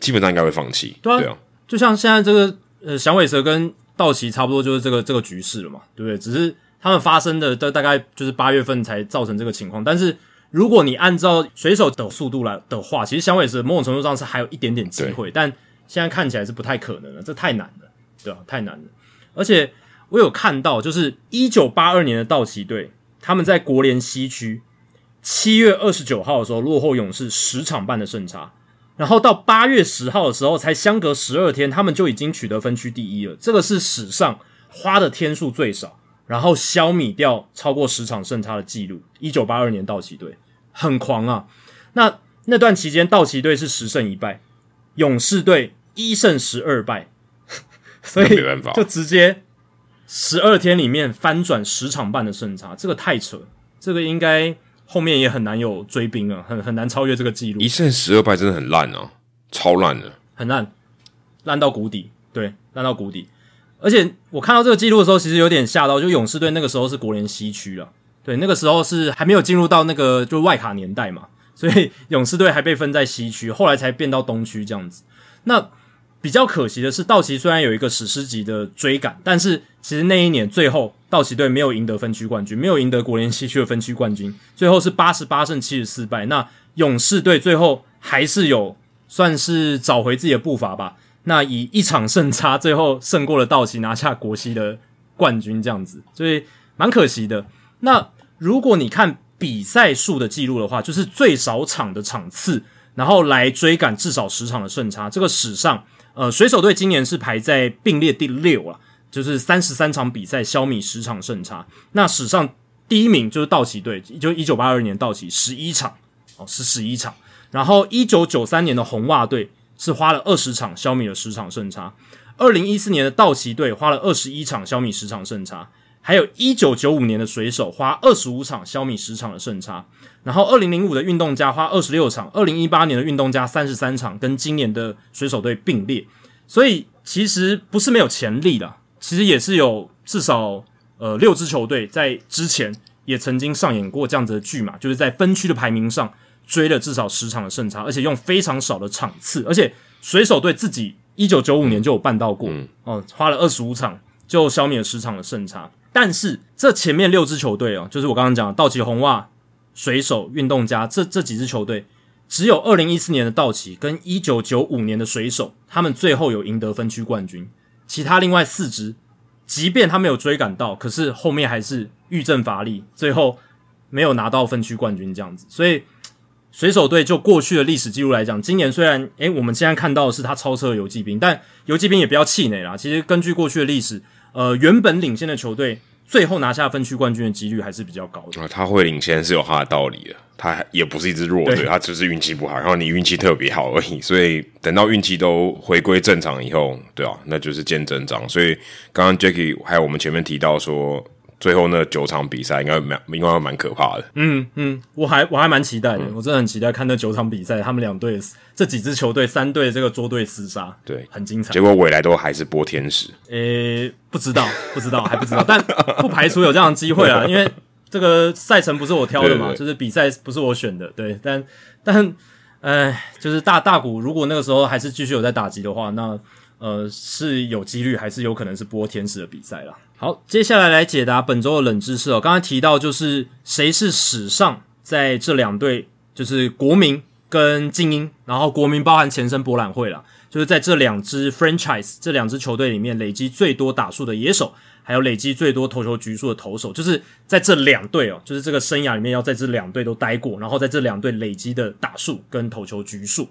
基本上应该会放弃。对啊，就像现在这个呃响尾蛇跟道奇差不多，就是这个这个局势了嘛，对不对？只是他们发生的大大概就是八月份才造成这个情况。但是如果你按照水手的速度来的话，其实响尾蛇某种程度上是还有一点点机会，但现在看起来是不太可能了，这太难了，对吧？太难了。而且我有看到，就是一九八二年的道奇队，他们在国联西区。七月二十九号的时候，落后勇士十场半的胜差，然后到八月十号的时候，才相隔十二天，他们就已经取得分区第一了。这个是史上花的天数最少，然后消弭掉超过十场胜差的记录。一九八二年道奇队很狂啊！那那段期间道奇队是十胜一败，勇士队一胜十二败，所以没办法就直接十二天里面翻转十场半的胜差，这个太扯，这个应该后面也很难有追兵啊，很很难超越这个记录一，胜十二败真的很烂啊，超烂的。很烂，烂到谷底，对，烂到谷底。而且我看到这个记录的时候，其实有点吓到，就勇士队那个时候是国联西区了，对，那个时候是还没有进入到那个就外卡年代嘛，所以勇士队还被分在西区，后来才变到东区这样子。那比较可惜的是，道奇虽然有一个史诗级的追赶，但是其实那一年最后道奇队没有赢得分区冠军，没有赢得国联西区的分区冠军，最后是八十八胜七十四败。那勇士队最后还是有算是找回自己的步伐吧。那以一场胜差，最后胜过了道奇，拿下国西的冠军，这样子，所以蛮可惜的。那如果你看比赛数的记录的话，就是最少场的场次，然后来追赶至少十场的胜差。这个史上，呃，水手队今年是排在并列第六啊，就是三十三场比赛消弭十场胜差。那史上第一名就是道奇队，就一九八二年道奇十一场，哦，是十一场。然后一九九三年的红袜队。是花了二十场消弭了十场胜差，二零一四年的道奇队花了二十一场消弭十场胜差，还有一九九五年的水手花二十五场消弭十场的胜差，然后二零零五的运动家花二十六场，二零一八年的运动家三十三场，跟今年的水手队并列，所以其实不是没有潜力的，其实也是有至少呃六支球队在之前也曾经上演过这样子的剧嘛，就是在分区的排名上。追了至少十场的胜差，而且用非常少的场次，而且水手队自己一九九五年就有办到过，哦，花了二十五场就消灭了十场的胜差。但是这前面六支球队哦，就是我刚刚讲的道奇、红袜、水手、运动家这这几支球队，只有二零一四年的道奇跟一九九五年的水手，他们最后有赢得分区冠军。其他另外四支，即便他没有追赶到，可是后面还是遇阵乏力，最后没有拿到分区冠军这样子，所以。水手队就过去的历史记录来讲，今年虽然诶，我们现在看到的是他超车游击兵，但游击兵也不要气馁啦。其实根据过去的历史，呃，原本领先的球队最后拿下分区冠军的几率还是比较高的。啊，他会领先是有他的道理的，他也不是一支弱队，他只是运气不好，然后你运气特别好而已。所以等到运气都回归正常以后，对啊，那就是见真章。所以刚刚 Jacky 还有我们前面提到说。最后那九场比赛应该蛮应该会蛮可怕的。嗯嗯，我还我还蛮期待的，我真的很期待看那九场比赛，他们两队这几支球队三队这个捉对厮杀，对，很精彩。结果未来都还是播天使。诶，不知道不知道还不知道，但 不排除有这样的机会啊，因为这个赛程不是我挑的嘛，就是比赛不是我选的，对，但但哎，就是大大股如果那个时候还是继续有在打击的话，那呃是有几率还是有可能是播天使的比赛了。好，接下来来解答本周的冷知识哦。刚才提到就是谁是史上在这两队，就是国民跟精英，然后国民包含前身博览会了，就是在这两支 franchise 这两支球队里面累积最多打数的野手，还有累积最多投球局数的投手，就是在这两队哦，就是这个生涯里面要在这两队都待过，然后在这两队累积的打数跟投球局数。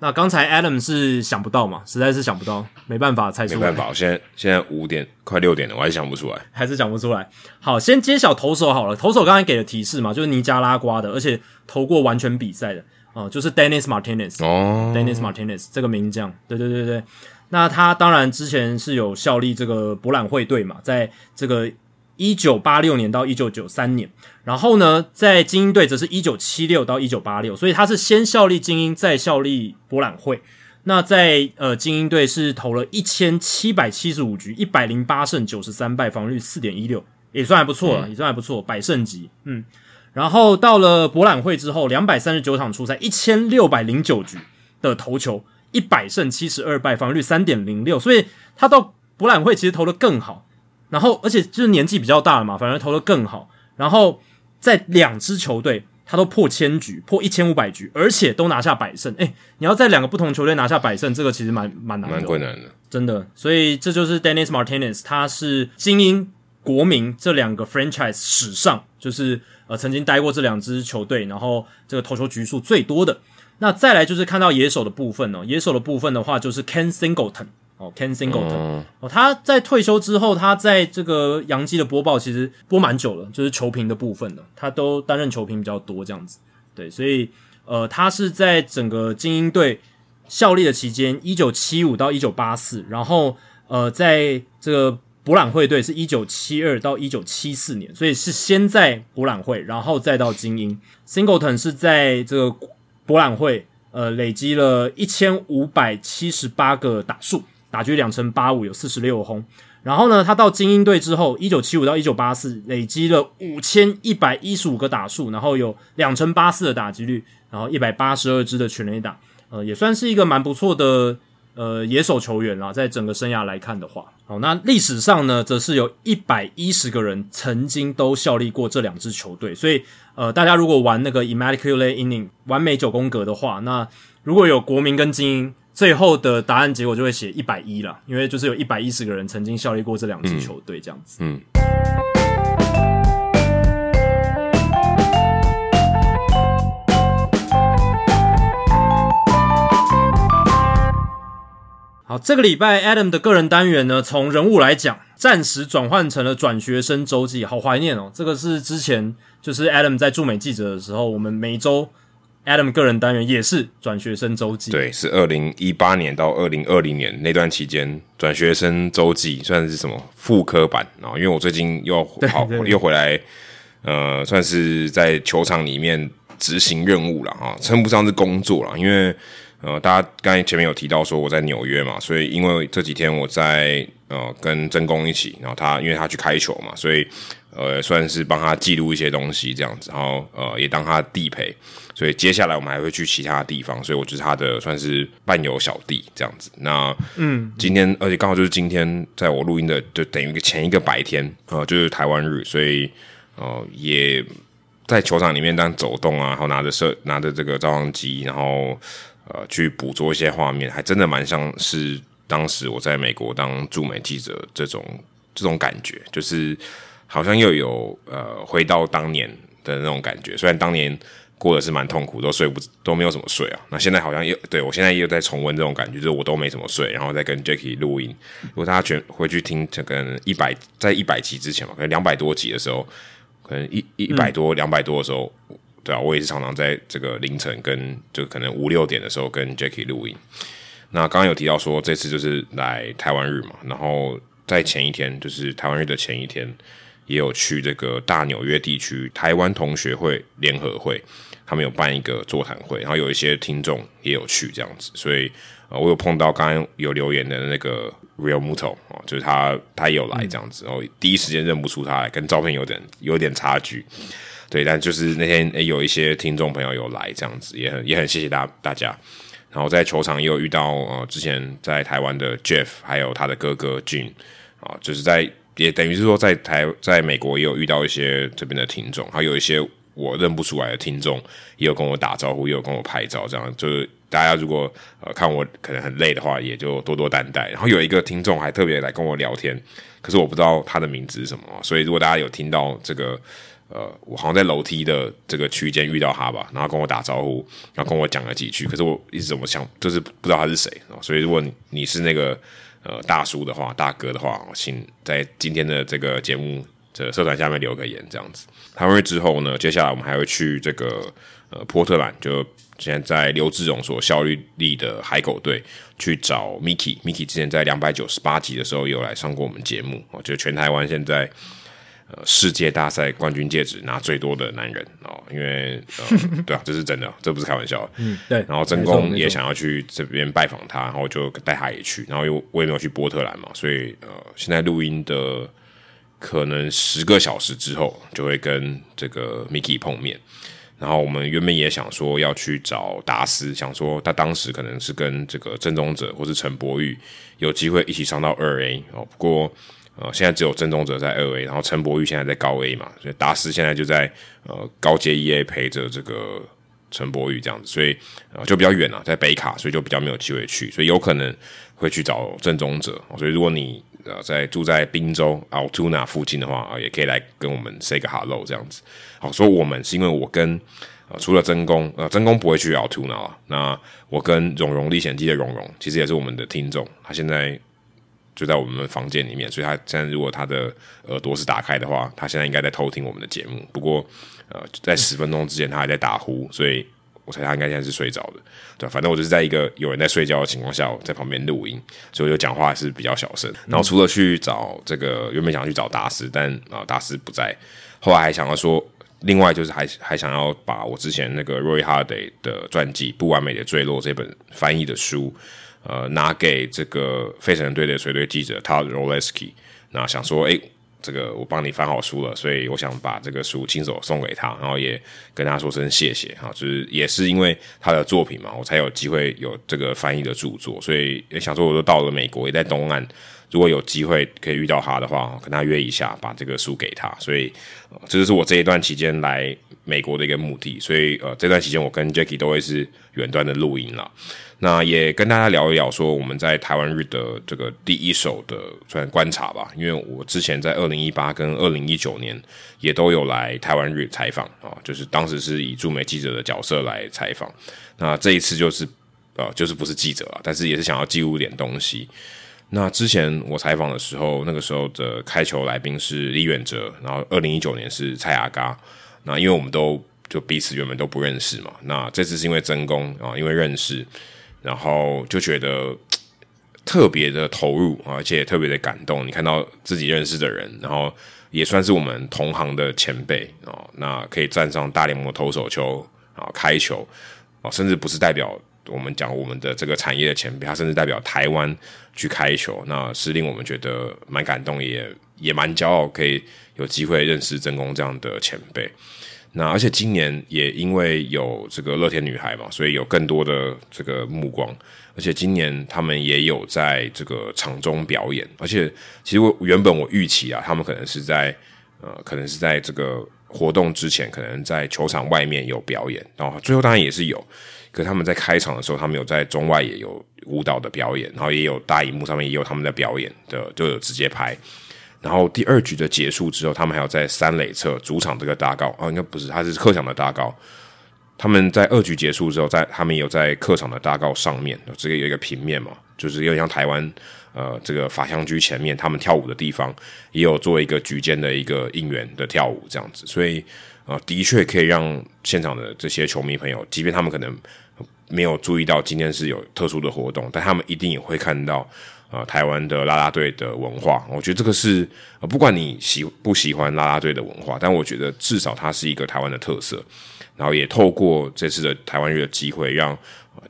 那刚才 Adam 是想不到嘛，实在是想不到，没办法猜出来。没办法，我现在现在五点快六点了，我还是想不出来，还是想不出来。好，先揭晓投手好了。投手刚才给的提示嘛，就是尼加拉瓜的，而且投过完全比赛的哦，就是 Dennis Martinez 哦，Dennis Martinez 这个名将，对对对对。那他当然之前是有效力这个博览会队嘛，在这个。一九八六年到一九九三年，然后呢，在精英队则是一九七六到一九八六，所以他是先效力精英，再效力博览会。那在呃精英队是投了一千七百七十五局，一百零八胜九十三败，防御率四点一六，也算还不错了，也算还不错，百胜级。嗯，然后到了博览会之后，两百三十九场出赛，一千六百零九局的投球，一百胜七十二败，防御率三点零六，所以他到博览会其实投的更好。然后，而且就是年纪比较大了嘛，反而投的更好。然后在两支球队，他都破千局，破一千五百局，而且都拿下百胜。哎，你要在两个不同球队拿下百胜，这个其实蛮蛮难的，蛮困难的，真的。所以这就是 Dennis Martinez，他是精英、国民这两个 franchise 史上，就是呃曾经待过这两支球队，然后这个投球局数最多的。那再来就是看到野手的部分哦，野手的部分的话就是 Ken Singleton。哦，Ken Singleton，哦，他在退休之后，他在这个洋基的播报其实播蛮久了，就是球评的部分的，他都担任球评比较多这样子。对，所以呃，他是在整个精英队效力的期间，一九七五到一九八四，然后呃，在这个博览会队是一九七二到一九七四年，所以是先在博览会，然后再到精英。Singleton 是在这个博览会，呃，累积了一千五百七十八个打数，打局两成八五，有四十六轰。然后呢，他到精英队之后，一九七五到一九八四，累积了五千一百一十五个打数，然后有两成八四的打击率，然后一百八十二支的全垒打，呃，也算是一个蛮不错的呃野手球员啦。在整个生涯来看的话，好，那历史上呢，则是有一百一十个人曾经都效力过这两支球队，所以呃，大家如果玩那个 Immaculate Inning 完美九宫格的话，那如果有国民跟精英。最后的答案结果就会写一百一了，因为就是有一百一十个人曾经效力过这两支球队，这样子。嗯。好，这个礼拜 Adam 的个人单元呢，从人物来讲，暂时转换成了转学生周记，好怀念哦。这个是之前就是 Adam 在驻美记者的时候，我们每周。Adam 个人单元也是转学生周记，对，是二零一八年到二零二零年那段期间，转学生周记算是什么副科版。啊？因为我最近又好又回来，呃，算是在球场里面执行任务了哈，称不上是工作了，因为呃，大家刚才前面有提到说我在纽约嘛，所以因为这几天我在呃跟真工一起，然后他因为他去开球嘛，所以呃算是帮他记录一些东西这样子，然后呃也当他地陪。所以接下来我们还会去其他地方，所以我就是他的算是伴游小弟这样子。那嗯，今天而且刚好就是今天在我录音的，就等于前一个白天呃，就是台湾日，所以呃也在球场里面当走动啊，然后拿着摄拿着这个照相机，然后呃去捕捉一些画面，还真的蛮像是当时我在美国当驻美记者这种这种感觉，就是好像又有呃回到当年的那种感觉，虽然当年。过的是蛮痛苦，都睡不都没有怎么睡啊。那现在好像又对我现在又在重温这种感觉，就是我都没怎么睡，然后再跟 Jacky 录音。如果大家全回去听，这个一百在一百集之前嘛，可能两百多集的时候，可能一一百多两百多的时候，对啊，我也是常常在这个凌晨跟就可能五六点的时候跟 Jacky 录音。那刚刚有提到说这次就是来台湾日嘛，然后在前一天就是台湾日的前一天。也有去这个大纽约地区台湾同学会联合会，他们有办一个座谈会，然后有一些听众也有去这样子，所以呃，我有碰到刚刚有留言的那个 Real Muto 啊，就是他他也有来这样子，然后第一时间认不出他来，跟照片有点有点差距，对，但就是那天有一些听众朋友有来这样子，也很也很谢谢大大家，然后在球场也有遇到呃之前在台湾的 Jeff，还有他的哥哥 Jun 啊，就是在。也等于是说，在台在美国也有遇到一些这边的听众，还有一些我认不出来的听众，也有跟我打招呼，也有跟我拍照，这样就是大家如果呃看我可能很累的话，也就多多担待。然后有一个听众还特别来跟我聊天，可是我不知道他的名字是什么，所以如果大家有听到这个呃，我好像在楼梯的这个区间遇到他吧，然后跟我打招呼，然后跟我讲了几句，可是我一直怎么想就是不知道他是谁，所以如果你你是那个。呃，大叔的话，大哥的话，请在今天的这个节目的社团下面留个言，这样子。台湾之后呢，接下来我们还会去这个呃波特兰，就现在在刘志荣所效力力的海狗队去找 Miki。Miki 之前在两百九十八集的时候有来上过我们节目，哦，就全台湾现在。呃，世界大赛冠军戒指拿最多的男人哦，因为 对啊，这是真的，这不是开玩笑。嗯，对。然后真公也想要去这边拜访他，然后就带他也去。然后又我也没有去波特兰嘛，所以呃，现在录音的可能十个小时之后就会跟这个 Miki 碰面。然后我们原本也想说要去找达斯，想说他当时可能是跟这个郑宗者或是陈柏宇有机会一起上到二 A 哦，不过。呃，现在只有郑宗哲在二 A，然后陈柏宇现在在高 A 嘛，所以达斯现在就在呃高阶一 A 陪着这个陈柏宇这样子，所以呃就比较远了，在北卡，所以就比较没有机会去，所以有可能会去找郑宗哲。所以如果你呃在住在滨州 Altoona 附近的话啊，也可以来跟我们 say 个 hello 这样子。好，说我们是因为我跟呃除了真公呃真公不会去 Altoona 啊，那我跟荣荣历险记的荣荣其实也是我们的听众，他现在。就在我们房间里面，所以他现在如果他的耳朵是打开的话，他现在应该在偷听我们的节目。不过，呃，在十分钟之前他还在打呼，所以我猜他应该现在是睡着的，对，反正我就是在一个有人在睡觉的情况下，在旁边录音，所以我就讲话是比较小声。然后除了去找这个原本想要去找大师，但啊大师不在，后来还想要说，另外就是还还想要把我之前那个 Roy Harday 的传记《不完美的坠落》这本翻译的书，呃，拿给这个费城队的随队记者 Todd Roleski，那想说，哎。这个我帮你翻好书了，所以我想把这个书亲手送给他，然后也跟他说声谢谢哈，就是也是因为他的作品嘛，我才有机会有这个翻译的著作，所以也想说我都到了美国，也在东岸，如果有机会可以遇到他的话，跟他约一下，把这个书给他，所以这就是我这一段期间来美国的一个目的，所以呃这段期间我跟 Jackie 都会是远端的录音了。那也跟大家聊一聊，说我们在台湾日的这个第一手的算观察吧。因为我之前在二零一八跟二零一九年也都有来台湾日采访啊，就是当时是以驻美记者的角色来采访。那这一次就是呃，就是不是记者啊，但是也是想要记录点东西。那之前我采访的时候，那个时候的开球来宾是李远哲，然后二零一九年是蔡雅嘎。那因为我们都就彼此原本都不认识嘛，那这次是因为真功啊，因为认识。然后就觉得特别的投入，而且也特别的感动。你看到自己认识的人，然后也算是我们同行的前辈啊，那可以站上大联盟投手球啊，开球啊，甚至不是代表我们讲我们的这个产业的前辈，他甚至代表台湾去开球，那是令我们觉得蛮感动，也也蛮骄傲，可以有机会认识真宫这样的前辈。那而且今年也因为有这个乐天女孩嘛，所以有更多的这个目光。而且今年他们也有在这个场中表演。而且其实我原本我预期啊，他们可能是在呃，可能是在这个活动之前，可能在球场外面有表演。然后最后当然也是有，可他们在开场的时候，他们有在中外也有舞蹈的表演，然后也有大荧幕上面也有他们的表演的，就有直接拍。然后第二局的结束之后，他们还要在三垒侧主场这个大高哦，应该不是，他是客场的大高。他们在二局结束之后，在他们有在客场的大高上面，这个有一个平面嘛，就是有点像台湾呃这个法香居前面他们跳舞的地方，也有做一个局间的一个应援的跳舞这样子，所以呃的确可以让现场的这些球迷朋友，即便他们可能没有注意到今天是有特殊的活动，但他们一定也会看到。啊，台湾的啦啦队的文化，我觉得这个是呃，不管你喜不喜欢啦啦队的文化，但我觉得至少它是一个台湾的特色。然后也透过这次的台湾日的机会，让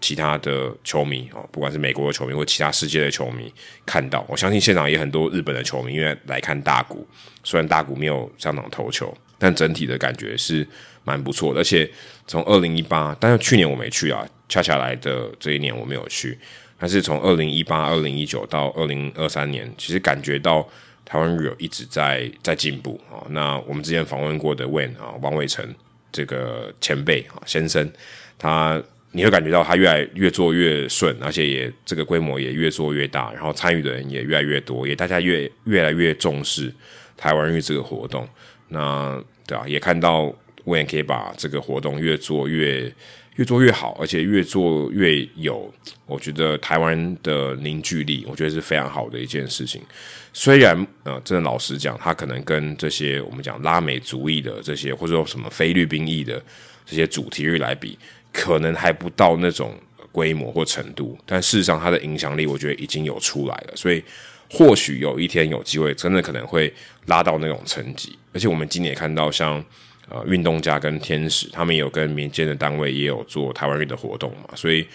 其他的球迷哦，不管是美国的球迷或其他世界的球迷看到。我相信现场也很多日本的球迷，因为来看大谷，虽然大谷没有上场投球，但整体的感觉是蛮不错的。而且从二零一八，但是去年我没去啊，恰恰来的这一年我没有去。但是从二零一八、二零一九到二零二三年，其实感觉到台湾日有一直在在进步啊。那我们之前访问过的 Wen 啊，王伟成这个前辈啊先生，他你会感觉到他越来越做越顺，而且也这个规模也越做越大，然后参与的人也越来越多，也大家越越来越重视台湾日这个活动。那对啊，也看到 Wen 可以把这个活动越做越。越做越好，而且越做越有，我觉得台湾的凝聚力，我觉得是非常好的一件事情。虽然呃，真的老实讲，他可能跟这些我们讲拉美族裔的这些，或者说什么菲律宾裔的这些主题日来比，可能还不到那种规模或程度。但事实上，它的影响力，我觉得已经有出来了。所以，或许有一天有机会，真的可能会拉到那种层级。而且，我们今年也看到像。呃，运动家跟天使，他们有跟民间的单位也有做台湾日的活动嘛，所以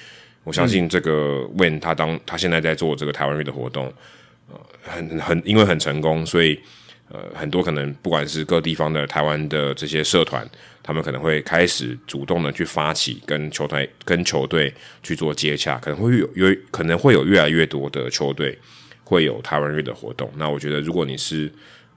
我相信这个 When 他当他现在在做这个台湾日的活动，呃，很很因为很成功，所以呃，很多可能不管是各地方的台湾的这些社团，他们可能会开始主动的去发起跟球队跟球队去做接洽，可能会有有可能会有越来越多的球队会有台湾日的活动。那我觉得，如果你是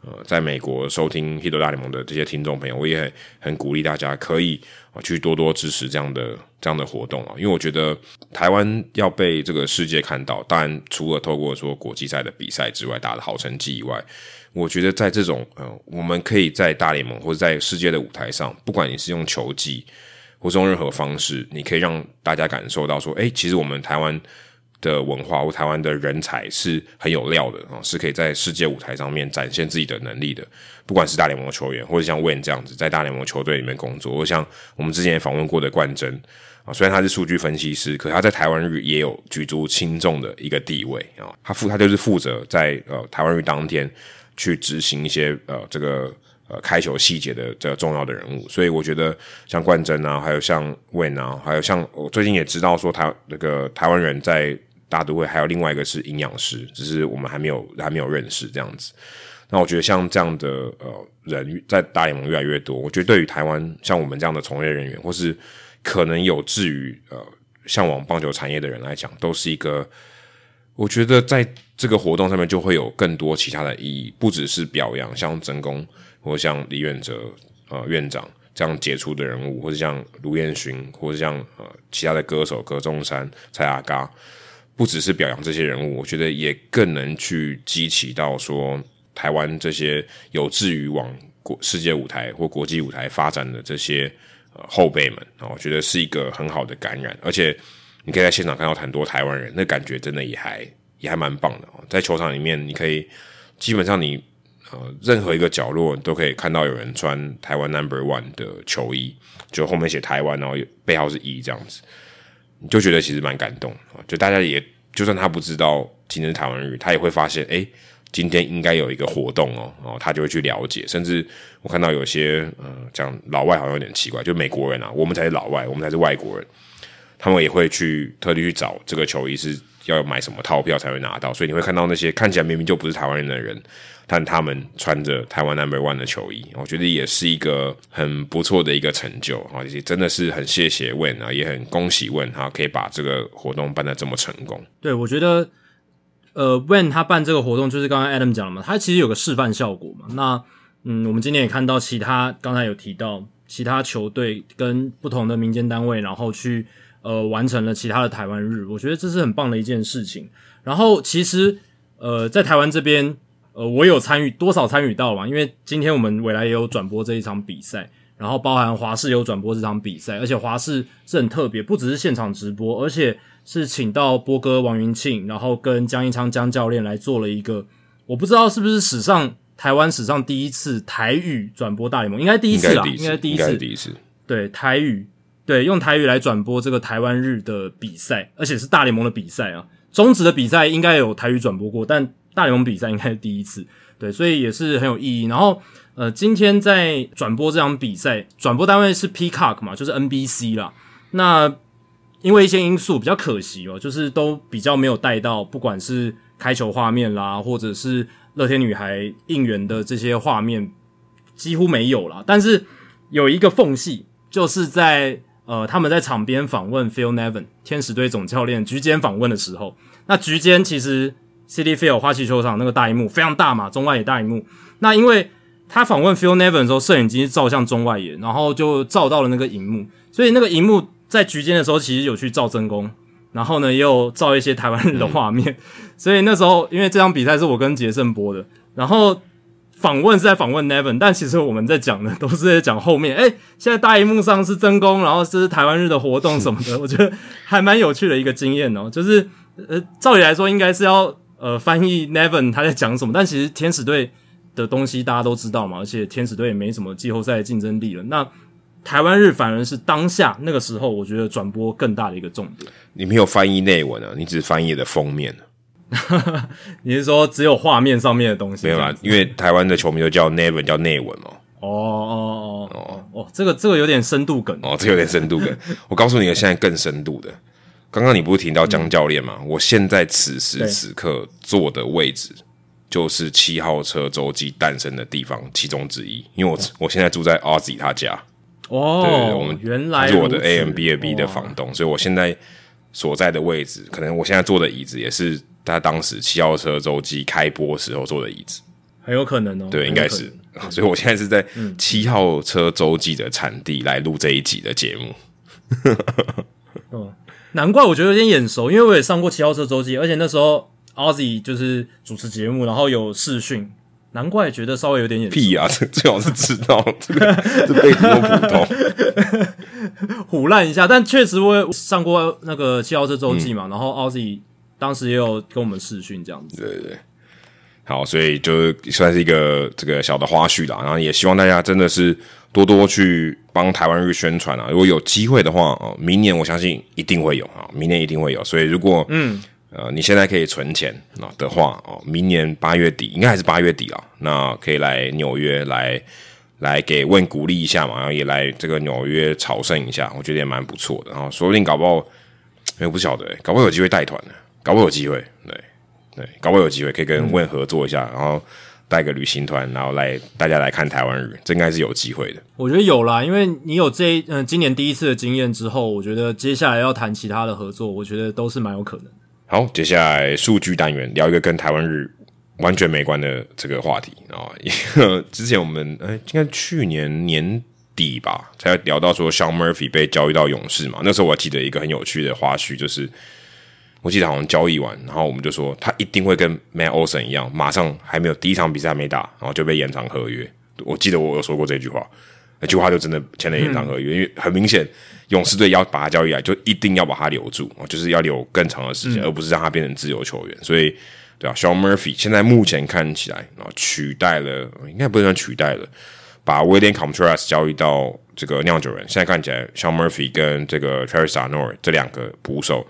呃，在美国收听《h i t 大联盟》的这些听众朋友，我也很鼓励大家可以啊去多多支持这样的这样的活动啊，因为我觉得台湾要被这个世界看到，当然除了透过说国际赛的比赛之外，打的好成绩以外，我觉得在这种呃，我们可以在大联盟或者在世界的舞台上，不管你是用球技或是用任何方式，你可以让大家感受到说，哎，其实我们台湾的文化或台湾的人才是很有料的啊，是可以在世界舞台上面展现自己的能力的。不管是大联盟球员，或者像 Win 这样子在大联盟球队里面工作，或像我们之前访问过的冠真啊，虽然他是数据分析师，可他在台湾日也有举足轻重的一个地位啊。他负他就是负责在呃台湾日当天去执行一些呃这个。呃，开球细节的这个重要的人物，所以我觉得像冠真啊，还有像 Win 啊，还有像我最近也知道说台那个台湾人在大都会，还有另外一个是营养师，只是我们还没有还没有认识这样子。那我觉得像这样的呃人在大联盟越来越多，我觉得对于台湾像我们这样的从业人员，或是可能有志于呃向往棒球产业的人来讲，都是一个我觉得在这个活动上面就会有更多其他的意义，不只是表扬，像真功。或像李远哲呃院长这样杰出的人物，或者像卢彦勋，或者像呃其他的歌手葛中山、蔡阿嘎，不只是表扬这些人物，我觉得也更能去激起到说台湾这些有志于往国世界舞台或国际舞台发展的这些呃后辈们，我觉得是一个很好的感染，而且你可以在现场看到很多台湾人，那感觉真的也还也还蛮棒的哦，在球场里面你可以基本上你。呃，任何一个角落都可以看到有人穿台湾 Number One 的球衣，就后面写台湾，然后背号是一这样子，就觉得其实蛮感动啊。就大家也，就算他不知道今天是台湾日，他也会发现，哎，今天应该有一个活动哦，然后他就会去了解。甚至我看到有些，呃，讲老外好像有点奇怪，就美国人啊，我们才是老外，我们才是外国人，他们也会去特地去找这个球衣是要买什么套票才会拿到，所以你会看到那些看起来明明就不是台湾人的人。但他们穿着台湾 Number One 的球衣，我觉得也是一个很不错的一个成就啊！也真的是很谢谢 Win 啊，也很恭喜 Win 哈，可以把这个活动办得这么成功。对，我觉得呃，Wen 他办这个活动，就是刚刚 Adam 讲了嘛，他其实有个示范效果嘛。那嗯，我们今天也看到其他刚才有提到其他球队跟不同的民间单位，然后去呃完成了其他的台湾日，我觉得这是很棒的一件事情。然后其实呃，在台湾这边。呃，我有参与多少参与到嘛？因为今天我们未来也有转播这一场比赛，然后包含华视有转播这场比赛，而且华视是很特别，不只是现场直播，而且是请到波哥王云庆，然后跟江一昌江教练来做了一个，我不知道是不是史上台湾史上第一次台语转播大联盟，应该第一次啦，应该第一次，第一次，对台语，对用台语来转播这个台湾日的比赛，而且是大联盟的比赛啊，中职的比赛应该有台语转播过，但。大联盟比赛应该是第一次，对，所以也是很有意义。然后，呃，今天在转播这场比赛，转播单位是 Peacock 嘛，就是 NBC 啦。那因为一些因素比较可惜哦，就是都比较没有带到，不管是开球画面啦，或者是乐天女孩应援的这些画面，几乎没有啦。但是有一个缝隙，就是在呃他们在场边访问 Phil Nevin 天使队总教练局间访问的时候，那局间其实。City Field 花旗球场那个大荧幕非常大嘛，中外野大荧幕。那因为他访问 Phil Nevin 的时候，摄影机照向中外野，然后就照到了那个荧幕，所以那个荧幕在局间的时候，其实有去照真功，然后呢也有照一些台湾人的画面。所以那时候，因为这场比赛是我跟杰森播的，然后访问是在访问 Nevin，但其实我们在讲的都是在讲后面。哎，现在大荧幕上是真功，然后这是台湾日的活动什么的，我觉得还蛮有趣的一个经验哦。就是呃，照理来说应该是要。呃，翻译 Nevin 他在讲什么？但其实天使队的东西大家都知道嘛，而且天使队也没什么季后赛竞争力了。那台湾日反而是当下那个时候，我觉得转播更大的一个重点。你没有翻译内文啊，你只翻译的封面。你是说只有画面上面的东西？没有啊，因为台湾的球迷都叫 Nevin，叫内文嘛。哦哦哦哦哦，这个这个有点深度梗哦，这有点深度梗。我告诉你，现在更深度的。刚刚你不是提到江教练吗？我现在此时此刻坐的位置就是七号车周记诞生的地方其中之一，因为我我现在住在阿 Z 他家。哦，对，我们原来是我的 A M B A B 的房东，所以我现在所在的位置，可能我现在坐的椅子也是他当时七号车周记开播时候坐的椅子，很有可能哦，对，应该是，所以我现在是在七号车周记的产地来录这一集的节目，哦。难怪我觉得有点眼熟，因为我也上过七号车周记，而且那时候 Ozzy 就是主持节目，然后有视讯，难怪觉得稍微有点眼熟。屁啊，这最好是知道，这个这辈子都不懂，胡烂一下。但确实我上过那个七号车周记嘛，然后 Ozzy 当时也有跟我们视讯这样子。对对，好，所以就算是一个这个小的花絮啦，然后也希望大家真的是多多去帮台湾日宣传啊！如果有机会的话哦，明年我相信一定会有啊，明年一定会有。所以如果嗯呃你现在可以存钱啊的话哦，明年八月底应该还是八月底啊，那可以来纽约来来给问鼓励一下嘛，然后也来这个纽约朝圣一下，我觉得也蛮不错的。然后说不定搞不好，我不晓得，搞不好有机会带团呢。搞不好有机会，对对，搞不好有机会可以跟问合作一下，然后带个旅行团，然后来大家来看台湾日，这应该是有机会的。我觉得有啦，因为你有这嗯今年第一次的经验之后，我觉得接下来要谈其他的合作，我觉得都是蛮有可能。好，接下来数据单元聊一个跟台湾日完全没关的这个话题啊。之前我们哎，应该去年年底吧，才聊到说 Sean Murphy 被交易到勇士嘛。那时候我记得一个很有趣的花絮，就是。我记得好像交易完，然后我们就说他一定会跟 Matt Olson 一样，马上还没有第一场比赛还没打，然后就被延长合约。我记得我有说过这句话，那句话就真的签了延长合约，因为很明显勇士队要把他交易来，就一定要把他留住，就是要留更长的时间，而不是让他变成自由球员。所以，对啊，Sean Murphy 现在目前看起来啊，取代了，应该不能算取代了，把 William Contreras 交易到这个酿酒人。现在看起来，Sean Murphy 跟这个 Travis Arnold 这两个捕手。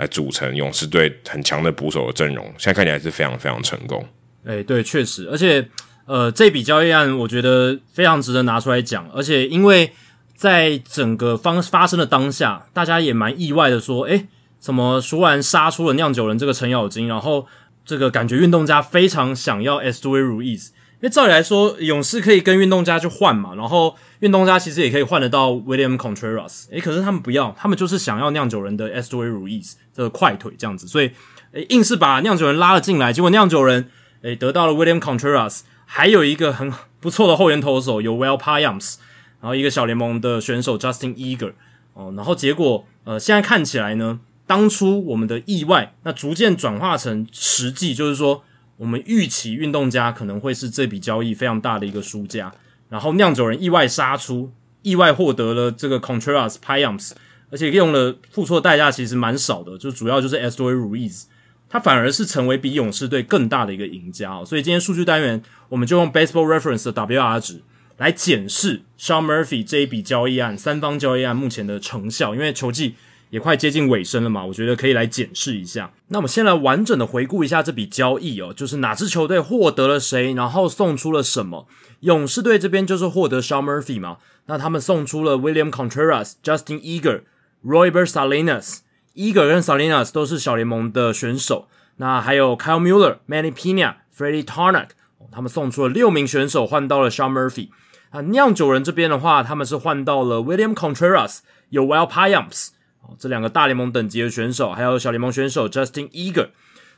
来组成勇士队很强的捕手的阵容，现在看起来是非常非常成功。哎，对，确实，而且呃，这笔交易案我觉得非常值得拿出来讲。而且因为在整个方发生的当下，大家也蛮意外的，说，哎，怎么突然杀出了酿酒人这个程咬金？然后这个感觉运动家非常想要 S. D. Ruiz，因为照理来说，勇士可以跟运动家去换嘛，然后。运动家其实也可以换得到 William Contreras，诶，可是他们不要，他们就是想要酿酒人的 S. D. Ruiz 这个快腿这样子，所以诶硬是把酿酒人拉了进来，结果酿酒人诶得到了 William Contreras，还有一个很不错的后援投手有 Will Payams，然后一个小联盟的选手 Justin Eager，哦，然后结果呃现在看起来呢，当初我们的意外那逐渐转化成实际，就是说我们预期运动家可能会是这笔交易非常大的一个输家。然后酿酒人意外杀出，意外获得了这个 Contreras Pyams，而且用了付出的代价其实蛮少的，就主要就是 SDOY Ruiz，他反而是成为比勇士队更大的一个赢家哦。所以今天数据单元我们就用 Baseball Reference 的 WR 值来检视 Sean Murphy 这一笔交易案三方交易案目前的成效，因为球季也快接近尾声了嘛，我觉得可以来检视一下。那我们先来完整的回顾一下这笔交易哦，就是哪支球队获得了谁，然后送出了什么。勇士队这边就是获得 Sean Murphy 嘛，那他们送出了 William Contreras、Justin Eager、Royber Salinas。Eager 跟 Salinas 都是小联盟的选手，那还有 Kyle Mueller、Manny Pina、Freddie Tarnak，他们送出了六名选手换到了 Sean Murphy。啊，酿酒人这边的话，他们是换到了 William Contreras，有 Will Payams，这两个大联盟等级的选手，还有小联盟选手 Justin Eager。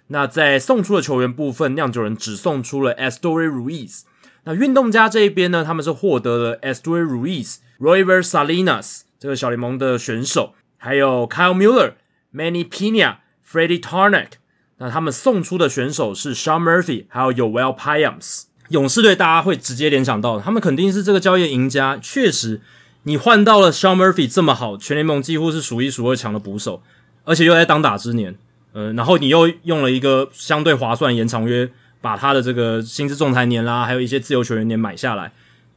那在送出的球员部分，酿酒人只送出了 Estory Ruiz。那运动家这一边呢，他们是获得了 Estory Ruiz、Royver Salinas 这个小联盟的选手，还有 Kyle Mueller、Many Pina、Freddie Tarnak。那他们送出的选手是 Sean Murphy，还有 Yoel Payams。勇士队大家会直接联想到，他们肯定是这个交易赢家。确实，你换到了 Sean Murphy 这么好，全联盟几乎是数一数二强的捕手，而且又在当打之年，呃，然后你又用了一个相对划算延长约。把他的这个薪资仲裁年啦，还有一些自由球员年买下来，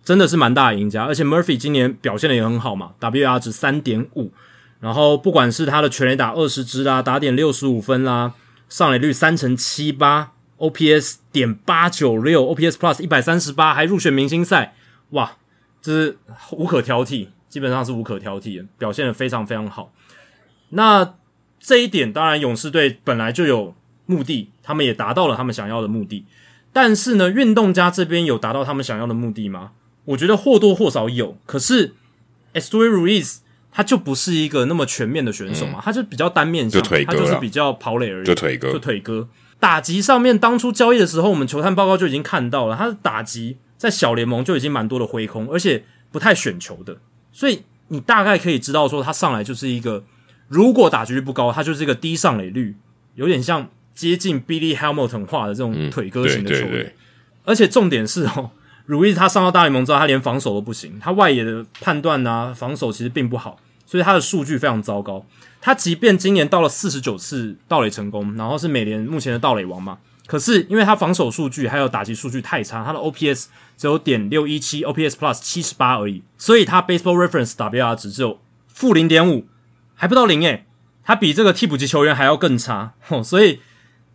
真的是蛮大的赢家。而且 Murphy 今年表现的也很好嘛，WR 值三点五，然后不管是他的全垒打二十支啦，打点六十五分啦，上垒率三成七八，OPS 点八九六，OPS Plus 一百三十八，还入选明星赛，哇，这是无可挑剔，基本上是无可挑剔的，表现的非常非常好。那这一点当然勇士队本来就有。目的，他们也达到了他们想要的目的，但是呢，运动家这边有达到他们想要的目的吗？我觉得或多或少有。可是 e s t o y Ruiz 他就不是一个那么全面的选手嘛，他就比较单面，就腿哥，他就是比较跑垒而已，就腿哥，就腿哥。打击上面，当初交易的时候，我们球探报告就已经看到了，他的打击在小联盟就已经蛮多的挥空，而且不太选球的，所以你大概可以知道说，他上来就是一个，如果打击率不高，他就是一个低上垒率，有点像。接近 Billy Hamilton 化的这种腿哥型的球员，而且重点是哦，如意他上到大联盟之后，他连防守都不行，他外野的判断啊，防守其实并不好，所以他的数据非常糟糕。他即便今年到了四十九次盗垒成功，然后是美联目前的盗垒王嘛，可是因为他防守数据还有打击数据太差，他的 OPS 只有点六一七，OPS Plus 七十八而已，所以他 Baseball Reference WR 值只有负零点五，还不到零诶，他比这个替补级球员还要更差，哦所以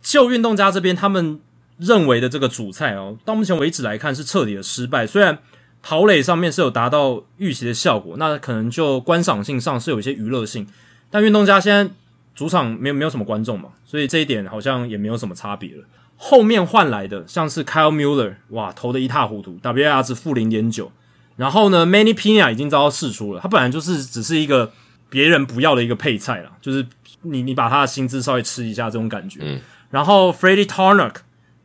就运动家这边他们认为的这个主菜哦，到目前为止来看是彻底的失败，虽然。跑垒上面是有达到预期的效果，那可能就观赏性上是有一些娱乐性，但运动家现在主场没有没有什么观众嘛，所以这一点好像也没有什么差别了。后面换来的像是 Kyle Mueller，哇，投的一塌糊涂，WAR 值负零点九。然后呢，Many Pina 已经遭到释出了，他本来就是只是一个别人不要的一个配菜了，就是你你把他的薪资稍微吃一下这种感觉。嗯。然后 Freddie Tarnok，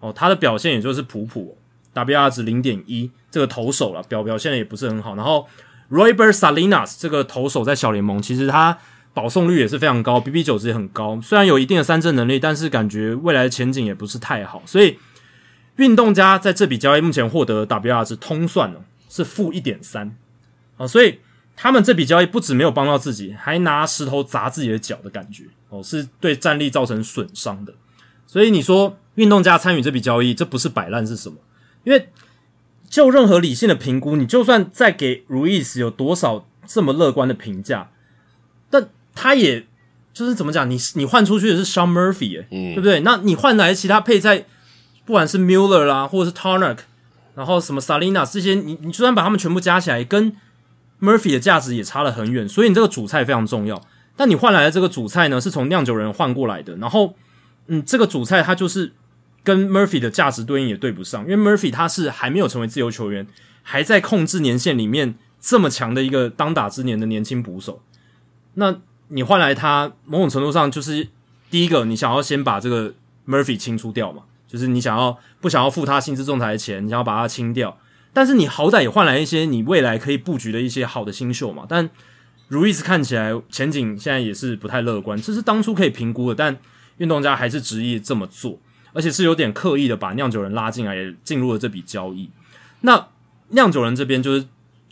哦，他的表现也就是普普，WAR 值零点一。这个投手了表表现的也不是很好，然后 Royber Salinas 这个投手在小联盟其实他保送率也是非常高，BB 九值也很高，虽然有一定的三振能力，但是感觉未来的前景也不是太好，所以运动家在这笔交易目前获得 WR 值通算呢是负一点三。啊，所以他们这笔交易不止没有帮到自己，还拿石头砸自己的脚的感觉哦，是对战力造成损伤的，所以你说运动家参与这笔交易，这不是摆烂是什么？因为就任何理性的评估，你就算再给 Ruiz 有多少这么乐观的评价，他也就是怎么讲，你你换出去的是 Sean Murphy，嗯，对不对？那你换来其他配菜，不管是 Muller 啦，或者是 Tarnak，然后什么 Salinas 这些，你你就算把他们全部加起来，跟 Murphy 的价值也差了很远。所以你这个主菜非常重要。但你换来的这个主菜呢，是从酿酒人换过来的，然后嗯，这个主菜它就是。跟 Murphy 的价值对应也对不上，因为 Murphy 他是还没有成为自由球员，还在控制年限里面这么强的一个当打之年的年轻捕手。那你换来他，某种程度上就是第一个，你想要先把这个 Murphy 清除掉嘛，就是你想要不想要付他薪资仲裁的钱，你想要把它清掉。但是你好歹也换来一些你未来可以布局的一些好的新秀嘛。但如意斯看起来前景现在也是不太乐观，这是当初可以评估的，但运动家还是执意这么做。而且是有点刻意的把酿酒人拉进来，也进入了这笔交易。那酿酒人这边就是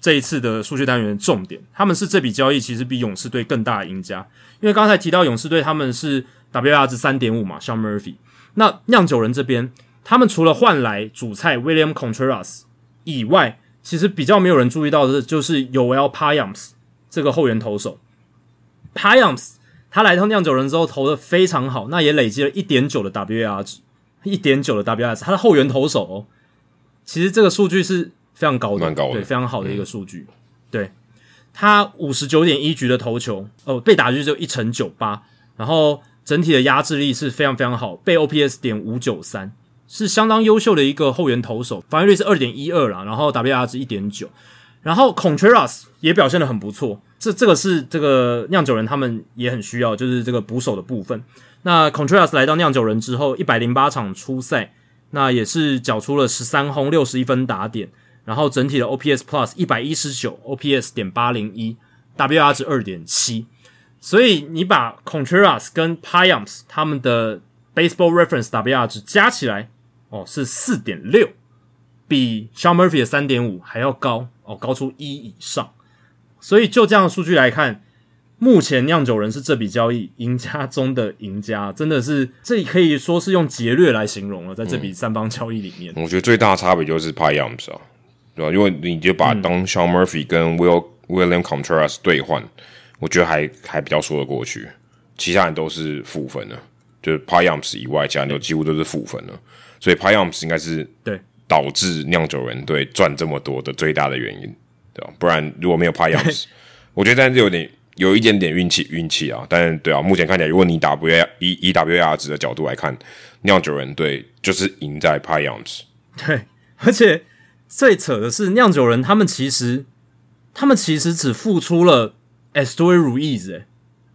这一次的数据单元重点，他们是这笔交易其实比勇士队更大的赢家，因为刚才提到勇士队他们是 WR 值三点五嘛，像 Murphy。那酿酒人这边，他们除了换来主菜 William Contreras 以外，其实比较没有人注意到的就是 Yoel Payams 这个后援投手。Payams 他来到酿酒人之后投的非常好，那也累积了一点九的 WR 值。一点九的 WS，他的后援投手哦，其实这个数据是非常高的，蛮高的，对，非常好的一个数据。对。他五十九点一局的投球，哦，被打局只有一成九八，然后整体的压制力是非常非常好，被 OPS 点五九三，是相当优秀的一个后援投手，防御率是二点一二啦，然后 WR 值一点九，然后 Contreras 也表现的很不错，这这个是这个酿酒人他们也很需要，就是这个捕手的部分。那 Contreras 来到酿酒人之后，一百零八场出赛，那也是缴出了十三轰六十一分打点，然后整体的 OPS Plus 一百一十九，OPS 点八零一，WR 值二点七，所以你把 Contreras 跟 Payams 他们的 Baseball Reference WR 值加起来，哦是四点六，比 Sean Murphy 的三点五还要高哦，高出一以上，所以就这样的数据来看。目前酿酒人是这笔交易赢家中的赢家，真的是这里可以说是用劫掠来形容了。在这笔三方交易里面，我觉得最大的差别就是 Payams 啊，对吧？因为你就把当 Sean Murphy 跟 Will William Contreras 兑换，我觉得还还比较说得过去。其他人都是负分的，就是 Payams 以外，其他人几乎都是负分的。所以 Payams 应该是对导致酿酒人队赚这么多的最大的原因，对吧？不然如果没有 Payams，我觉得但是有点。有一点点运气，运气啊！但是对啊，目前看起来，如果你打 W 以以 W R 值的角度来看，酿酒人队就是赢在 p y o n s 对，而且最扯的是，酿酒人他们其实他们其实只付出了 Estoy Ruiz，哎，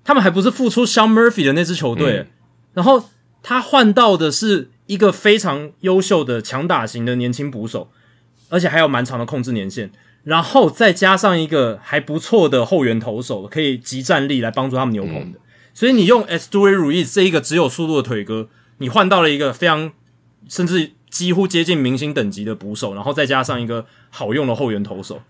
他们还不是付出 Sean Murphy 的那支球队，然后他换到的是一个非常优秀的强打型的年轻捕手，而且还有蛮长的控制年限。然后再加上一个还不错的后援投手，可以集战力来帮助他们牛棚的。所以你用 S. d u r r i 这一个只有速度的腿哥，你换到了一个非常甚至几乎接近明星等级的捕手，然后再加上一个好用的后援投手，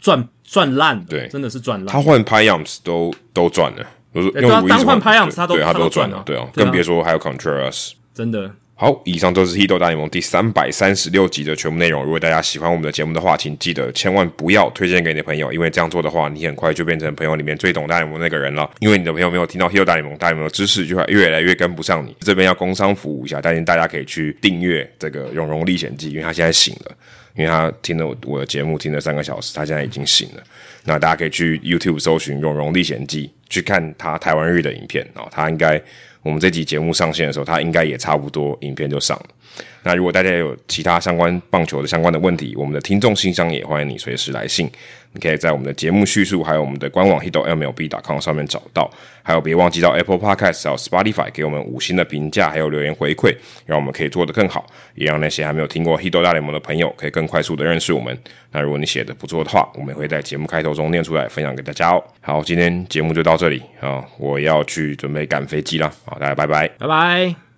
赚赚烂，对，真的是赚烂。他换 Pyams 都都赚了，我说用五亿单换拍样子，他都他都赚了，对啊，更别说还有 Contreras，真的。好，以上就是《h i t 大联盟》第三百三十六集的全部内容。如果大家喜欢我们的节目的话，请记得千万不要推荐给你的朋友，因为这样做的话，你很快就变成朋友里面最懂大联盟那个人了。因为你的朋友没有听到《h i t 大联盟》，大联盟的知识就会越来越跟不上你。这边要工商服务一下，但是大家可以去订阅这个《永荣历险记》，因为他现在醒了，因为他听了我的节目听了三个小时，他现在已经醒了。那大家可以去 YouTube 搜寻《永荣历险记》，去看他台湾日的影片哦。他应该我们这集节目上线的时候，他应该也差不多影片就上了。那如果大家有其他相关棒球的相关的问题，我们的听众信箱也欢迎你随时来信。你可以在我们的节目叙述，还有我们的官网 hitomlb.com 上面找到。还有别忘记到 Apple Podcast 有 Spotify 给我们五星的评价，还有留言回馈，让我们可以做得更好，也让那些还没有听过 Hito 大联盟的朋友可以更快速的认识我们。那如果你写的不错的话，我们也会在节目开头中念出来分享给大家哦。好，今天节目就到这里啊，我要去准备赶飞机了。好，大家拜拜，拜拜。